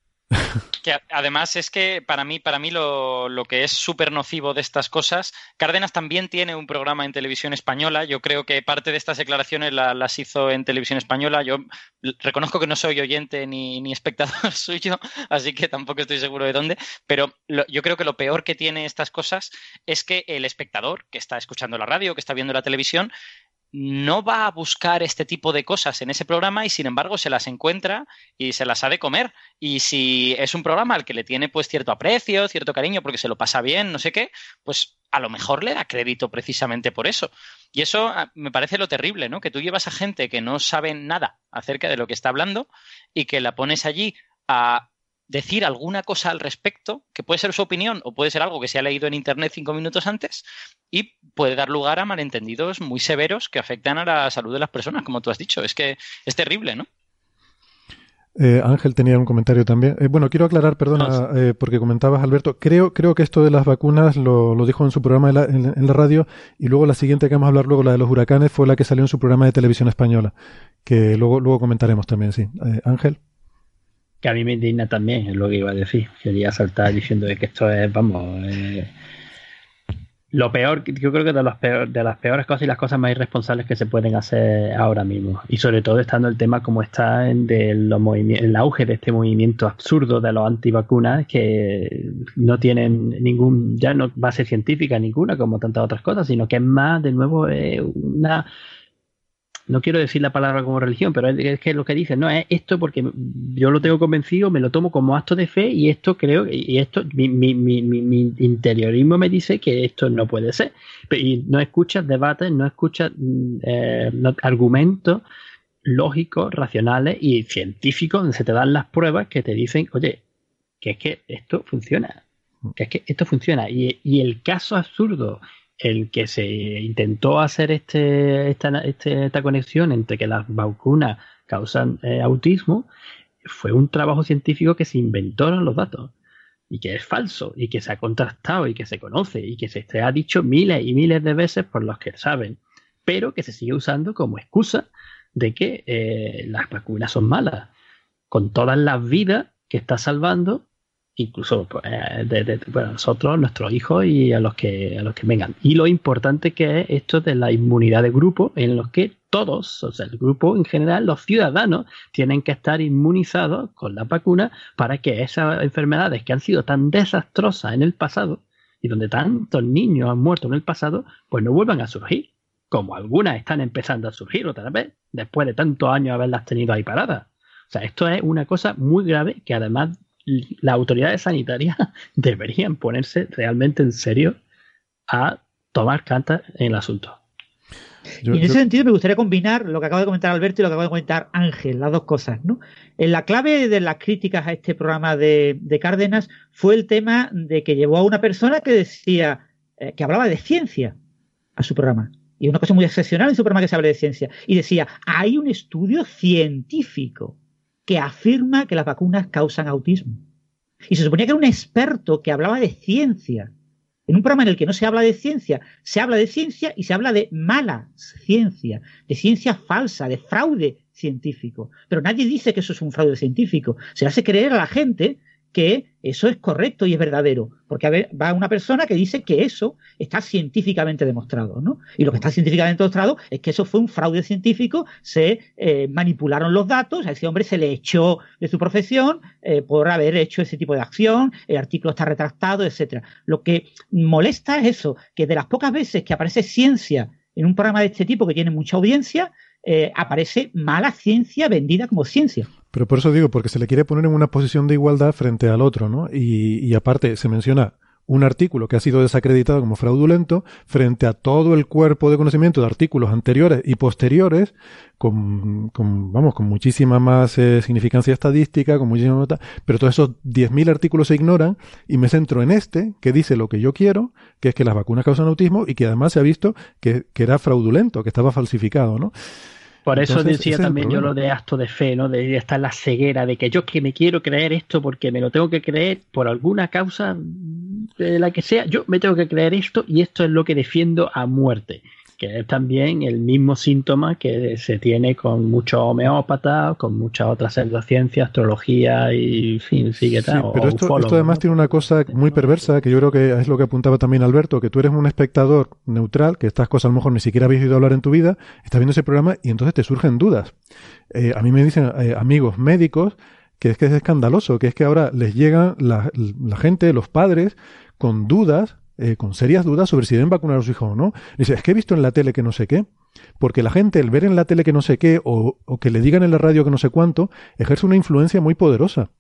además es que para mí, para mí lo, lo que es súper nocivo de estas cosas, Cárdenas también tiene un programa en televisión española. Yo creo que parte de estas declaraciones las hizo en televisión española. Yo reconozco que no soy oyente ni, ni espectador suyo, así que tampoco estoy seguro de dónde. Pero yo creo que lo peor que tiene estas cosas es que el espectador que está escuchando la radio, que está viendo la televisión, no va a buscar este tipo de cosas en ese programa y sin embargo se las encuentra y se las ha de comer. Y si es un programa al que le tiene pues cierto aprecio, cierto cariño porque se lo pasa bien, no sé qué, pues a lo mejor le da crédito precisamente por eso. Y eso ah, me parece lo terrible, ¿no? Que tú llevas a gente que no sabe nada acerca de lo que está hablando y que la pones allí a decir alguna cosa al respecto, que puede ser su opinión o puede ser algo que se ha leído en Internet cinco minutos antes, y puede dar lugar a malentendidos muy severos que afectan a la salud de las personas, como tú has dicho. Es que es terrible, ¿no? Eh, Ángel tenía un comentario también. Eh, bueno, quiero aclarar, perdona, eh, porque comentabas, Alberto, creo, creo que esto de las vacunas lo, lo dijo en su programa en la, radio y luego la siguiente que vamos a hablar, luego la de los huracanes, fue la que salió en su programa de televisión española, que luego, luego comentaremos también, sí. Ángel. Que a mí me indigna también, es lo que iba a decir. Quería saltar diciendo que esto es, vamos, lo peor, yo creo que de, los peor, de las peores cosas y las cosas más irresponsables que se pueden hacer ahora mismo. Y sobre todo estando el tema como está en el auge de este movimiento absurdo de los antivacunas que no tienen ningún, ya no base científica ninguna como tantas otras cosas, sino que es más, de nuevo, una no quiero decir la palabra como religión, pero es, que lo que dicen, no, es esto porque yo lo tengo convencido, me lo tomo como acto de fe y esto creo, y esto, mi, mi, mi, mi interiorismo me dice que esto no puede ser. Y no escuchas debates, no escuchas mm, eh, argumentos lógicos, racionales y científicos donde se te dan las pruebas que te dicen, oye, que es que esto funciona, que es que esto funciona. Y, y el caso absurdo el que se intentó hacer este, esta, este, esta conexión entre que las vacunas causan eh, autismo fue un trabajo científico que se inventó los datos y que es falso y que se ha contrastado y que se conoce y que se ha dicho miles y miles de veces por los que saben, pero que se sigue usando como excusa de que eh, las vacunas son malas, con todas las vidas que está salvando incluso pues, de, bueno, nosotros, nuestros hijos y a los que a los que vengan. Y lo importante que es esto de la inmunidad de grupo, en los que todos, o sea, el grupo en general, los ciudadanos, tienen que estar inmunizados con la vacuna para que esas enfermedades que han sido tan desastrosas en el pasado y donde tantos niños han muerto en el pasado, pues no vuelvan a surgir. Como algunas están empezando a surgir otra vez, después de tantos años haberlas tenido ahí paradas. O sea, esto es una cosa muy grave que además las autoridades sanitarias deberían ponerse realmente en serio a tomar cartas en el asunto. y en ese sentido me gustaría combinar lo que acaba de comentar Alberto y lo que acaba de comentar Ángel, las dos cosas, ¿no? En la clave de las críticas a este programa de, Cárdenas fue el tema de que llevó a una persona que decía, eh, que hablaba de ciencia a su programa. Y una cosa muy excepcional en su programa que se habla de ciencia. Y decía, hay un estudio científico que afirma que las vacunas causan autismo. Y se suponía que era un experto que hablaba de ciencia. En un programa en el que no se habla de ciencia, se habla de ciencia y se habla de mala ciencia, de ciencia falsa, de fraude científico. Pero nadie dice que eso es un fraude científico. Se hace creer a la gente que eso es correcto y es verdadero, porque va una persona que dice que eso está científicamente demostrado, ¿no? Y lo que está científicamente demostrado es que eso fue un fraude científico, se eh, manipularon los datos, a ese hombre se le echó de su profesión eh, por haber hecho ese tipo de acción, el artículo está retractado, etcétera. Lo que molesta es eso, que de las pocas veces que aparece ciencia en un programa de este tipo que tiene mucha audiencia, eh, aparece mala ciencia vendida como ciencia. Pero por eso digo, porque se le quiere poner en una posición de igualdad frente al otro, ¿no? Y, aparte se menciona un artículo que ha sido desacreditado como fraudulento frente a todo el cuerpo de conocimiento de artículos anteriores y posteriores con, vamos con muchísima más eh, significancia estadística con muchísima nota pero todos esos 10.000 artículos se ignoran y me centro en este que dice lo que yo quiero que es que las vacunas causan autismo y que además se ha visto que, que era fraudulento que estaba falsificado no por eso decía también yo lo de acto de fe, ¿no? De estar la ceguera, de que yo que me quiero creer esto porque me lo tengo que creer por alguna causa de la que sea, yo me tengo que creer esto y esto es lo que defiendo a muerte que es también el mismo síntoma que se tiene con muchos homeópatas, con muchas otras pseudociencias, astrología y fin, sigue sí, pero esto, además tiene una cosa muy perversa que yo creo que es lo que apuntaba también Alberto, que tú eres un espectador neutral, que estas cosas a lo mejor ni siquiera habéis oído hablar en tu vida, estás viendo ese programa y entonces te surgen dudas. Eh, a mí me dicen eh, amigos médicos que es que es escandaloso, que es que ahora les llegan la, la gente, los padres, con dudas eh, con serias dudas sobre si deben vacunar a sus hijos o no. Dice, es que he visto en la tele que no sé qué. Porque la gente, el ver en la tele que no sé qué o, que le digan en la radio que no sé cuánto, ejerce una influencia muy poderosa.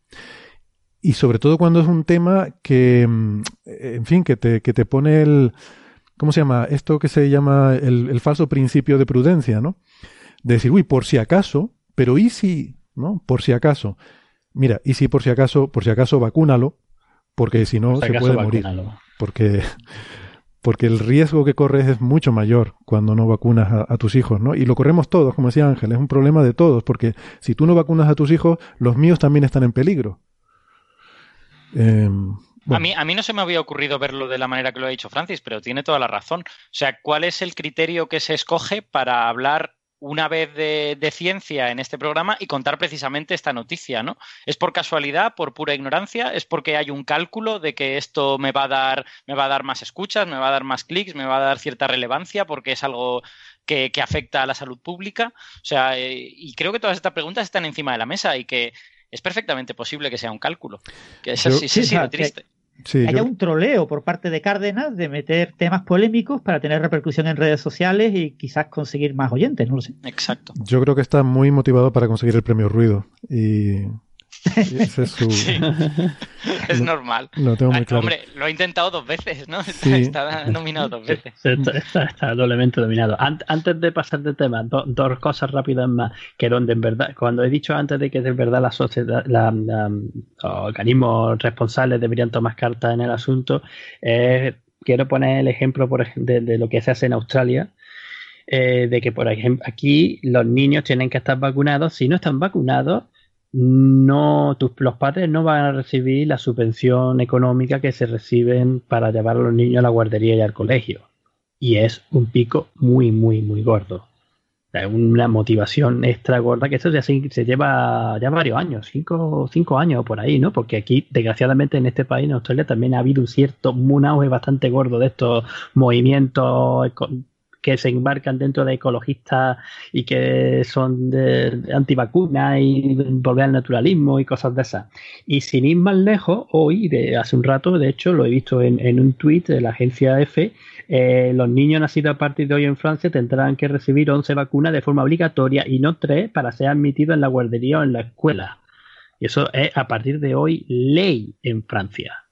Y sobre todo cuando es un tema que, mm, en fin, que te, que te pone el, ¿cómo se llama? Esto que se llama el, el falso principio de prudencia, ¿no? De decir, uy, por si acaso, pero ¿y si? ¿No? Por si acaso. Mira, y si por si acaso, por si acaso vacúnalo, porque si no se puede morir porque porque el riesgo que corres es mucho mayor cuando no vacunas a, tus hijos, ¿no? Y lo corremos todos, como decía Ángel, es un problema de todos, porque si tú no vacunas a tus hijos, los míos también están en peligro. Em, a, mí, a mí no se me había ocurrido verlo de la manera que lo ha dicho Francis, pero tiene toda la razón. O sea, ¿cuál es el criterio que se escoge para hablar una vez de, ciencia en este programa y contar precisamente esta noticia, ¿no? ¿Es por casualidad, por pura ignorancia? ¿Es porque hay un cálculo de que esto me va a dar, me va a dar más escuchas, me va a dar más clics, me va a dar cierta relevancia porque es algo que, afecta a la salud pública? O sea, eh, y creo que todas estas preguntas están encima de la mesa y que es perfectamente posible que sea un cálculo. Que eso sí, sí, sí, triste haya un troleo por parte de Cárdenas de meter temas polémicos para tener repercusión en redes sociales y quizás conseguir más oyentes, no lo sé. Exacto. Yo creo que está muy motivado para conseguir el premio Ruido y es normal. Lo tengo muy claro. Hombre, lo he intentado dos veces, ¿no? Está, nominado dos veces. Está, doblemente dominado. Antes de pasar de tema, dos cosas rápidas más. Que donde en verdad, cuando he dicho antes de que de verdad la sociedad, la, los organismos responsables deberían tomar cartas en el asunto, eh, quiero poner el ejemplo por de, de, lo que se hace en Australia. Eh, de que, por ejemplo, aquí los niños tienen que estar vacunados. Si no están vacunados, no tus, los padres no van a recibir la subvención económica que se reciben para llevar a los niños a la guardería y al colegio. Y es un pico muy, muy, muy gordo. Es una motivación extra gorda que eso ya se, lleva ya varios años, cinco, cinco años por ahí, ¿no? Porque aquí, desgraciadamente, en este país, en Australia, también ha habido un cierto, un auge bastante gordo de estos movimientos que se embarcan dentro de ecologistas y que son de, antivacunas y volver al naturalismo y cosas de esas. Y sin ir más lejos, hoy, de hace un rato, de hecho, lo he visto en, un tuit de la agencia EFE, eh, los niños nacidos a partir de hoy en Francia tendrán que recibir 11 vacunas de forma obligatoria y no 3 para ser admitidos en la guardería o en la escuela. Y eso es a partir de hoy ley en Francia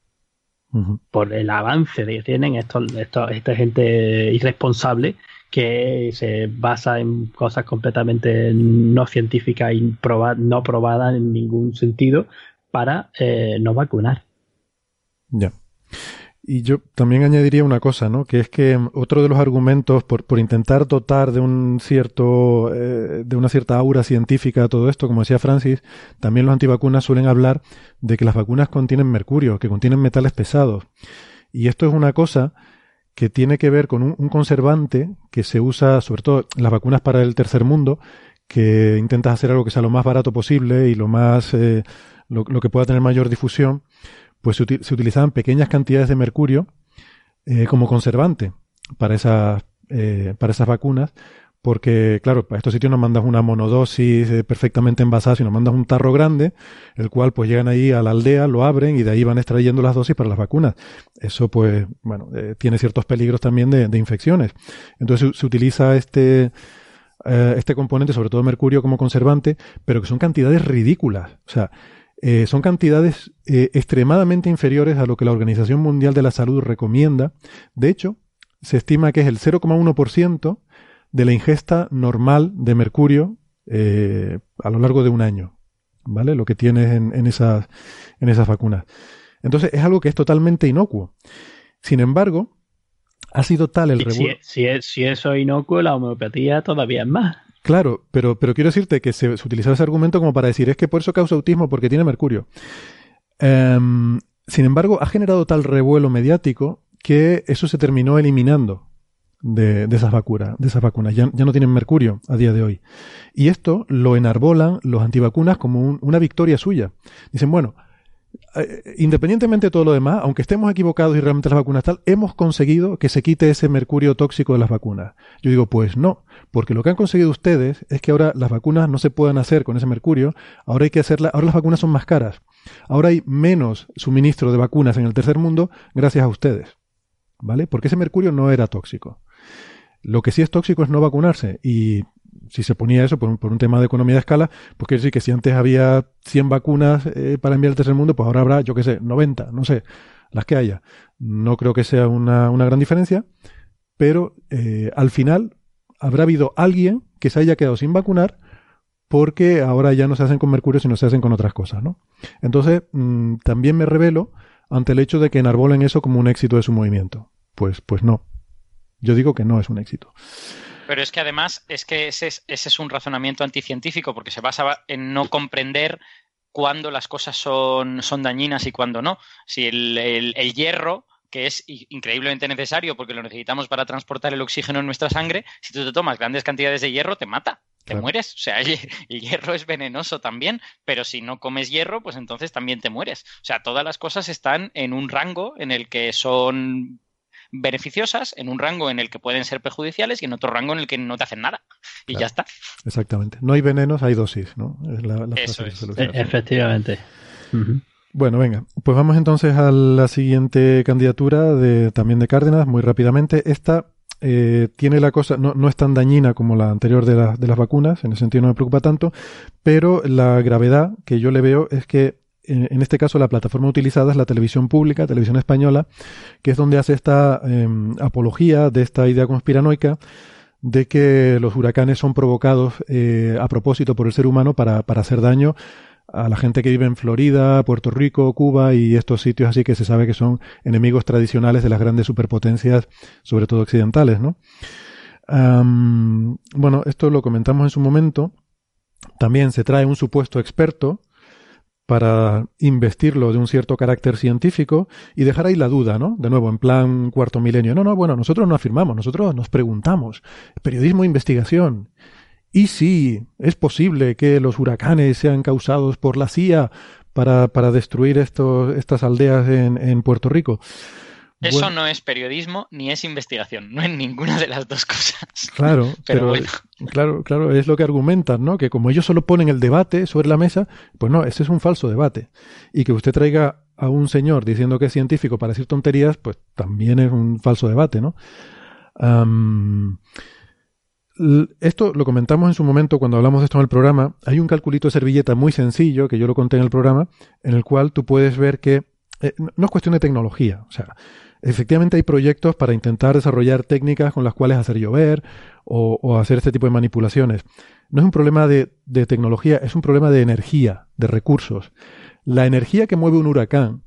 por el avance que tienen estos, esta gente irresponsable que se basa en cosas completamente no científicas y no probadas en ningún sentido para eh, no vacunar. Ya. Y yo también añadiría una cosa, ¿no? Que es que otro de los argumentos por, por intentar dotar de un cierto, eh, de una cierta aura científica a todo esto, como decía Francis, también los antivacunas suelen hablar de que las vacunas contienen mercurio, que contienen metales pesados. Y esto es una cosa que tiene que ver con un, conservante que se usa, sobre todo las vacunas para el tercer mundo, que intentas hacer algo que sea lo más barato posible y lo más, eh, lo, que pueda tener mayor difusión pues se, utilizaban pequeñas cantidades de mercurio eh, como conservante para esas, eh, para esas vacunas, porque, claro, para estos sitios no mandas una monodosis eh, perfectamente envasada, sino mandas un tarro grande, el cual pues llegan ahí a la aldea, lo abren y de ahí van extrayendo las dosis para las vacunas. Eso pues, bueno, tiene ciertos peligros también de, de infecciones. Entonces se, utiliza este, este componente, sobre todo mercurio como conservante, pero que son cantidades ridículas. O sea, eh, son cantidades eh, extremadamente inferiores a lo que la Organización Mundial de la Salud recomienda. De hecho, se estima que es el 0,1% de la ingesta normal de mercurio eh, a lo largo de un año. ¿Vale? Lo que tienes en, esas, en esas vacunas. Entonces, es algo que es totalmente inocuo. Sin embargo, ha sido tal el revuelo. Si, si, eso es inocuo, la homeopatía todavía es más. Claro, pero, pero quiero decirte que se, utilizaba ese argumento como para decir, es que por eso causa autismo porque tiene mercurio. Em, sin embargo, ha generado tal revuelo mediático que eso se terminó eliminando de, esas vacunas, de esas vacunas. Ya, no tienen mercurio a día de hoy. Y esto lo enarbolan los antivacunas como una victoria suya. Dicen, bueno, independientemente de todo lo demás, aunque estemos equivocados y realmente las vacunas tal, hemos conseguido que se quite ese mercurio tóxico de las vacunas. Yo digo, pues no, porque lo que han conseguido ustedes es que ahora las vacunas no se puedan hacer con ese mercurio, ahora hay que hacerla, ahora las vacunas son más caras. Ahora hay menos suministro de vacunas en el tercer mundo gracias a ustedes. ¿Vale? Porque ese mercurio no era tóxico. Lo que sí es tóxico es no vacunarse y si se ponía eso por un, tema de economía de escala, pues quiere decir que si antes había 100 vacunas eh, para enviar al tercer mundo, pues ahora habrá, yo qué sé, 90, no sé, las que haya. No creo que sea una, una gran diferencia, pero eh, al final habrá habido alguien que se haya quedado sin vacunar porque ahora ya no se hacen con mercurio, sino se hacen con otras cosas, ¿no? Entonces, mm, también me revelo ante el hecho de que enarbolen eso como un éxito de su movimiento pues, pues no. Yo digo que no es un éxito. Pero es que además es que ese es, ese es un razonamiento anticientífico porque se basa en no comprender cuándo las cosas son, son dañinas y cuándo no. Si el, el, hierro que es increíblemente necesario porque lo necesitamos para transportar el oxígeno en nuestra sangre, si tú te tomas grandes cantidades de hierro, te mata, te mueres. O sea, el, hierro es venenoso también, pero si no comes hierro, pues entonces también te mueres. O sea, todas las cosas están en un rango en el que son beneficiosas, en un rango en el que pueden ser perjudiciales y en otro rango en el que no te hacen nada. Y ya está. Exactamente. No hay venenos, hay dosis, ¿no? Es la, Eso es. E, efectivamente. Bueno, venga, pues vamos entonces a la siguiente candidatura de también de Cárdenas, muy rápidamente. Esta eh, tiene la cosa, no, no, es tan dañina como la anterior de, de las vacunas, en ese sentido no me preocupa tanto, pero la gravedad que yo le veo es que en, este caso la plataforma utilizada es la televisión pública, televisión española, que es donde hace esta em, apología de esta idea conspiranoica de que los huracanes son provocados eh, a propósito por el ser humano para, para hacer daño a la gente que vive en Florida, Puerto Rico, Cuba y estos sitios así que se sabe que son enemigos tradicionales de las grandes superpotencias, sobre todo occidentales, ¿no? bueno, esto lo comentamos en su momento. También se trae un supuesto experto para investirlo de un cierto carácter científico y dejar ahí la duda, ¿no? De nuevo, en plan cuarto milenio. No, no, bueno, nosotros no afirmamos, nosotros nos preguntamos. Periodismo e investigación. ¿Y si es posible que los huracanes sean causados por la CIA para, para destruir estas aldeas en Puerto Rico? Eso no es periodismo ni es investigación, no es ninguna de las dos cosas. Claro, pero, claro, claro, es lo que argumentan, ¿no? Que como ellos solo ponen el debate sobre la mesa, pues no, ese es un falso debate. Y que usted traiga a un señor diciendo que es científico para decir tonterías, pues también es un falso debate, ¿no? esto lo comentamos en su momento cuando hablamos de esto en el programa. Hay un calculito de servilleta muy sencillo, que yo lo conté en el programa, en el cual tú puedes ver que eh, no es cuestión de tecnología. O sea, Efectivamente hay proyectos para intentar desarrollar técnicas con las cuales hacer llover o, hacer este tipo de manipulaciones. No es un problema de, tecnología, es un problema de energía, de recursos. La energía que mueve un huracán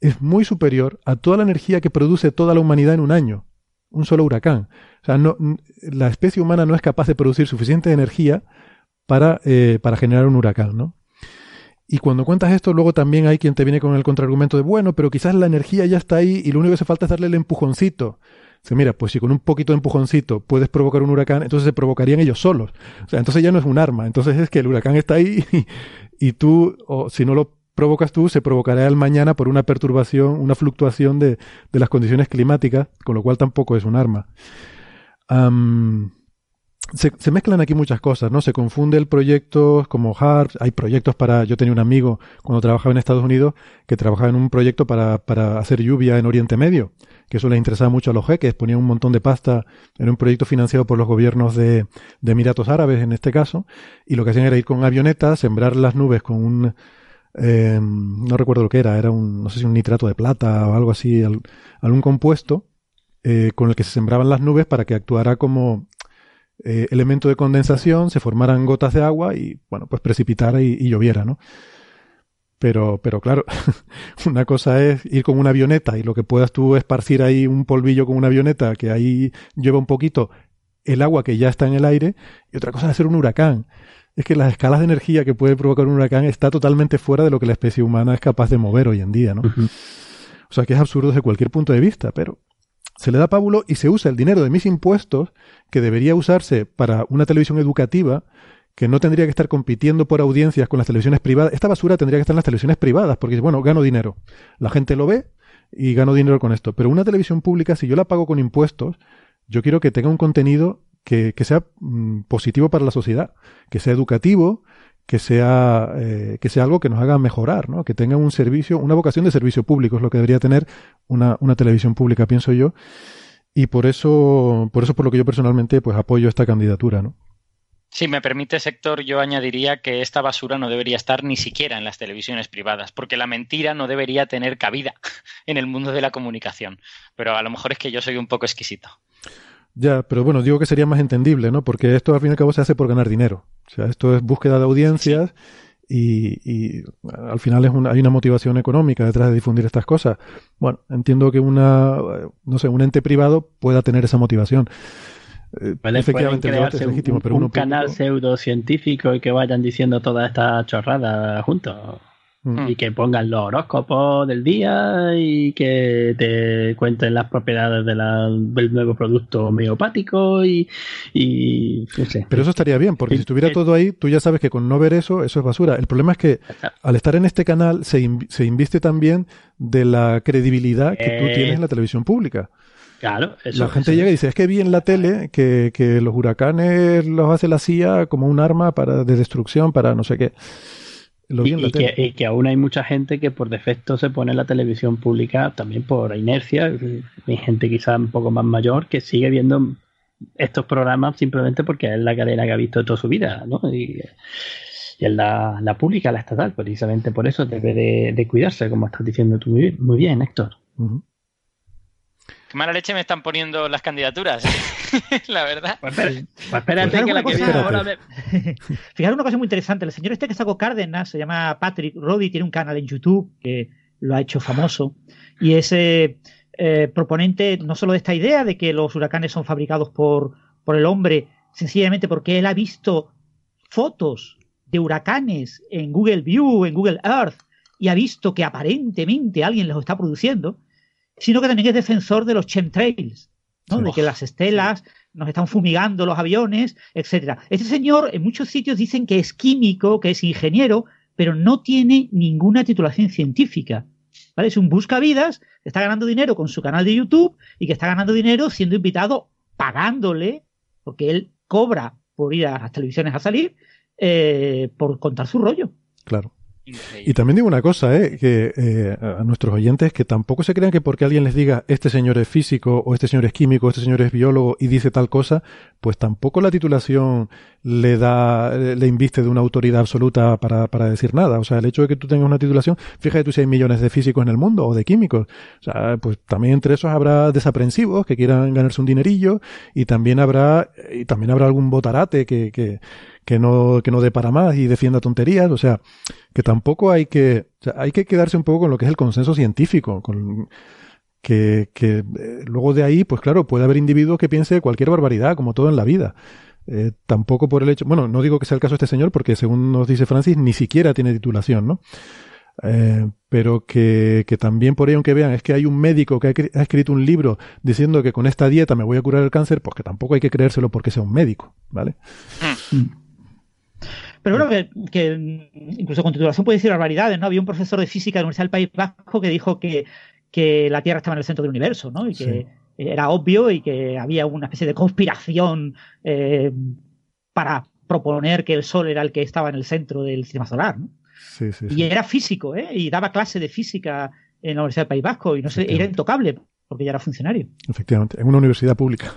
es muy superior a toda la energía que produce toda la humanidad en un año. Un solo huracán. O sea, no, la especie humana no es capaz de producir suficiente energía para, eh, para generar un huracán, ¿no? Y cuando cuentas esto, luego también hay quien te viene con el contraargumento de, bueno, pero quizás la energía ya está ahí y lo único que hace falta es darle el empujoncito. Dice, mira, pues si con un poquito de empujoncito puedes provocar un huracán, entonces se provocarían ellos solos. O sea, entonces ya no es un arma, entonces es que el huracán está ahí y, tú, o si no lo provocas tú, se provocará el mañana por una perturbación, una fluctuación de, de las condiciones climáticas, con lo cual tampoco es un arma se, mezclan aquí muchas cosas, ¿no? Se confunde el proyecto como hard, hay proyectos para, yo tenía un amigo cuando trabajaba en Estados Unidos que trabajaba en un proyecto para, para hacer lluvia en Oriente Medio, que eso les interesaba mucho a los jeques, ponían un montón de pasta en un proyecto financiado por los gobiernos de, de Emiratos Árabes en este caso, y lo que hacían era ir con avionetas, sembrar las nubes con un, eh, no recuerdo lo que era, era un, no sé si un nitrato de plata o algo así, algún compuesto, eh, con el que se sembraban las nubes para que actuara como eh, elemento de condensación, se formaran gotas de agua y, bueno, pues precipitara y, lloviera, ¿no? Pero, pero claro, una cosa es ir con una avioneta y lo que puedas tú esparcir ahí un polvillo con una avioneta que ahí lleva un poquito el agua que ya está en el aire y otra cosa es hacer un huracán. Es que las escalas de energía que puede provocar un huracán está totalmente fuera de lo que la especie humana es capaz de mover hoy en día, ¿no? O sea que es absurdo desde cualquier punto de vista, pero se le da pábulo y se usa el dinero de mis impuestos, que debería usarse para una televisión educativa, que no tendría que estar compitiendo por audiencias con las televisiones privadas. Esta basura tendría que estar en las televisiones privadas, porque, bueno, gano dinero. La gente lo ve y gano dinero con esto. Pero una televisión pública, si yo la pago con impuestos, yo quiero que tenga un contenido que, que sea mm, positivo para la sociedad, que sea educativo, que sea, eh, que sea algo que nos haga mejorar, ¿no? que tenga un servicio, una vocación de servicio público, es lo que debería tener una, una televisión pública, pienso yo. Y por eso, por eso por lo que yo personalmente pues apoyo esta candidatura, ¿no? Si me permite, sector, yo añadiría que esta basura no debería estar ni siquiera en las televisiones privadas, porque la mentira no debería tener cabida en el mundo de la comunicación. Pero a lo mejor es que yo soy un poco exquisito. Ya, pero bueno, digo que sería más entendible, ¿no? Porque esto al fin y al cabo se hace por ganar dinero. O sea, esto es búsqueda de audiencias y, al final es una, hay una motivación económica detrás de difundir estas cosas. Bueno, entiendo que una, no sé, un ente privado pueda tener esa motivación. Eh, efectivamente, es legítimo, pero un, canal pseudocientífico y que vayan diciendo toda esta chorrada juntos. Mm. Y que pongan los horóscopos del día y que te cuenten las propiedades de del nuevo producto homeopático y, Pero eso estaría bien, porque si estuviera todo ahí, tú ya sabes que con no ver eso, eso es basura. El problema es que al estar en este canal se, se inviste también de la credibilidad que tú tienes en la televisión pública. Claro, la gente llega y dice, es que vi en la tele que, que los huracanes los hace la CIA como un arma para, de destrucción, para no sé qué. Y, que, aún hay mucha gente que por defecto se pone en la televisión pública también por inercia. Hay gente quizá un poco más mayor que sigue viendo estos programas simplemente porque es la cadena que ha visto toda su vida, ¿no? Y, es la, pública, la estatal, precisamente por eso debe de, cuidarse, como estás diciendo tú muy bien, Héctor. Qué mala leche me están poniendo las candidaturas, la verdad. Pues, pues espérate que la que viene ahora Fijaros una cosa muy interesante. El señor este que sacó Cárdenas se llama Patrick Roddy, tiene un canal en YouTube que lo ha hecho famoso y es eh, eh, proponente no solo de esta idea de que los huracanes son fabricados por, por el hombre, sencillamente porque él ha visto fotos de huracanes en Google View, en Google Earth, y ha visto que aparentemente alguien los está produciendo, sino que también es defensor de los chemtrails, ¿no? de que las estelas nos están fumigando los aviones, etcétera. Este señor en muchos sitios dicen que es químico, que es ingeniero, pero no tiene ninguna titulación científica. ¿vale? Es un buscavidas que está ganando dinero con su canal de YouTube y que está ganando dinero siendo invitado pagándole, porque él cobra por ir a las televisiones a salir, eh, por contar su rollo. Claro. Y también digo una cosa, ¿eh? que eh, a nuestros oyentes que tampoco se crean que porque alguien les diga este señor es físico o este señor es químico o este señor es biólogo y dice tal cosa, pues tampoco la titulación le da, le inviste de una autoridad absoluta para, para decir nada. O sea, el hecho de que tú tengas una titulación, fíjate tú si hay millones de físicos en el mundo o de químicos. O sea, pues también entre esos habrá desaprensivos que quieran ganarse un dinerillo y también habrá, y también habrá algún botarate que, que que no, que no dé para más y defienda tonterías. O sea, que tampoco hay que, o sea, hay que quedarse un poco con lo que es el consenso científico, que, que eh, luego de ahí, pues claro, puede haber individuos que piense cualquier barbaridad, como todo en la vida. Eh, tampoco por el hecho, bueno, no digo que sea el caso de este señor, porque según nos dice Francis, ni siquiera tiene titulación, ¿no? Eh, pero que, que, también por ahí, aunque vean, es que hay un médico que ha, escrito un libro diciendo que con esta dieta me voy a curar el cáncer, pues que tampoco hay que creérselo porque sea un médico, ¿vale? Mm. Pero bueno, que, incluso con titulación puede decir barbaridades, ¿no? Había un profesor de física de la Universidad del País Vasco que dijo que, que la Tierra estaba en el centro del universo, ¿no? Y que era obvio y que había una especie de conspiración eh, para proponer que el Sol era el que estaba en el centro del sistema solar, ¿no? Sí, sí, y era físico, ¿eh? Y daba clase de física en la Universidad del País Vasco y no sé, era intocable porque ya era funcionario. Efectivamente, en una universidad pública.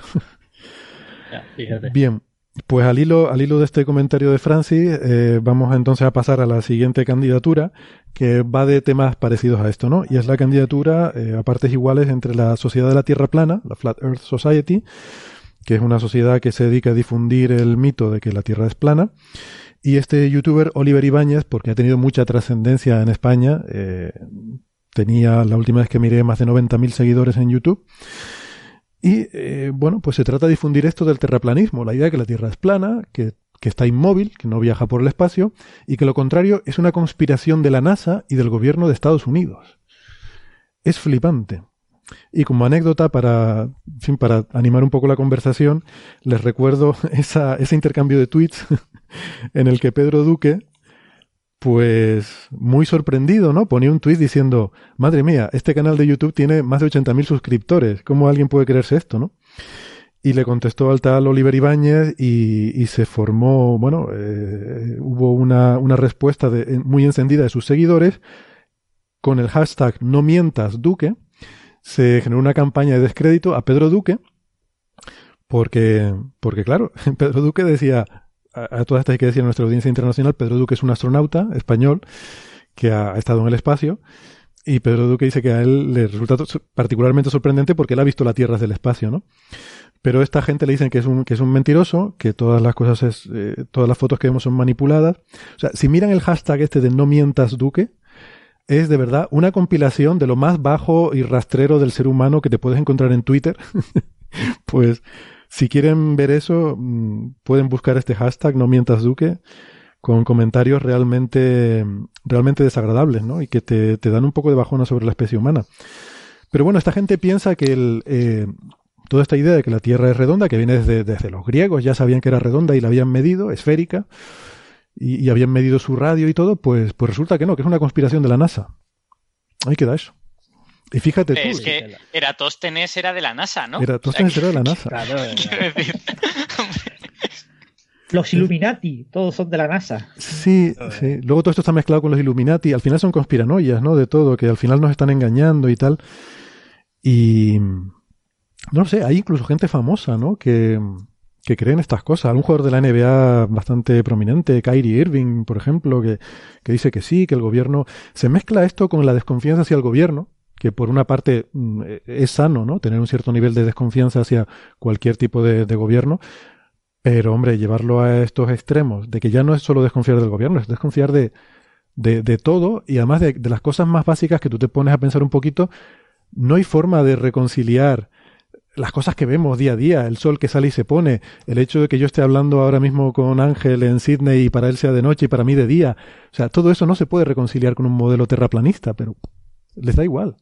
Bien, pues al hilo, al hilo de este comentario de Francis, eh, vamos entonces a pasar a la siguiente candidatura, que va de temas parecidos a esto, ¿no? Y es la candidatura eh, a partes iguales entre la Sociedad de la Tierra Plana, la Flat Earth Society, que es una sociedad que se dedica a difundir el mito de que la Tierra es plana, y este youtuber Oliver Ibáñez, porque ha tenido mucha trascendencia en España, eh, tenía la última vez que miré más de 90.000 seguidores en YouTube, y eh, bueno, pues se trata de difundir esto del terraplanismo, la idea de que la Tierra es plana, que, que, está inmóvil, que no viaja por el espacio, y que lo contrario es una conspiración de la NASA y del gobierno de Estados Unidos. Es flipante. Y como anécdota, para, fin, para animar un poco la conversación, les recuerdo esa, ese intercambio de tweets en el que Pedro Duque pues muy sorprendido, ¿no? Ponía un tuit diciendo, madre mía, este canal de YouTube tiene más de 80.000 suscriptores, ¿cómo alguien puede creerse esto, no? Y le contestó al tal Oliver Ibáñez y, se formó, bueno, eh, hubo una, una respuesta muy encendida de sus seguidores con el hashtag no mientas Duque. Se generó una campaña de descrédito a Pedro Duque porque, porque claro, Pedro Duque decía, a, todas estas hay que decir a nuestra audiencia internacional, Pedro Duque es un astronauta español que ha, estado en el espacio. Y Pedro Duque dice que a él le resulta particularmente sorprendente porque él ha visto la Tierra desde el espacio, ¿no? pero esta gente le dicen que es un, que es un mentiroso, que todas las cosas es, eh, todas las fotos que vemos son manipuladas. O sea, si miran el hashtag este de no mientas Duque, es de verdad una compilación de lo más bajo y rastrero del ser humano que te puedes encontrar en Twitter. pues, si quieren ver eso, mm, pueden buscar este hashtag no mientas Duque con comentarios realmente, realmente desagradables, ¿no? Y que te, te dan un poco de bajona sobre la especie humana. Pero bueno, esta gente piensa que el, eh, toda esta idea de que la Tierra es redonda, que viene desde, desde, los griegos, ya sabían que era redonda y la habían medido, esférica, y, habían medido su radio y todo, pues, pues resulta que no, que es una conspiración de la NASA. Ahí queda eso. Y fíjate tú. Es que Eratóstenes era de la NASA, ¿no? Eratóstenes era de la NASA. Claro, Los Illuminati, todos son de la NASA. Sí, sí. Luego todo esto está mezclado con los Illuminati. Al final son conspiranoias, ¿no? De todo, que al final nos están engañando y tal. Y. No sé, hay incluso gente famosa, ¿no? Que, que creen estas cosas. Algún jugador de la NBA bastante prominente, Kyrie Irving, por ejemplo, que, que dice que sí, que el gobierno. Se mezcla esto con la desconfianza hacia el gobierno, que por una parte mm, es sano, ¿no? Tener un cierto nivel de desconfianza hacia cualquier tipo de, gobierno, pero, hombre, llevarlo a estos extremos, de que ya no es solo desconfiar del gobierno, es desconfiar de, de, de todo y además de, de, las cosas más básicas que tú te pones a pensar un poquito, no hay forma de reconciliar las cosas que vemos día a día, el sol que sale y se pone, el hecho de que yo esté hablando ahora mismo con Ángel en Sydney y para él sea de noche y para mí de día, o sea, todo eso no se puede reconciliar con un modelo terraplanista, pero les da igual.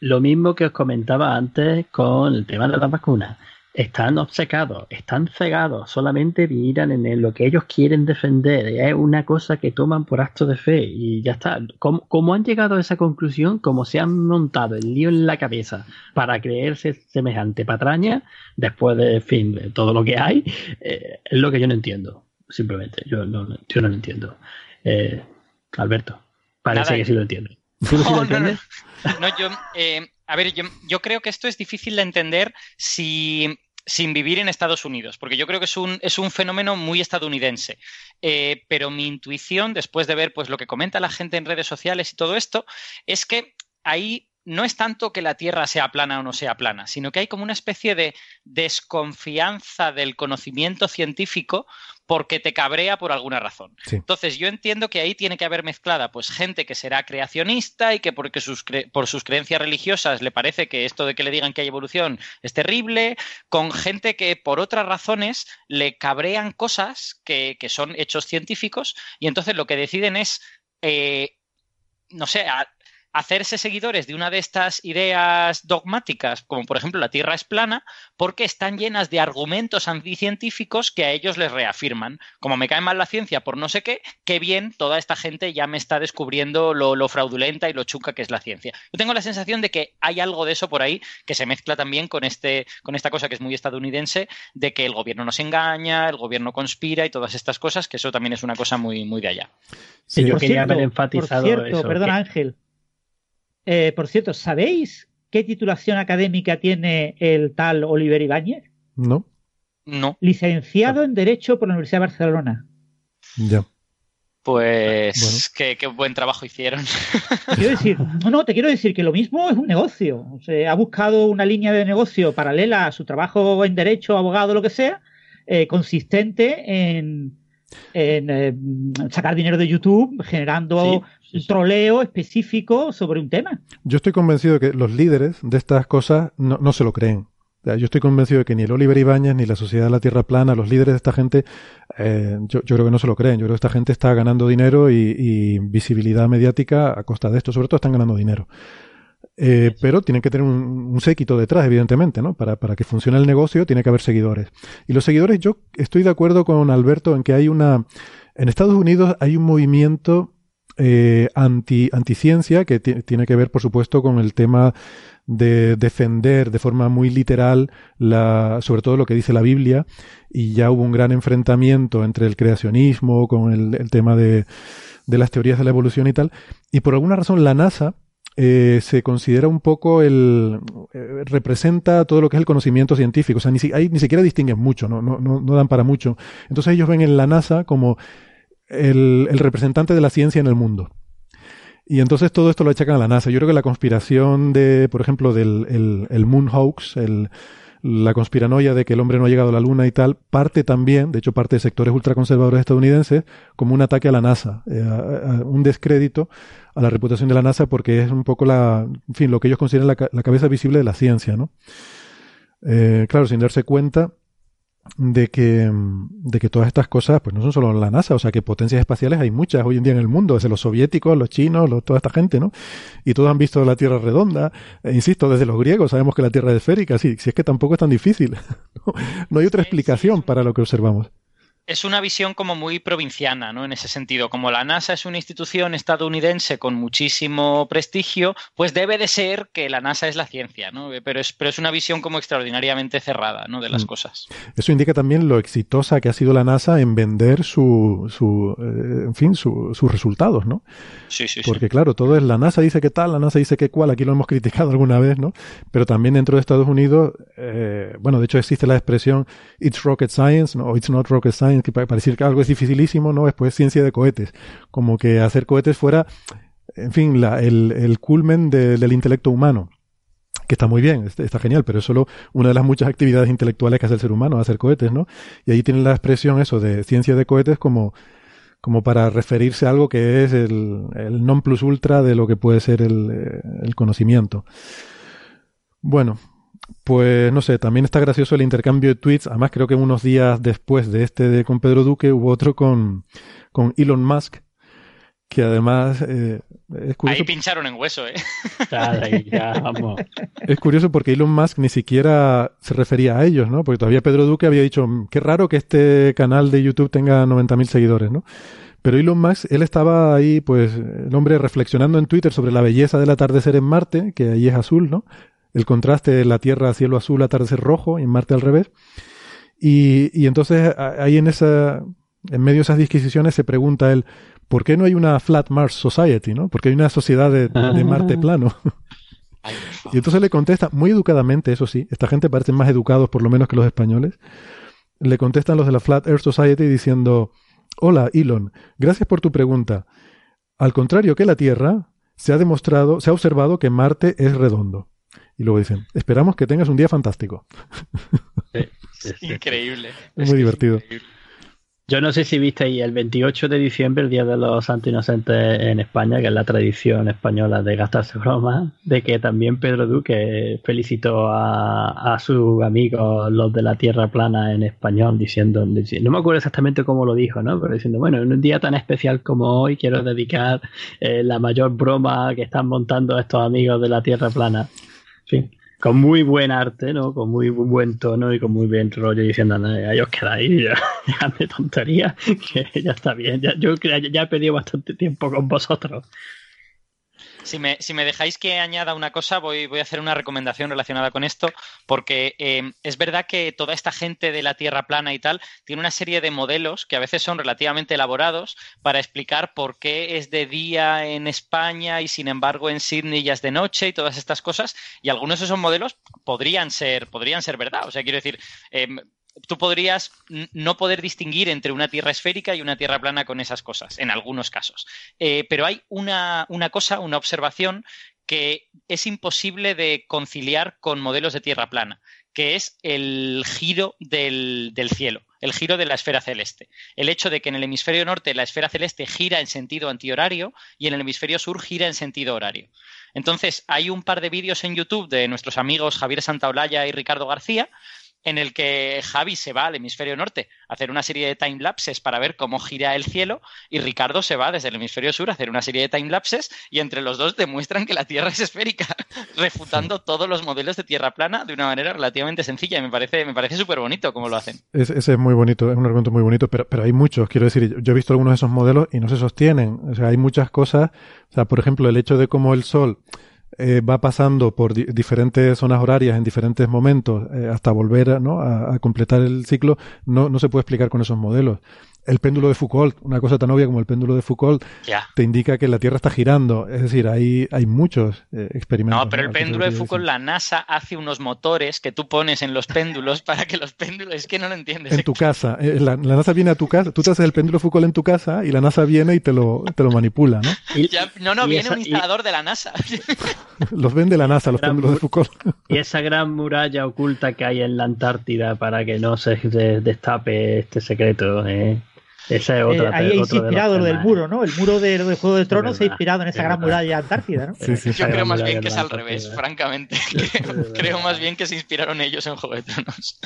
Lo mismo que os comentaba antes con el tema de las vacunas están obcecados, están cegados, solamente miran en lo que ellos quieren defender. Es una cosa que toman por acto de fe y ya está. ¿Cómo, han llegado a esa conclusión? Como se han montado el lío en la cabeza para creerse semejante patraña, después de, fin, de todo lo que hay, eh, es lo que yo no entiendo. Simplemente, yo no, yo no lo entiendo. Eh, Alberto, parece Nada, que sí lo entiendo. ¿Tú no, entiendes? No, yo, eh, a ver, yo, yo creo que esto es difícil de entender si sin vivir en Estados Unidos, porque yo creo que es un, es un fenómeno muy estadounidense. Eh, pero mi intuición, después de ver pues, lo que comenta la gente en redes sociales y todo esto, es que ahí no es tanto que la Tierra sea plana o no sea plana, sino que hay como una especie de desconfianza del conocimiento científico porque te cabrea por alguna razón. Sí. Entonces, yo entiendo que ahí tiene que haber mezclada pues gente que será creacionista y que porque sus por sus creencias religiosas le parece que esto de que le digan que hay evolución es terrible, con gente que por otras razones le cabrean cosas que, que son hechos científicos y entonces lo que deciden es eh, no sé, hacerse seguidores de una de estas ideas dogmáticas, como por ejemplo la Tierra es plana, porque están llenas de argumentos anticientíficos que a ellos les reafirman. Como me cae mal la ciencia por no sé qué, qué bien toda esta gente ya me está descubriendo lo, lo fraudulenta y lo chuca que es la ciencia. Yo tengo la sensación de que hay algo de eso por ahí que se mezcla también con, este, con esta cosa que es muy estadounidense, de que el gobierno nos engaña, el gobierno conspira y todas estas cosas, que eso también es una cosa muy, muy de allá. Sí, yo quería cierto, haber enfatizado por cierto, eso. Perdona, que... Ángel. Eh, por cierto, ¿sabéis qué titulación académica tiene el tal Oliver Ibáñez? No. No. Licenciado en Derecho por la Universidad de Barcelona. Ya. Pues bueno. qué, qué, buen trabajo hicieron. Quiero decir, no, no, te quiero decir que lo mismo es un negocio. O sea, ha buscado una línea de negocio paralela a su trabajo en derecho, abogado, lo que sea, eh, consistente en, en eh, sacar dinero de YouTube generando sí, sí, troleo específico sobre un tema. Yo estoy convencido de que los líderes de estas cosas no, no se lo creen. Yo estoy convencido de que ni el Oliver Ibáñez ni la Sociedad de la Tierra Plana, los líderes de esta gente, eh, yo, yo, creo que no se lo creen. Yo creo que esta gente está ganando dinero y, y visibilidad mediática a costa de esto. Sobre todo están ganando dinero. Eh, pero tienen que tener un, séquito detrás, evidentemente, ¿no? Para, para que funcione el negocio tiene que haber seguidores. Y los seguidores, yo estoy de acuerdo con Alberto en que hay una... En Estados Unidos hay un movimiento eh, anti, anticiencia que tiene que ver, por supuesto, con el tema de defender de forma muy literal la, sobre todo lo que dice la Biblia y ya hubo un gran enfrentamiento entre el creacionismo con el, el tema de, de las teorías de la evolución y tal. Y por alguna razón la NASA eh, se considera un poco el eh, representa todo lo que es el conocimiento científico, o sea, ni, ahí ni siquiera distinguen mucho, ¿no? No, no, no dan para mucho. Entonces ellos ven en la NASA como el, el, representante de la ciencia en el mundo. Y entonces todo esto lo achacan a la NASA. Yo creo que la conspiración de, por ejemplo, del el, el Moon Hoax, el, la conspiranoia de que el hombre no ha llegado a la Luna y tal, parte también, de hecho parte de sectores ultraconservadores estadounidenses, como un ataque a la NASA, eh, un descrédito a la reputación de la NASA porque es un poco la, en fin, lo que ellos consideran la, la cabeza visible de la ciencia, ¿no? Eh, claro, sin darse cuenta de que, de que todas estas cosas pues no son solo la NASA, o sea que potencias espaciales hay muchas hoy en día en el mundo, desde los soviéticos, los chinos, toda esta gente, ¿no? Y todos han visto la Tierra redonda, e insisto, desde los griegos sabemos que la Tierra es esférica, sí, si es que tampoco es tan difícil. no hay otra explicación para lo que observamos es una visión como muy provinciana, ¿no? En ese sentido, como la NASA es una institución estadounidense con muchísimo prestigio, pues debe de ser que la NASA es la ciencia, ¿no? Pero es, pero es una visión como extraordinariamente cerrada, ¿no? De las mm. cosas. Eso indica también lo exitosa que ha sido la NASA en vender su, su eh, en fin, sus resultados, ¿no? Sí, sí, Porque claro, todo es la NASA dice que tal, la NASA dice que cual, aquí lo hemos criticado alguna vez, ¿no? Pero también dentro de Estados Unidos, eh, bueno, de hecho existe la expresión it's rocket science, ¿no? O it's not rocket science que para decir que algo es dificilísimo, ¿no? Después ciencia de cohetes. Como que hacer cohetes fuera, en fin, el, culmen del intelecto humano. Que está muy bien, está, genial, pero es solo una de las muchas actividades intelectuales que hace el ser humano, hacer cohetes, ¿no? Y ahí tienen la expresión eso de ciencia de cohetes como, como para referirse a algo que es el, el non plus ultra de lo que puede ser el, el conocimiento. Bueno, pues no sé, también está gracioso el intercambio de tweets. Además, creo que unos días después de este de con Pedro Duque hubo otro con, con Elon Musk, que además eh, es curioso. Ahí pincharon en hueso, ¿eh? Es curioso porque Elon Musk ni siquiera se refería a ellos, ¿no? Porque todavía Pedro Duque había dicho, mm, qué raro que este canal de YouTube tenga 90.000 seguidores, ¿no? Pero Elon Musk, él estaba ahí, pues, el hombre reflexionando en Twitter sobre la belleza del atardecer en Marte, que ahí es azul, ¿no? El contraste de la Tierra cielo azul, atardecer rojo, y en Marte al revés. Y, y entonces ahí en esa, en medio de esas disquisiciones se pregunta él, ¿por qué no hay una Flat Mars Society, no? Porque hay una sociedad de, de Marte plano. y entonces le contesta, muy educadamente, eso sí, esta gente parece más educados por lo menos que los españoles, le contestan los de la Flat Earth Society diciendo, hola Elon, gracias por tu pregunta. Al contrario que la Tierra, se ha demostrado, se ha observado que Marte es redondo. Y luego dicen, esperamos que tengas un día fantástico. increíble. Es muy divertido. Yo no sé si visteis el 28 de diciembre, el Día de los Santos Inocentes en España, que es la tradición española de gastarse bromas, de que también Pedro Duque felicitó a, a sus amigos, los de la Tierra Plana en español, diciendo, no me acuerdo exactamente cómo lo dijo, ¿no? Pero diciendo, bueno, en un día tan especial como hoy quiero dedicar eh, la mayor broma que están montando estos amigos de la Tierra Plana. Sí, con muy buen arte, ¿no? Con muy buen tono y con muy bien rollo diciendo, ahí os quedáis, ya, ya de tontería, que ya está bien, ya, yo ya, ya he perdido bastante tiempo con vosotros. Si me, dejáis que añada una cosa, voy, voy, a hacer una recomendación relacionada con esto, porque eh, es verdad que toda esta gente de la Tierra plana y tal tiene una serie de modelos que a veces son relativamente elaborados para explicar por qué es de día en España y sin embargo en Sydney ya es de noche y todas estas cosas. Y algunos de esos modelos podrían ser, podrían ser verdad. O sea, quiero decir, eh, tú podrías no poder distinguir entre una tierra esférica y una tierra plana con esas cosas, en algunos casos. Eh, pero hay una, cosa, una observación que es imposible de conciliar con modelos de tierra plana, que es el giro del, del, cielo, el giro de la esfera celeste. El hecho de que en el hemisferio norte la esfera celeste gira en sentido antihorario y en el hemisferio sur gira en sentido horario. Entonces, hay un par de vídeos en YouTube de nuestros amigos Javier Santaolalla y Ricardo García en el que Javi se va al hemisferio norte a hacer una serie de timelapses para ver cómo gira el cielo y Ricardo se va desde el hemisferio sur a hacer una serie de timelapses y entre los dos demuestran que la Tierra es esférica, refutando todos los modelos de Tierra plana de una manera relativamente sencilla y me parece, me parece súper bonito cómo lo hacen. ese es muy bonito, es un argumento muy bonito, pero, pero hay muchos, quiero decir, yo he visto algunos de esos modelos y no se sostienen, o sea, hay muchas cosas, o sea, por ejemplo, el hecho de cómo el Sol eh, va pasando por diferentes zonas horarias en diferentes momentos eh, hasta volver ¿no? a, completar el ciclo, no, no se puede explicar con esos modelos. El péndulo de Foucault, una cosa tan obvia como el péndulo de Foucault, te indica que la Tierra está girando. Es decir, hay, hay muchos eh, experimentos. No, pero el péndulo de Foucault, la NASA hace unos motores que tú pones en los péndulos para que los péndulos. Es que no lo entiendes. En tu casa. Eh, la, NASA viene a tu casa. Tú te haces el péndulo Foucault en tu casa y la NASA viene y te lo, te lo manipula, ¿no? no, no, viene un instalador de la NASA. los vende la NASA, los péndulos de Foucault. y esa gran muralla oculta que hay en la Antártida para que no se destape este secreto. ¿eh? Esa es otra. Eh, ahí es inspirado lo del muro, ¿no? El muro de, del Juego de Tronos se ha inspirado en esa gran muralla antártida, ¿no? Yo creo más bien que es al revés, francamente. creo más bien que se inspiraron ellos en Juego de Tronos.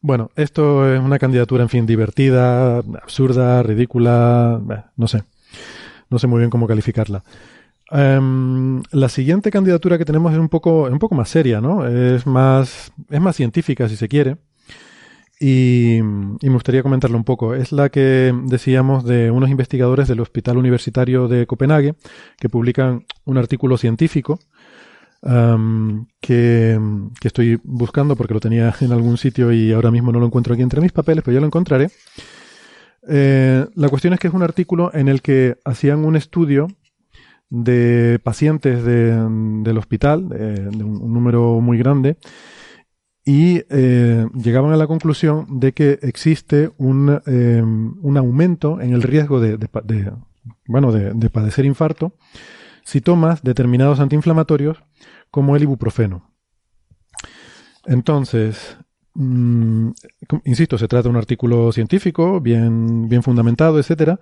Bueno, esto es una candidatura, en fin, divertida, absurda, ridícula, no sé. No sé muy bien cómo calificarla. Em, la siguiente candidatura que tenemos es un poco, un poco más seria, ¿no? Es más, es más científica, si se quiere. Y, me gustaría comentarlo un poco. Es la que decíamos de unos investigadores del Hospital Universitario de Copenhague que publican un artículo científico que, estoy buscando porque lo tenía en algún sitio y ahora mismo no lo encuentro aquí entre mis papeles, pero ya lo encontraré. Eh, la cuestión es que es un artículo en el que hacían un estudio de pacientes del hospital, de, un número muy grande, y eh, llegaban a la conclusión de que existe un, eh, un aumento en el riesgo de, bueno, de, padecer infarto si tomas determinados antiinflamatorios como el ibuprofeno. Entonces, mm, insisto, se trata de un artículo científico, bien, bien fundamentado, etcétera.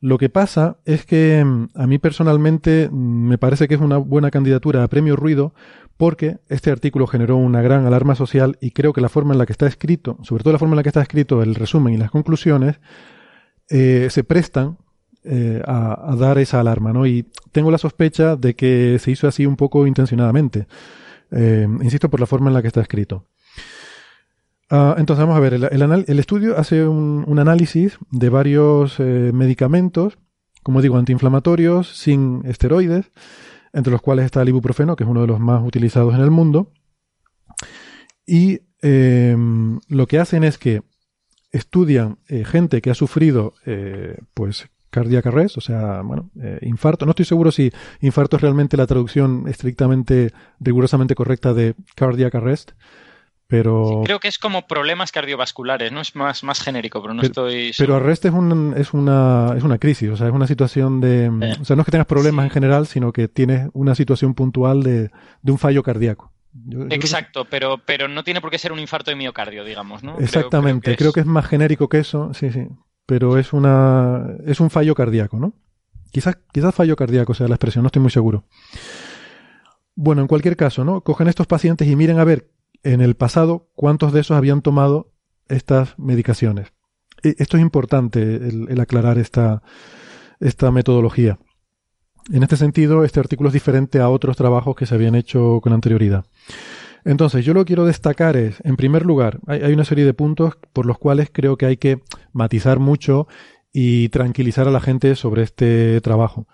Lo que pasa es que mm, a mí personalmente mm, me parece que es una buena candidatura a premio ruido porque este artículo generó una gran alarma social y creo que la forma en la que está escrito, sobre todo la forma en la que está escrito el resumen y las conclusiones, eh, se prestan eh, a, dar esa alarma, ¿no? Y tengo la sospecha de que se hizo así un poco intencionadamente. Eh, insisto por la forma en la que está escrito. Ah, entonces vamos a ver, el, estudio hace un, análisis de varios medicamentos, como digo, antiinflamatorios, sin esteroides, entre los cuales está el ibuprofeno, que es uno de los más utilizados en el mundo. Y em, lo que hacen es que estudian eh, gente que ha sufrido, eh, pues, cardiac arrest, o sea, bueno, eh, infarto. No estoy seguro si infarto es realmente la traducción estrictamente, rigurosamente correcta de cardiac arrest, pero... creo que es como problemas cardiovasculares, ¿no? Es más, más genérico, pero no estoy... Pero arrest es, un, es, una, es una crisis, o sea, es una situación de... O sea, no es que tengas problemas en general, sino que tienes una situación puntual de, un fallo cardíaco. Exacto, pero, pero no tiene por qué ser un infarto de miocardio, digamos, ¿no? Exactamente, creo, que, es... más genérico que eso, sí, sí. Pero es una es un fallo cardíaco, ¿no? Quizás, quizás fallo cardíaco sea la expresión, no estoy muy seguro. Bueno, en cualquier caso, ¿no? Cogen estos pacientes y miren a ver en el pasado cuántos de esos habían tomado estas medicaciones. Esto es importante, el, aclarar esta, esta metodología. En este sentido, este artículo es diferente a otros trabajos que se habían hecho con anterioridad. Entonces, yo lo que quiero destacar es, en primer lugar, hay, una serie de puntos por los cuales creo que hay que matizar mucho y tranquilizar a la gente sobre este trabajo.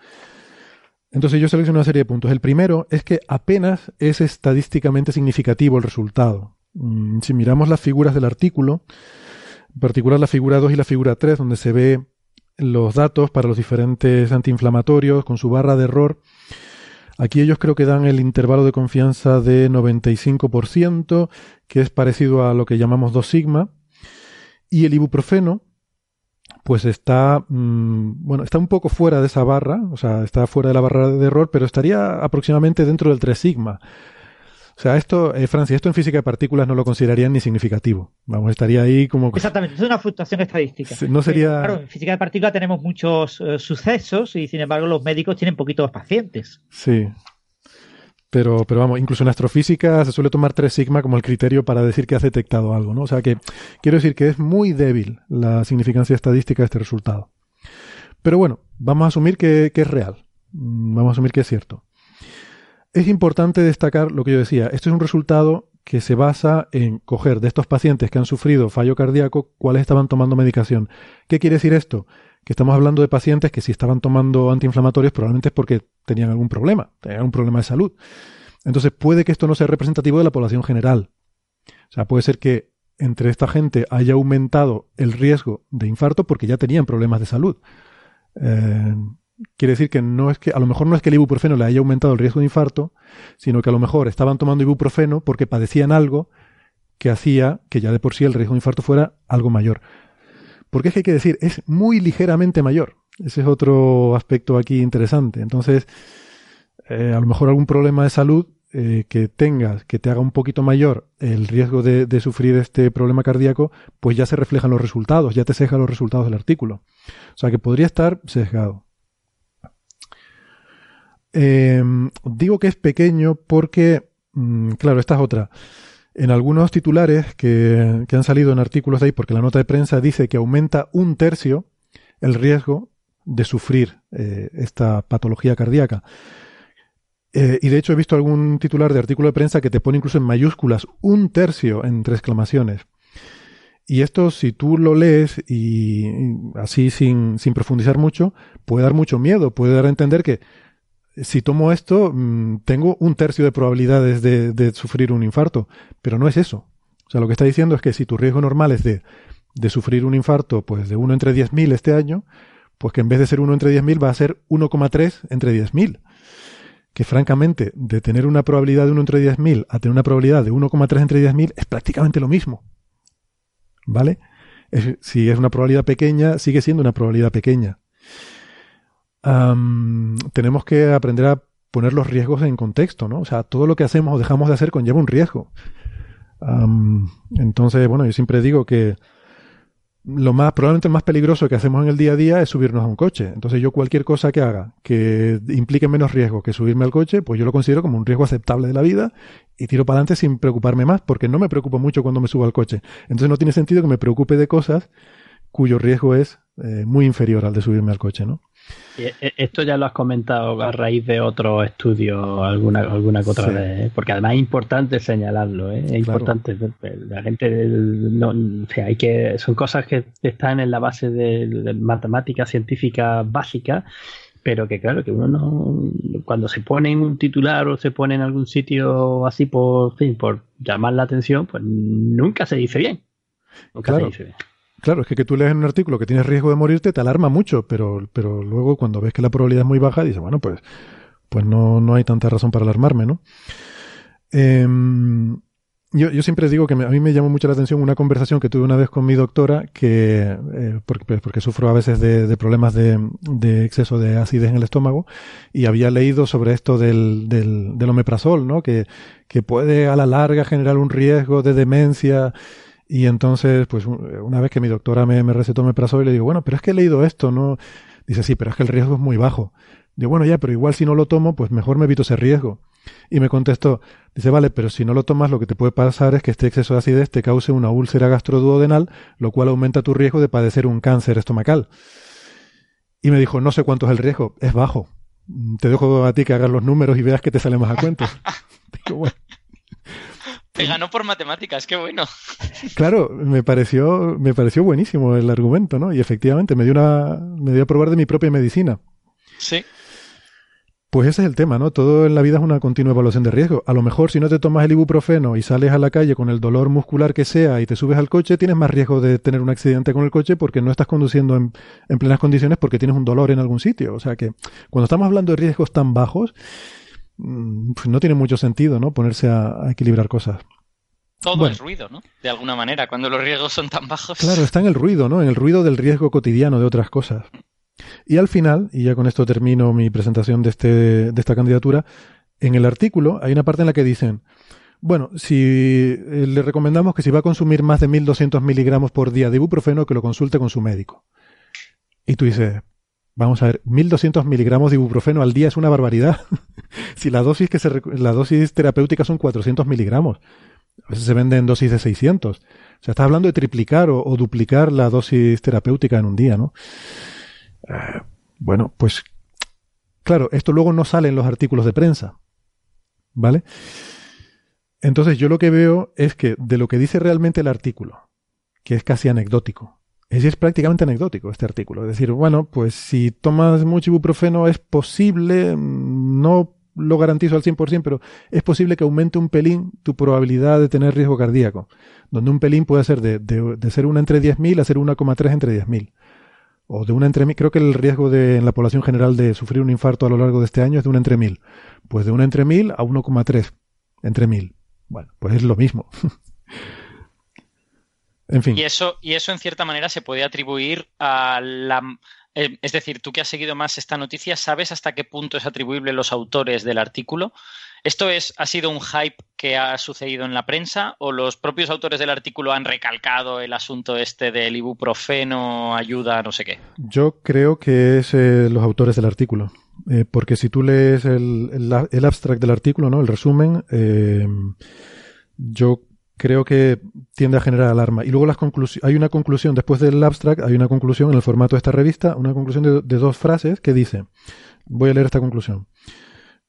Entonces yo selecciono una serie de puntos. El primero es que apenas es estadísticamente significativo el resultado. Mm, si miramos las figuras del artículo, en particular la figura 2 y la figura 3, donde se ve los datos para los diferentes antiinflamatorios con su barra de error, aquí ellos creo que dan el intervalo de confianza de 95%, que es parecido a lo que llamamos 2 sigma, y el ibuprofeno, pues está, mm, bueno, está un poco fuera de esa barra, o sea, está fuera de la barra de error, pero estaría aproximadamente dentro del 3 sigma. O sea, esto, eh, Francia, esto en física de partículas no lo considerarían ni significativo. Vamos, estaría ahí como... Exactamente, es una fluctuación estadística. No sería... Claro, en física de partículas tenemos muchos eh, sucesos y sin embargo los médicos tienen poquitos pacientes. Sí, pero, pero vamos, incluso en astrofísica se suele tomar 3 sigma como el criterio para decir que has detectado algo, ¿no? O sea que quiero decir que es muy débil la significancia estadística de este resultado. Pero bueno, vamos a asumir que, que es real. Mm, vamos a asumir que es cierto. Es importante destacar lo que yo decía. Esto es un resultado que se basa en coger de estos pacientes que han sufrido fallo cardíaco cuáles estaban tomando medicación. ¿Qué quiere decir esto? Que estamos hablando de pacientes que si estaban tomando antiinflamatorios probablemente es porque tenían algún problema, tenían un problema de salud. Entonces puede que esto no sea representativo de la población general. O sea, puede ser que entre esta gente haya aumentado el riesgo de infarto porque ya tenían problemas de salud. Eh, quiere decir que no es que, a lo mejor no es que el ibuprofeno le haya aumentado el riesgo de infarto, sino que a lo mejor estaban tomando ibuprofeno porque padecían algo que hacía que ya de por sí el riesgo de infarto fuera algo mayor. Porque es que hay que decir, es muy ligeramente mayor. Ese es otro aspecto aquí interesante. Entonces, eh, a lo mejor algún problema de salud eh, que tengas, que te haga un poquito mayor el riesgo de, sufrir este problema cardíaco, pues ya se reflejan los resultados, ya te sesga los resultados del artículo. O sea que podría estar sesgado. Eh, digo que es pequeño porque, mm, claro, esta es otra. En algunos titulares que, han salido en artículos de ahí, porque la nota de prensa dice que aumenta un tercio el riesgo de sufrir eh, esta patología cardíaca. Eh, y de hecho he visto algún titular de artículo de prensa que te pone incluso en mayúsculas un tercio entre exclamaciones. Y esto, si tú lo lees y, así sin, sin profundizar mucho, puede dar mucho miedo, puede dar a entender que si tomo esto, mm, tengo un tercio de probabilidades de, sufrir un infarto, pero no es eso. O sea, lo que está diciendo es que si tu riesgo normal es de, sufrir un infarto, pues de 1 entre 10.000 este año, pues que en vez de ser 1 entre 10.000 va a ser 1,3 entre 10.000. Que francamente, de tener una probabilidad de 1 entre 10.000 a tener una probabilidad de 1,3 entre 10.000 es prácticamente lo mismo. ¿Vale? si es una probabilidad pequeña, sigue siendo una probabilidad pequeña tenemos que aprender a poner los riesgos en contexto, ¿no? O sea, todo lo que hacemos o dejamos de hacer conlleva un riesgo. entonces, bueno, yo siempre digo que lo más, probablemente más peligroso que hacemos en el día a día es subirnos a un coche. Entonces yo cualquier cosa que haga que implique menos riesgo que subirme al coche, pues yo lo considero como un riesgo aceptable de la vida y tiro para adelante sin preocuparme más, porque no me preocupo mucho cuando me subo al coche. Entonces no tiene sentido que me preocupe de cosas cuyo riesgo es eh, muy inferior al de subirme al coche, ¿no? E, e, esto ya lo has comentado a raíz de otro estudio alguna, alguna que otra vez, ¿eh? porque además es importante señalarlo, ¿eh? es importante. La gente, no, hay que, son cosas que están en la base de, matemática científica básica, pero que claro, que uno no, cuando se pone en un titular o se pone en algún sitio así por, fin, por llamar la atención, pues nunca se dice bien. Nunca se dice bien. Claro, es que, que tú lees en un artículo que tienes riesgo de morirte te alarma mucho, pero, pero luego cuando ves que la probabilidad es muy baja, dices, bueno, pues, pues no, no hay tanta razón para alarmarme, ¿no? Em, yo, yo, siempre digo que a mí me llamó mucho la atención una conversación que tuve una vez con mi doctora, que eh, porque, pues, porque, sufro a veces de, de problemas de, de, exceso de acidez en el estómago, y había leído sobre esto del, del, del omeprazol, ¿no? Que, que puede a la larga generar un riesgo de demencia y entonces, pues una vez que mi doctora me, me recetó meprazol, le digo, bueno, pero es que he leído esto, ¿no? Dice, sí, pero es que el riesgo es muy bajo. Digo, bueno, ya, pero igual si no lo tomo, pues mejor me evito ese riesgo. Y me contestó, dice, vale, pero si no lo tomas, lo que te puede pasar es que este exceso de acidez te cause una úlcera gastroduodenal, lo cual aumenta tu riesgo de padecer un cáncer estomacal. Y me dijo, no sé cuánto es el riesgo, es bajo. Te dejo a ti que hagas los números y veas que te sale más a cuento. Digo, bueno. Te ganó por matemáticas, qué bueno. Claro, me pareció, me pareció buenísimo el argumento, ¿no? Y efectivamente me dio una, me dio a probar de mi propia medicina. Sí. Pues ese es el tema, ¿no? Todo en la vida es una continua evaluación de riesgo. A lo mejor si no te tomas el ibuprofeno y sales a la calle con el dolor muscular que sea y te subes al coche, tienes más riesgo de tener un accidente con el coche porque no estás conduciendo en, en plenas condiciones porque tienes un dolor en algún sitio. O sea que cuando estamos hablando de riesgos tan bajos, pues no tiene mucho sentido, ¿no? Ponerse a, equilibrar cosas. Todo es ruido, ¿no? De alguna manera, cuando los riesgos son tan bajos. Claro, está en el ruido, ¿no? En el ruido del riesgo cotidiano de otras cosas. Y al final, y ya con esto termino mi presentación de, este, de esta candidatura, en el artículo hay una parte en la que dicen, bueno, si eh, le recomendamos que si va a consumir más de 1200 miligramos por día de ibuprofeno, que lo consulte con su médico. Y tú dices, Vamos a ver, 1200 miligramos de ibuprofeno al día es una barbaridad. si la dosis, que se, dosis terapéutica son 400 miligramos. A veces se vende en dosis de 600. O sea, estás hablando de triplicar o, duplicar la dosis terapéutica en un día, ¿no? Eh, bueno, pues claro, esto luego no sale en los artículos de prensa. ¿Vale? Entonces yo lo que veo es que de lo que dice realmente el artículo, que es casi anecdótico, es, es prácticamente anecdótico este artículo. Es decir, bueno, pues si tomas mucho ibuprofeno es posible, mm, no lo garantizo al 100%, pero es posible que aumente un pelín tu probabilidad de tener riesgo cardíaco, donde un pelín puede ser de, de, ser una entre 10.000 a ser 1,3 entre 10.000. O de una entre mil, creo que el riesgo de, en la población general de sufrir un infarto a lo largo de este año es de una entre 1.000. Pues de una entre 1.000 a 1,3 entre 1.000. Bueno, pues es lo mismo. en fin. Y eso, y eso en cierta manera se puede atribuir a la eh, es decir, tú que has seguido más esta noticia, ¿sabes hasta qué punto es atribuible los autores del artículo? ¿Esto es, ha sido un hype que ha sucedido en la prensa o los propios autores del artículo han recalcado el asunto este del ibuprofeno, ayuda, no sé qué? Yo creo que es eh, los autores del artículo. Eh, porque si tú lees el, el, abstract del artículo, ¿no? El resumen, yo creo que tiende a generar alarma. Y luego las hay una conclusión, después del abstract, hay una conclusión en el formato de esta revista, una conclusión de, dos frases que dice, voy a leer esta conclusión.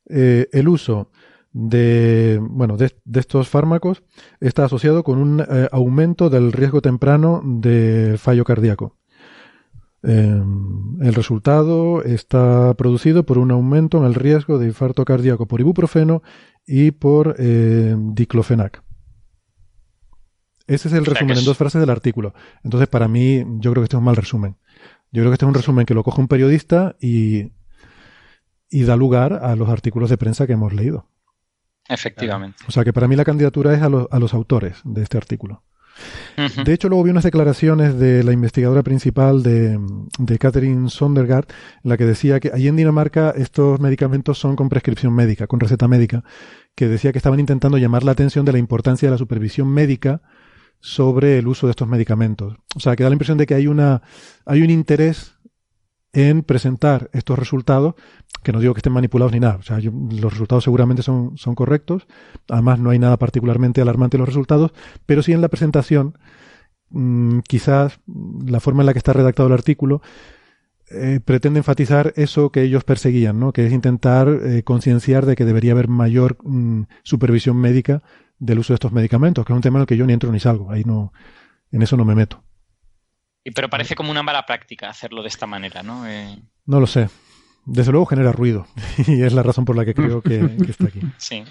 Eh, el uso de, bueno, de, estos fármacos está asociado con un eh, aumento del riesgo temprano de fallo cardíaco. Em, el resultado está producido por un aumento en el riesgo de infarto cardíaco por ibuprofeno y por eh, diclofenac. Ese es el resumen en dos frases del artículo. Entonces, para mí, yo creo que este es un mal resumen. Yo creo que este es un resumen que lo coge un periodista y, y da lugar a los artículos de prensa que hemos leído. Efectivamente. O sea que para mí la candidatura es a, a los autores de este artículo. De hecho, luego vi unas declaraciones de la investigadora principal de, de Catherine Sondergaard, la que decía que allí en Dinamarca estos medicamentos son con prescripción médica, con receta médica, que decía que estaban intentando llamar la atención de la importancia de la supervisión médica sobre el uso de estos medicamentos. O sea, que da la impresión de que hay una hay un interés en presentar estos resultados, que no digo que estén manipulados ni nada, o sea, los resultados seguramente son, son correctos, además no hay nada particularmente alarmante en los resultados, pero sí en la presentación, mm, quizás la forma en la que está redactado el artículo, eh, pretende enfatizar eso que ellos perseguían, ¿no? que es intentar eh, concienciar de que debería haber mayor mm, supervisión médica del uso de estos medicamentos, que es un tema en el que yo ni entro ni salgo, ahí no, en eso no me meto. Pero parece como una mala práctica hacerlo de esta manera, ¿no? Eh, no lo sé. Desde luego genera ruido y es la razón por la que creo que, está aquí. Sí.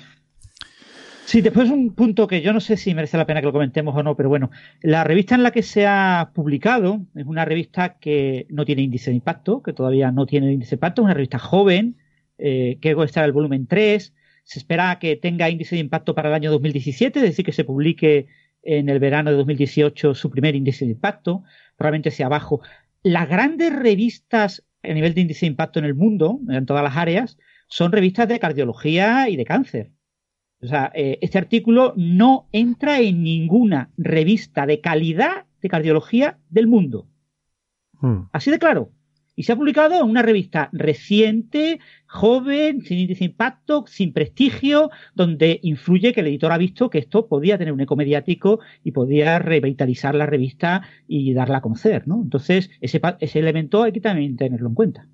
Sí, después un punto que yo no sé si merece la pena que lo comentemos o no, pero bueno, la revista en la que se ha publicado es una revista que no tiene índice de impacto, que todavía no tiene índice de impacto, es una revista joven, eh, que está el volumen 3, se espera que tenga índice de impacto para el año 2017, es decir, que se publique en el verano de 2018 su primer índice de impacto, probablemente sea bajo. Las grandes revistas a nivel de índice de impacto en el mundo, en todas las áreas, son revistas de cardiología y de cáncer. O sea, eh, este artículo no entra en ninguna revista de calidad de cardiología del mundo. Hmm. Así de claro y se ha publicado en una revista reciente, joven, sin índice de impacto, sin prestigio, donde influye que el editor ha visto que esto podía tener un eco mediático y podía revitalizar la revista y darla a conocer, ¿no? Entonces, ese, ese elemento hay que también tenerlo en cuenta.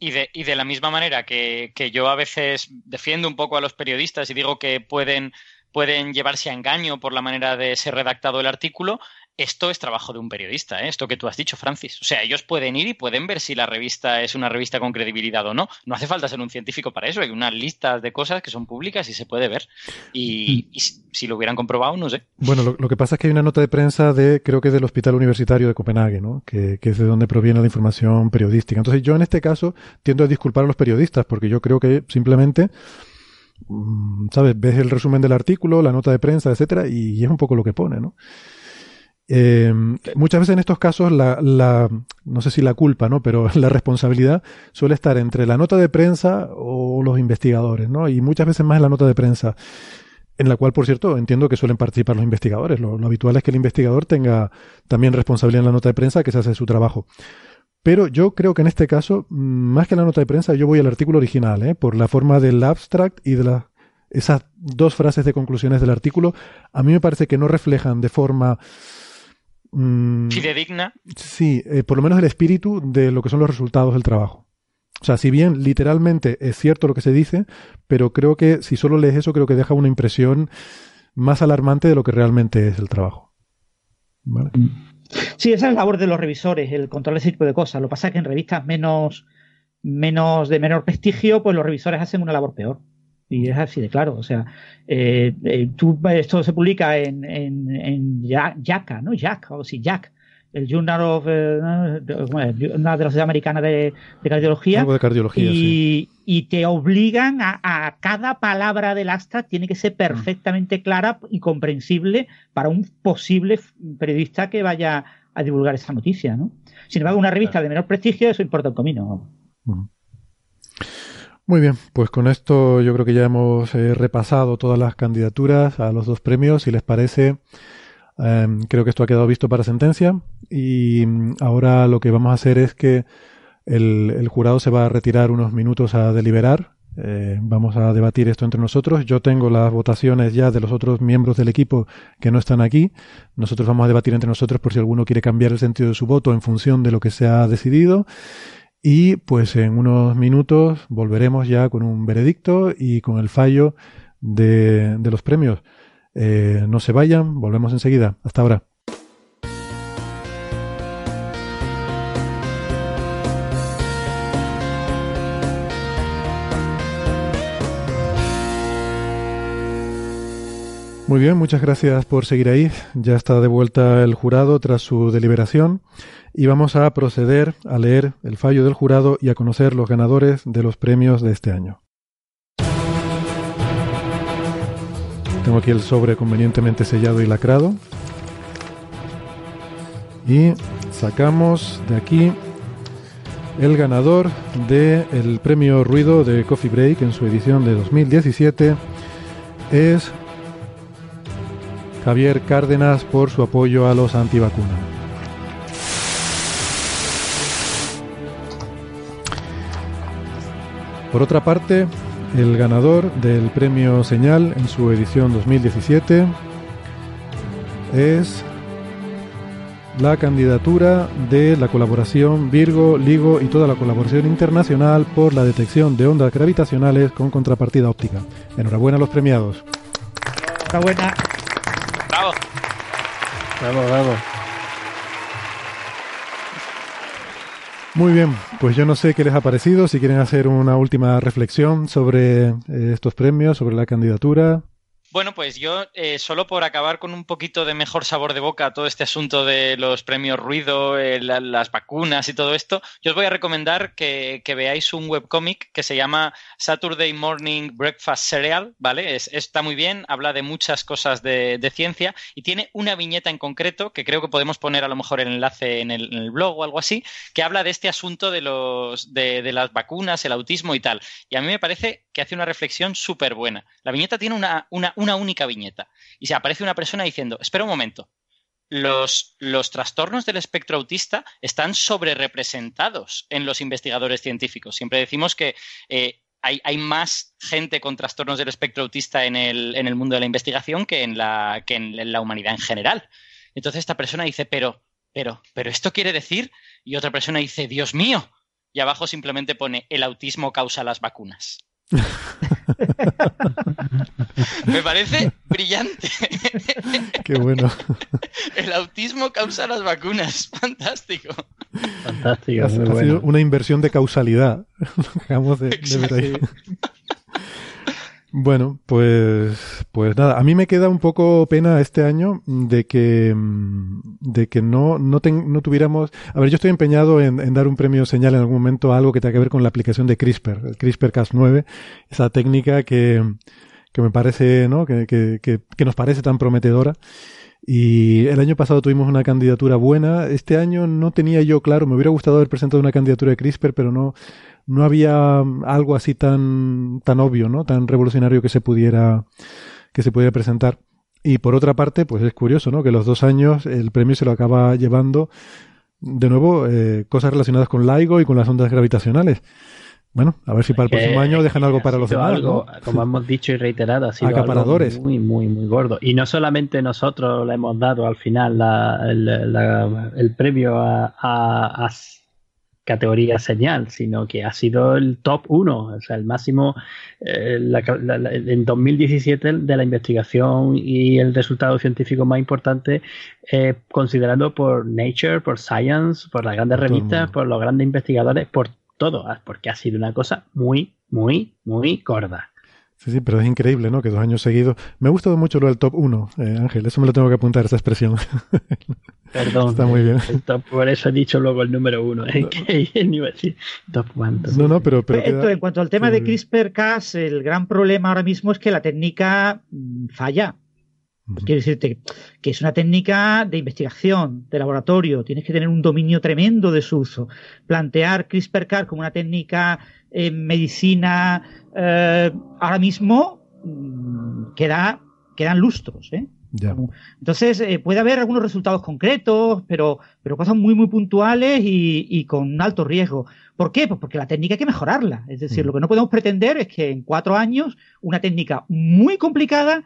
Y, de, y de la misma manera que, que yo a veces defiendo un poco a los periodistas y digo que pueden pueden llevarse a engaño por la manera de ser redactado el artículo, esto es trabajo de un periodista, ¿eh? esto que tú has dicho, Francis. O sea, ellos pueden ir y pueden ver si la revista es una revista con credibilidad o no. No hace falta ser un científico para eso. Hay unas listas de cosas que son públicas y se puede ver. Y, mm. si, lo hubieran comprobado, no sé. Bueno, lo, que pasa es que hay una nota de prensa de, creo que del Hospital Universitario de Copenhague, ¿no? Que, que es de donde proviene la información periodística. Entonces yo en este caso tiendo a disculpar a los periodistas porque yo creo que simplemente mm, ¿sabes? Ves el resumen del artículo, la nota de prensa, etcétera, y es un poco lo que pone, ¿no? Eh, muchas veces en estos casos la, la, no sé si la culpa, ¿no? Pero la responsabilidad suele estar entre la nota de prensa o los investigadores, ¿no? Y muchas veces más en la nota de prensa, en la cual, por cierto, entiendo que suelen participar los investigadores. Lo, habitual es que el investigador tenga también responsabilidad en la nota de prensa, que se hace su trabajo. Pero yo creo que en este caso, más que la nota de prensa, yo voy al artículo original, ¿eh? Por la forma del abstract y de la, esas dos frases de conclusiones del artículo, a mí me parece que no reflejan de forma Mm, Fidedigna. Sí, eh, por lo menos el espíritu de lo que son los resultados del trabajo. O sea, si bien literalmente es cierto lo que se dice, pero creo que si solo lees eso, creo que deja una impresión más alarmante de lo que realmente es el trabajo. Sí, esa es la labor de los revisores, el control de ese tipo de cosas. Lo que pasa es que en revistas menos, menos de menor prestigio, pues los revisores hacen una labor peor. Y es así de claro. O sea, eh, eh, tú, esto se publica en, en, en JACA, ¿no? Jack, o sí, Jack, el Journal of, eh, una de las americanas de, de cardiología. de cardiología, y, y te obligan a, a, cada palabra del asta tiene que ser perfectamente clara y comprensible para un posible periodista que vaya a divulgar esa noticia, ¿no? Sin embargo, una revista de menor prestigio, eso importa un comino. Muy bien, pues con esto yo creo que ya hemos eh, repasado todas las candidaturas a los dos premios. Si les parece, eh, creo que esto ha quedado visto para sentencia y mm, ahora lo que vamos a hacer es que el, el jurado se va a retirar unos minutos a deliberar. Eh, vamos a debatir esto entre nosotros. Yo tengo las votaciones ya de los otros miembros del equipo que no están aquí. Nosotros vamos a debatir entre nosotros por si alguno quiere cambiar el sentido de su voto en función de lo que se ha decidido. Y pues en unos minutos volveremos ya con un veredicto y con el fallo de, los premios. Eh, no se vayan, volvemos enseguida. Hasta ahora. Muy bien, muchas gracias por seguir ahí. Ya está de vuelta el jurado tras su deliberación y vamos a proceder a leer el fallo del jurado y a conocer los ganadores de los premios de este año. Tengo aquí el sobre convenientemente sellado y lacrado. Y sacamos de aquí el ganador del premio Ruido de Coffee Break en su edición de 2017 es Javier Cárdenas por su apoyo a los antivacunas. Por otra parte, el ganador del premio Señal en su edición 2017 es la candidatura de la colaboración Virgo, LIGO y toda la colaboración internacional por la detección de ondas gravitacionales con contrapartida óptica. Enhorabuena a los premiados. Enhorabuena. Muy bien, pues yo no sé qué les ha parecido, si quieren hacer una última reflexión sobre eh, estos premios, sobre la candidatura. Bueno, pues yo, eh, solo por acabar con un poquito de mejor sabor de boca todo este asunto de los premios ruido, eh, las vacunas y todo esto, yo os voy a recomendar que, veáis un webcómic que se llama Saturday Morning Breakfast Cereal, ¿vale? está muy bien, habla de muchas cosas de, ciencia y tiene una viñeta en concreto que creo que podemos poner a lo mejor el enlace en el, blog o algo así, que habla de este asunto de, los, de, las vacunas, el autismo y tal. Y a mí me parece que hace una reflexión súper buena. La viñeta tiene una única viñeta. Y se aparece una persona diciendo, espera un momento, los, trastornos del espectro autista están sobre representados en los investigadores científicos. Siempre decimos que eh, hay, más gente con trastornos del espectro autista en el, mundo de la investigación que en, la humanidad en general. Entonces esta persona dice, pero, pero, pero esto quiere decir, y otra persona dice, Dios mío, y abajo simplemente pone, el autismo causa las vacunas. Me parece brillante. Qué bueno. El autismo causa las vacunas. Fantástico. Fantástico. Ha, sido una inversión de causalidad. Acabamos de, ver ahí. Bueno, pues, pues nada, a mí me queda un poco pena este año de que, de que no, no, no tuviéramos, a ver, yo estoy empeñado en, dar un premio señal en algún momento a algo que tenga que ver con la aplicación de CRISPR, el CRISPR-Cas9, esa técnica que, que me parece, ¿no? Que, que, que, que nos parece tan prometedora. Y el año pasado tuvimos una candidatura buena. Este año no tenía yo claro, me hubiera gustado haber presentado una candidatura de CRISPR, pero no, no había algo así tan, tan obvio, ¿no? Tan revolucionario que se pudiera, que se pudiera presentar. Y por otra parte, pues es curioso, ¿no? Que los dos años el premio se lo acaba llevando, de nuevo, eh, cosas relacionadas con LIGO y con las ondas gravitacionales. Bueno, a ver si para el próximo año dejan algo para los demás. Como hemos dicho y reiterado, ha sido Acaparadores. Algo muy, muy, muy gordo. Y no solamente nosotros le hemos dado al final el, premio a, a categoría señal, sino que ha sido el top 1, o sea, el máximo eh, en 2017 de la investigación y el resultado científico más importante, eh, considerado por Nature, por Science, por las grandes revistas, por los grandes investigadores, por todo, ah, porque ha sido una cosa muy, muy, muy gorda. Sí, sí, pero es increíble, ¿no? Que dos años seguidos. Me ha gustado mucho lo del top 1, eh, Ángel. Eso me lo tengo que apuntar, esa expresión. Perdón. Está muy bien. por eso he dicho luego el número 1. ¿eh? top 1. No, no, pero. pero Esto, en cuanto al tema de CRISPR-Cas, el gran problema ahora mismo es que la técnica mm, falla. quiero decirte que es una técnica de investigación, de laboratorio, tienes que tener un dominio tremendo de su uso. Plantear CRISPR-Cas como una técnica en medicina eh, ahora mismo mm, queda, quedan lustros. ¿eh? Entonces, eh, puede haber algunos resultados concretos, pero, pero cosas muy, muy puntuales y, con alto riesgo. ¿Por qué? Pues porque la técnica hay que mejorarla. Es decir, mm. lo que no podemos pretender es que en cuatro años una técnica muy complicada,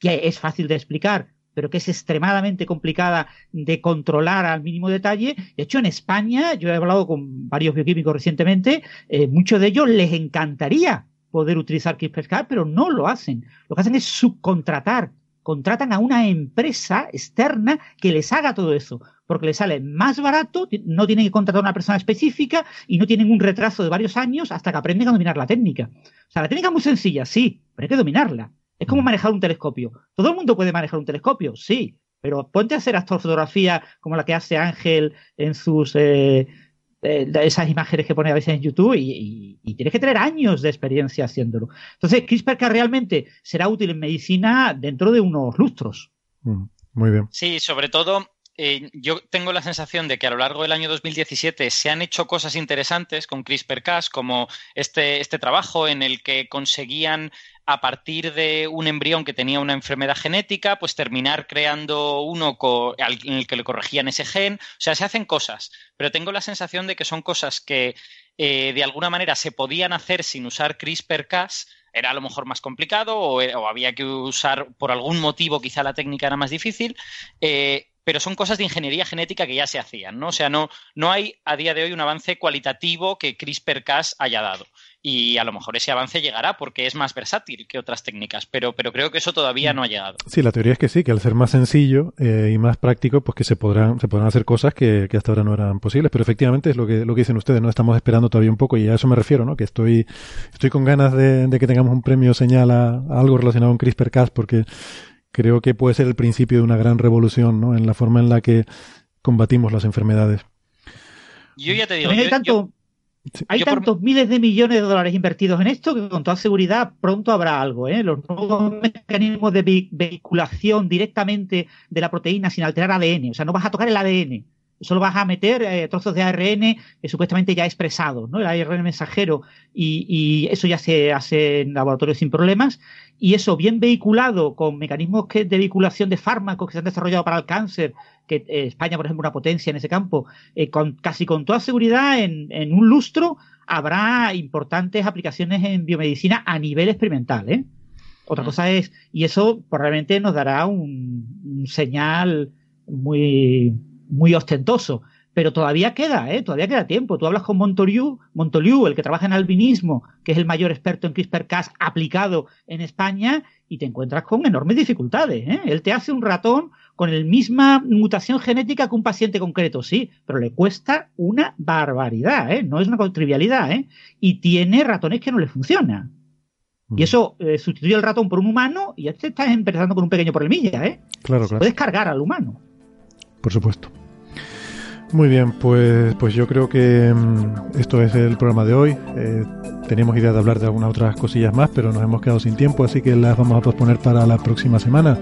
que es fácil de explicar, pero que es extremadamente complicada de controlar al mínimo detalle. De hecho, en España, yo he hablado con varios bioquímicos recientemente, eh, muchos de ellos les encantaría poder utilizar CRISPR-Cas, pero no lo hacen. Lo que hacen es subcontratar, contratan a una empresa externa que les haga todo eso, porque les sale más barato, no tienen que contratar a una persona específica y no tienen un retraso de varios años hasta que aprenden a dominar la técnica. O sea, la técnica es muy sencilla, sí, pero hay que dominarla. Es como mm. manejar un telescopio. ¿Todo el mundo puede manejar un telescopio? Sí, pero ponte a hacer astrofotografía como la que hace Ángel en sus eh, eh, esas imágenes que pone a veces en YouTube y, tienes que tener años de experiencia haciéndolo. Entonces, CRISPR realmente será útil en medicina dentro de unos lustros. Mm, muy bien. Sí, sobre todo eh, yo tengo la sensación de que a lo largo del año 2017 se han hecho cosas interesantes con CRISPR-Cas, como este, este trabajo en el que conseguían a partir de un embrión que tenía una enfermedad genética, pues terminar creando uno en el que le corregían ese gen. O sea, se hacen cosas, pero tengo la sensación de que son cosas que eh, de alguna manera se podían hacer sin usar CRISPR-Cas era a lo mejor más complicado o, había que usar por algún motivo quizá la técnica era más difícil, eh, pero son cosas de ingeniería genética que ya se hacían, ¿no? O sea, no, no hay a día de hoy un avance cualitativo que CRISPR-Cas haya dado. Y a lo mejor ese avance llegará porque es más versátil que otras técnicas, pero, pero creo que eso todavía no ha llegado. Sí, la teoría es que sí, que al ser más sencillo eh, y más práctico, pues que se podrán, se podrán hacer cosas que, hasta ahora no eran posibles. Pero efectivamente es lo que, lo que dicen ustedes, ¿no? Estamos esperando todavía un poco y a eso me refiero, ¿no? Que estoy, estoy con ganas de, que tengamos un premio señal a, a algo relacionado con CRISPR-Cas porque creo que puede ser el principio de una gran revolución ¿no? en la forma en la que combatimos las enfermedades. Yo ya te digo. hay, tantos miles de millones de dólares invertidos en esto que con toda seguridad pronto habrá algo. ¿eh? Los nuevos mecanismos de vehiculación directamente de la proteína sin alterar ADN. O sea, no vas a tocar el ADN. Solo vas a meter eh, trozos de ARN supuestamente ya expresados, ¿no? El ARN mensajero y, y, eso ya se hace en laboratorios sin problemas y eso bien vehiculado con mecanismos que, de vehiculación de fármacos que se han desarrollado para el cáncer, que eh, España, por ejemplo, una potencia en ese campo, eh, con, casi con toda seguridad en, en, un lustro habrá importantes aplicaciones en biomedicina a nivel experimental. ¿eh? Otra cosa es, y eso probablemente nos dará un, un señal muy, muy ostentoso pero todavía queda, ¿eh? todavía queda tiempo. Tú hablas con Montoliu, Montoliu, el que trabaja en albinismo, que es el mayor experto en CRISPR-Cas aplicado en España, y te encuentras con enormes dificultades. ¿eh? Él te hace un ratón con la misma mutación genética que un paciente concreto, sí, pero le cuesta una barbaridad, ¿eh? no es una trivialidad, ¿eh? y tiene ratones que no le funcionan. Y eso eh, sustituye el ratón por un humano y ya te estás empezando con un pequeño problemilla, ¿eh? Claro, claro. Puedes cargar al humano. Por supuesto. Muy bien, pues, pues yo creo que mm, esto es el programa de hoy. Eh, teníamos idea de hablar de algunas otras cosillas más, pero nos hemos quedado sin tiempo, así que las vamos a posponer para la próxima semana.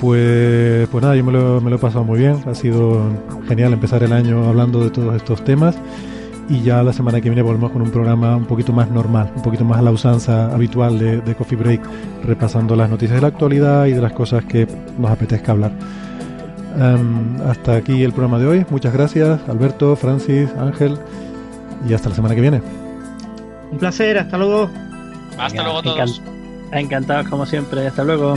Pues, pues nada, yo me lo, me lo he pasado muy bien. Ha sido genial empezar el año hablando de todos estos temas. Y ya la semana que viene volvemos con un programa un poquito más normal, un poquito más a la usanza habitual de, de Coffee Break, repasando las noticias de la actualidad y de las cosas que nos apetezca hablar. Em, hasta aquí el programa de hoy. Muchas gracias, Alberto, Francis, Ángel, y hasta la semana que viene. Un placer, hasta luego. Hasta luego todos. Encantados como siempre, hasta luego.